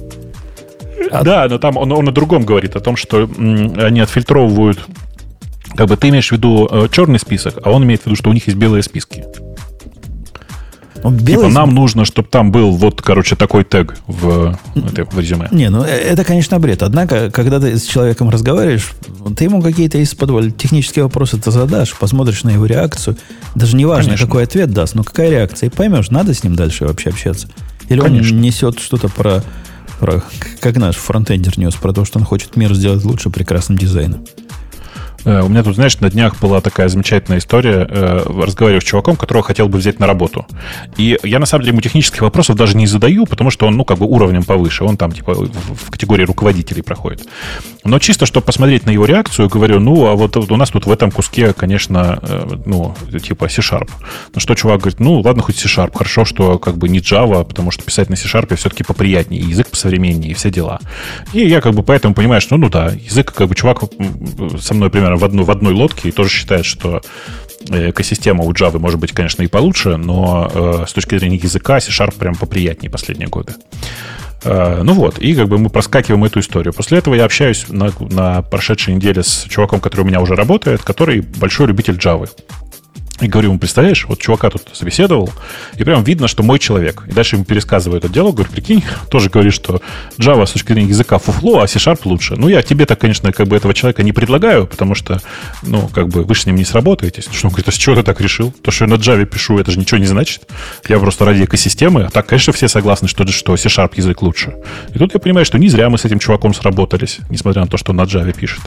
[SPEAKER 1] А-
[SPEAKER 3] Да, но там он, он о другом говорит, о том, что они отфильтровывают как бы ты имеешь в виду э, черный список, а он имеет в виду, что у них есть белые списки.
[SPEAKER 1] Ну, белый-
[SPEAKER 3] Типа нам нужно, чтобы там был вот, короче, такой тег в, этой- в резюме.
[SPEAKER 1] Не, ну э, это, конечно, бред. Однако, когда ты с человеком разговариваешь, ты ему какие-то из-под технические вопросы ты задашь, посмотришь на его реакцию. Даже не важно,
[SPEAKER 3] Конечно.
[SPEAKER 1] какой ответ даст, но какая реакция. И поймешь, надо с ним дальше вообще общаться. Или
[SPEAKER 3] Конечно.
[SPEAKER 1] он несет что-то про, про, как наш фронтендер нес, про то, что он хочет мир сделать лучше прекрасным дизайном.
[SPEAKER 3] Э, у меня тут, знаешь, на днях была такая замечательная история. Э, разговариваю с чуваком, которого хотел бы взять на работу. И я, на самом деле, ему технических вопросов даже не задаю, потому что он, ну, как бы уровнем повыше. Он там, типа, в категории руководителей проходит. Но чисто, чтобы посмотреть на его реакцию, говорю, ну, а вот у нас тут в этом куске, конечно, э, ну, типа C-Sharp. На что чувак говорит, ну, ладно, хоть C-Sharp. Хорошо, что как бы не Java, потому что писать на C-Sharp все-таки поприятнее, язык посовременнее, и все дела. И я как бы поэтому понимаю, что, ну да, язык, как бы чувак со мной примерно в, одну, в одной лодке и тоже считает, что э, экосистема у Java может быть, конечно, и получше, но э, с точки зрения языка C-Sharp прям поприятнее последние годы. Э, ну вот, и как бы мы проскакиваем эту историю. После этого я общаюсь на, на прошедшей неделе с чуваком, который у меня уже работает, который большой любитель Java. И говорю ему, представляешь, вот чувака тут собеседовал, и прям видно, что мой человек. И дальше ему пересказываю это дело, говорю, прикинь, тоже говоришь, что Java с точки зрения языка фуфло, а C-Sharp лучше. Ну, я тебе-то, конечно, как бы этого человека не предлагаю, потому что, ну, как бы вы с ним не сработаетесь. Что он говорит, а с чего ты так решил? То, что я на Java пишу, это же ничего не значит. Я просто ради экосистемы. А так, конечно, все согласны, что, что C-Sharp язык лучше. И тут я понимаю, что не зря мы с этим чуваком сработались, несмотря на то, что он на Java пишет.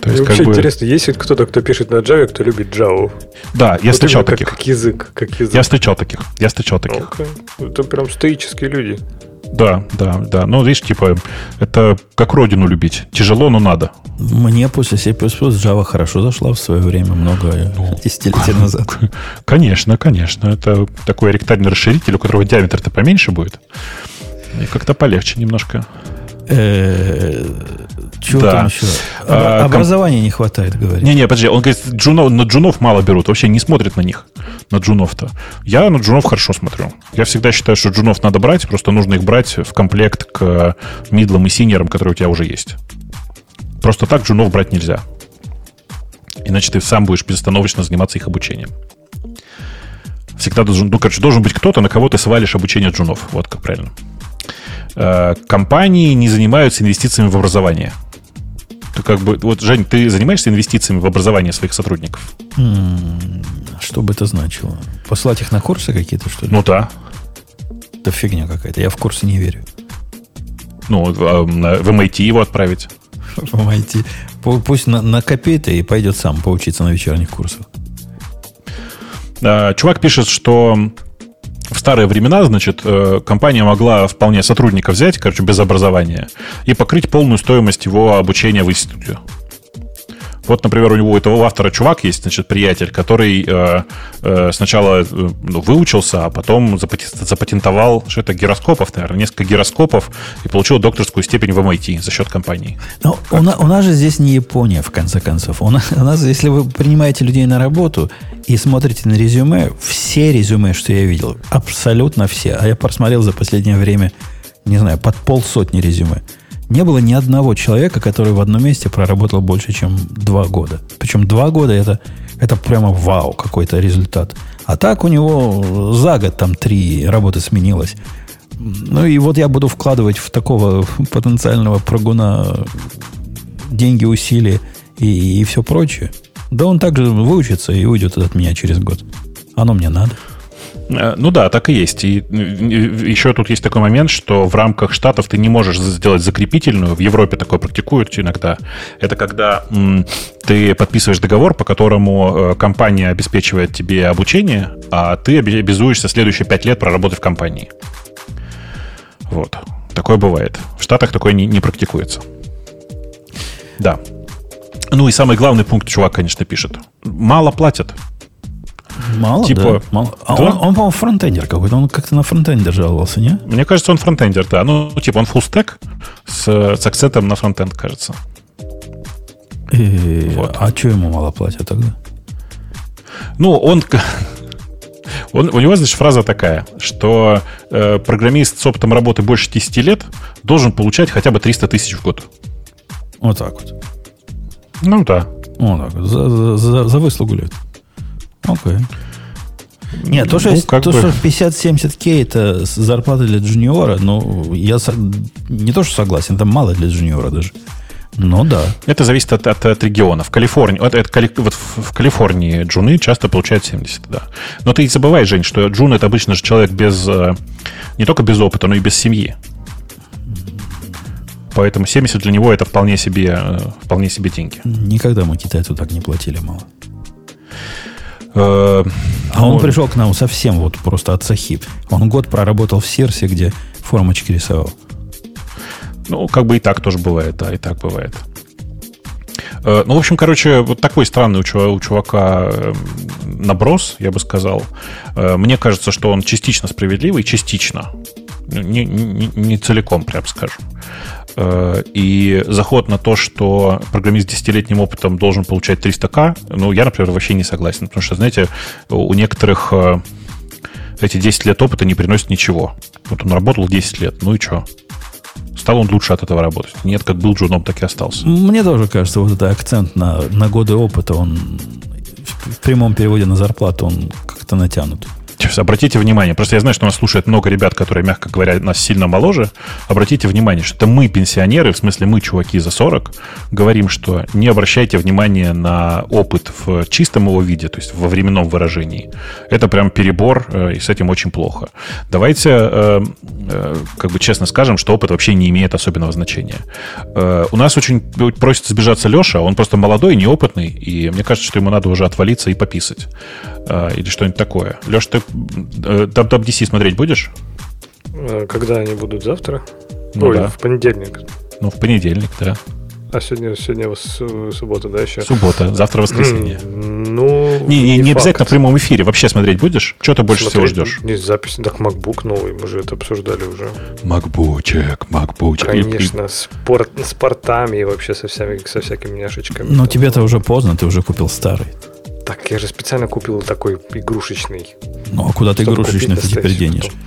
[SPEAKER 2] То есть, вообще как бы... интересно, есть кто-то, кто пишет на Java, кто любит Java?
[SPEAKER 3] Да, я вот встречал таких.
[SPEAKER 2] Как, язык, как язык.
[SPEAKER 3] Я встречал таких. Я встречал таких.
[SPEAKER 2] Okay. Это прям стоические люди.
[SPEAKER 3] Да, да, да. Ну, видишь, типа, это как родину любить. Тяжело, но надо.
[SPEAKER 1] Мне после C++ Java хорошо зашла в свое время, много ну, десятилетий назад.
[SPEAKER 3] Конечно, конечно. Это такой ректальный расширитель, у которого диаметр-то поменьше будет. И как-то полегче немножко.
[SPEAKER 1] Э, чего да. там еще? А, Образования не хватает, говорит.
[SPEAKER 3] Не-не, подожди, он говорит, джунов, на джунов мало берут, вообще не смотрят на них, на джунов-то. Я на джунов хорошо смотрю. Я всегда считаю, что джунов надо брать, просто нужно их брать в комплект к мидлам и синерам, которые у тебя уже есть. Просто так джунов брать нельзя. Иначе ты сам будешь безостановочно заниматься их обучением. Всегда должен, ну, короче, должен быть кто-то, на кого ты свалишь обучение джунов. Вот как правильно. Э, компании не занимаются инвестициями в образование. Ты как бы, вот, Жень, ты занимаешься инвестициями в образование своих сотрудников?
[SPEAKER 1] Что бы это значило? Послать их на курсы какие-то, что ли?
[SPEAKER 3] Ну да.
[SPEAKER 1] Это фигня какая-то. Я в курсы не верю.
[SPEAKER 3] Ну, а, в MIT его отправить.
[SPEAKER 1] В MIT. Пусть накопит и пойдет сам поучиться на вечерних курсах.
[SPEAKER 3] А, чувак пишет, что в старые времена, значит, э, компания могла вполне сотрудника взять, короче, без образования, и покрыть полную стоимость его обучения в институте. Вот, например, у него у этого автора чувак есть, значит, приятель, который э, э, сначала э, ну, выучился, а потом запатентовал, что это гироскопов, наверное, несколько гироскопов и получил докторскую степень в MIT за счет компании.
[SPEAKER 1] Но у, на, у нас же здесь не Япония, в конце концов. У нас, у нас, если вы принимаете людей на работу и смотрите на резюме, все резюме, что я видел, абсолютно все, а я просмотрел за последнее время, не знаю, под полсотни резюме – не было ни одного человека, который в одном месте проработал больше, чем два года. Причем два года это, это прямо вау, какой-то результат. А так у него за год там три работы сменилось. Ну и вот я буду вкладывать в такого потенциального прогуна деньги, усилия и, и все прочее. Да он также выучится и уйдет от меня через год. Оно мне надо.
[SPEAKER 3] Э, ну да, так и есть. И еще тут есть такой момент, что в рамках штатов ты не можешь сделать закрепительную. В Европе такое практикуют иногда. Это когда ты подписываешь договор, по которому э, компания обеспечивает тебе обучение, а ты обязуешься следующие пять лет проработать в компании. Вот. Такое бывает. В Штатах такое не, не практикуется. Да. Ну и самый главный пункт чувак, конечно, пишет. Мало платят.
[SPEAKER 1] Мало, типа, да? Мало. А да? он, он по-моему, фронтендер какой-то. Он как-то на фронтендер жаловался, не?
[SPEAKER 3] Мне кажется, он фронтендер, да. Ну, типа, он фуллстек с, с акцентом на фронтенд, кажется.
[SPEAKER 1] И, вот. А что ему мало платят тогда?
[SPEAKER 3] Ну, он... Он, у него, значит, фраза такая, что э, программист с опытом работы больше 10 лет должен получать хотя бы 300 тысяч в год.
[SPEAKER 1] Вот так вот.
[SPEAKER 3] Ну да.
[SPEAKER 1] Вот так вот. За, за, за выслугу лет. Окей. Нет, то, что, ну, то, бы... что 50-70к это зарплата для джуниора, ну, я не то, что согласен, это мало для джуниора даже. Ну да.
[SPEAKER 3] Это зависит от, от, от региона. В Калифорнии, от, от, вот в Калифорнии джуны часто получают 70, да. Но ты забывай, Жень, что джун это обычно же человек без, э, не только без опыта, но и без семьи. Поэтому 70 для него это вполне себе, э, вполне себе деньги.
[SPEAKER 1] Никогда мы китайцу так не платили мало.
[SPEAKER 3] Э,
[SPEAKER 1] А он пришел к нам совсем вот просто от Сахиб. Он год проработал в Серсе, где формочки рисовал.
[SPEAKER 3] Ну, как бы и так тоже бывает, да, и так бывает. Э, Ну, в общем, короче, вот такой странный у чува- у чувака э, наброс, я бы сказал. Э, Мне кажется, что он частично справедливый, частично. Ну, Не, не- не целиком, прям скажем. Э, И заход на то, что программист с десятилетним опытом должен получать 300к, ну, я, например, вообще не согласен. Потому что, знаете, у некоторых э, эти 10 лет опыта не приносят ничего. Вот он работал 10 лет, ну и что? Стал он лучше от этого работать? Нет, как был джуном, так и остался.
[SPEAKER 1] Мне тоже кажется, вот этот акцент на, на годы опыта, он в, прямом переводе на зарплату, он как-то натянут.
[SPEAKER 3] Обратите внимание, просто я знаю, что нас слушает много ребят, которые, мягко говоря, нас сильно моложе. Обратите внимание, что это мы, пенсионеры, в смысле мы, чуваки за 40, говорим, что не обращайте внимания на опыт в чистом его виде, то есть во временном выражении. Это прям перебор, э, и с этим очень плохо. Давайте, э, э, как бы честно скажем, что опыт вообще не имеет особенного значения. У нас очень просит сбежаться Леша, он просто молодой, неопытный, и мне кажется, что ему надо уже отвалиться и пописать. Или что-нибудь такое. Леш, ты WWDC смотреть будешь?
[SPEAKER 2] Э, Когда они будут завтра?
[SPEAKER 3] Ну
[SPEAKER 2] Ой,
[SPEAKER 3] да.
[SPEAKER 2] в понедельник.
[SPEAKER 3] Ну, в понедельник, да.
[SPEAKER 2] А сегодня, сегодня суббота, да, еще?
[SPEAKER 3] Суббота, завтра воскресенье.
[SPEAKER 2] Ну,
[SPEAKER 3] Не, не, не обязательно в прямом эфире. Вообще смотреть будешь? Что ты больше всего
[SPEAKER 2] Смотреть,
[SPEAKER 3] ждешь?
[SPEAKER 2] Не запись, так MacBook новый, мы же это обсуждали уже.
[SPEAKER 3] Макбучек, макбучек.
[SPEAKER 2] Конечно, с, пор- с портами и вообще со, всеми, со всякими няшечками.
[SPEAKER 1] Но тебе-то уже поздно, ты уже купил старый.
[SPEAKER 2] Так, я же специально купил такой игрушечный.
[SPEAKER 1] Ну, а куда ты игрушечный ты теперь денешь?
[SPEAKER 2] потом.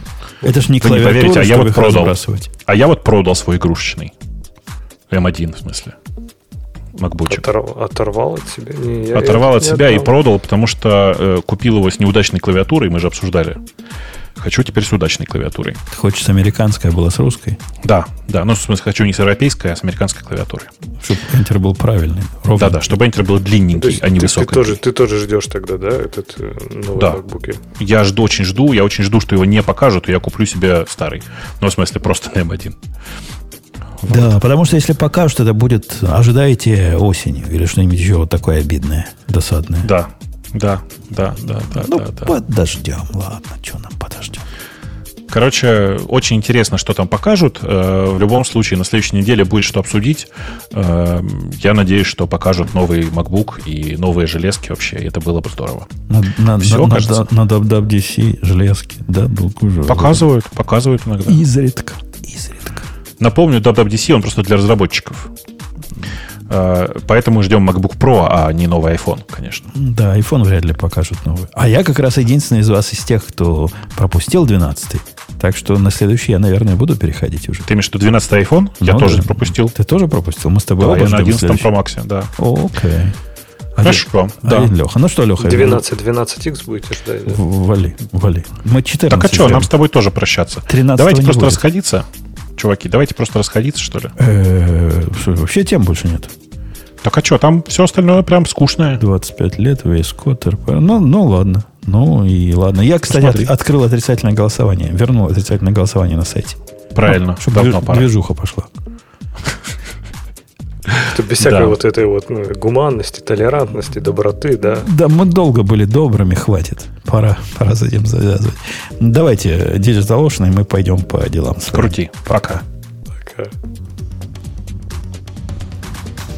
[SPEAKER 1] Это ж не
[SPEAKER 3] Вы не
[SPEAKER 1] клавиатура,
[SPEAKER 3] поверите, а я вот продал.
[SPEAKER 1] разбрасывать.
[SPEAKER 3] А я вот продал свой игрушечный. М1, в смысле. Макбучек.
[SPEAKER 2] Оторв- оторвал от себя? Не, я-
[SPEAKER 3] Оторвал
[SPEAKER 2] я
[SPEAKER 3] от
[SPEAKER 2] не
[SPEAKER 3] себя и
[SPEAKER 2] отдал.
[SPEAKER 3] продал, потому что э, купил его с неудачной клавиатурой, мы же обсуждали. Хочу теперь с удачной клавиатурой.
[SPEAKER 1] Ты хочешь, американская была с русской?
[SPEAKER 3] Да, да. Ну, в смысле, хочу не с европейской, а с американской клавиатурой.
[SPEAKER 1] Чтобы Enter был правильный. ровный.
[SPEAKER 3] Да-да, чтобы Enter был длинненький,
[SPEAKER 2] есть
[SPEAKER 3] а не
[SPEAKER 2] ты, ты
[SPEAKER 3] высокий.
[SPEAKER 2] тоже, ты тоже ждешь тогда, да, этот э, новый
[SPEAKER 3] Да.
[SPEAKER 2] MacBook?
[SPEAKER 3] Я жду, очень жду, я очень жду, что его не покажут, и я куплю себе старый. Ну, в смысле, просто на М1.
[SPEAKER 1] Да, потому что если покажут, это будет, ожидаете осенью или что-нибудь еще вот такое обидное, досадное.
[SPEAKER 3] Да, да, да, да, да,
[SPEAKER 1] Ну,
[SPEAKER 3] да, да.
[SPEAKER 1] подождем, ладно, что нам подождем.
[SPEAKER 3] Короче, очень интересно, что там покажут. Э, В любом случае, на следующей неделе будет что обсудить. Э, Я надеюсь, что покажут новый MacBook и новые железки вообще. Это было бы здорово.
[SPEAKER 1] На, на,
[SPEAKER 3] Всё,
[SPEAKER 1] на,
[SPEAKER 3] кажется.
[SPEAKER 1] на, на WWDC железки, да, был уже.
[SPEAKER 3] Показывают, показывают иногда.
[SPEAKER 1] Изредка, изредка.
[SPEAKER 3] Напомню, WWDC, он просто для разработчиков. Э, Поэтому ждем MacBook Pro, а не новый iPhone, конечно.
[SPEAKER 1] Да, iPhone вряд ли покажут новый. А я как раз единственный из вас из тех, кто пропустил 12 Так что на следующий я, наверное, буду переходить уже.
[SPEAKER 3] Ты имеешь в виду 12 iPhone? Я
[SPEAKER 1] Ну
[SPEAKER 3] тоже
[SPEAKER 1] да.
[SPEAKER 3] пропустил.
[SPEAKER 1] Ты тоже пропустил? Мы с тобой
[SPEAKER 3] Да,
[SPEAKER 1] оба
[SPEAKER 3] я на
[SPEAKER 1] ждем
[SPEAKER 3] 11
[SPEAKER 1] следующий.
[SPEAKER 3] Pro Max, да.
[SPEAKER 1] Окей.
[SPEAKER 3] Хорошо, да.
[SPEAKER 1] Один Леха. Ну что, Леха?
[SPEAKER 2] 12, 12X будете ждать, да?
[SPEAKER 1] Вали, вали. Мы 14
[SPEAKER 3] Так а что,
[SPEAKER 1] ждем.
[SPEAKER 3] нам с тобой тоже прощаться.
[SPEAKER 1] 13
[SPEAKER 3] Давайте просто
[SPEAKER 1] будет.
[SPEAKER 3] расходиться. Чуваки, давайте просто расходиться, что ли.
[SPEAKER 1] Э, вообще тем больше нет.
[SPEAKER 3] Так а что, там все остальное прям скучное.
[SPEAKER 1] 25 лет, весь код, РП. Ну, ну ладно. Ну и ладно. Я, кстати, от- открыл отрицательное голосование. Вернул отрицательное голосование на сайте.
[SPEAKER 3] Правильно,
[SPEAKER 1] чтобы
[SPEAKER 3] давно пора.
[SPEAKER 1] движуха пошла.
[SPEAKER 2] Это без всякой
[SPEAKER 3] Да.
[SPEAKER 2] вот этой вот ну, гуманности, толерантности, доброты, да.
[SPEAKER 1] Да, мы долго были добрыми, хватит. Пора, пора с этим завязывать. Давайте Digital Ocean, и мы пойдем по делам.
[SPEAKER 3] Крути. Пока.
[SPEAKER 2] Такая.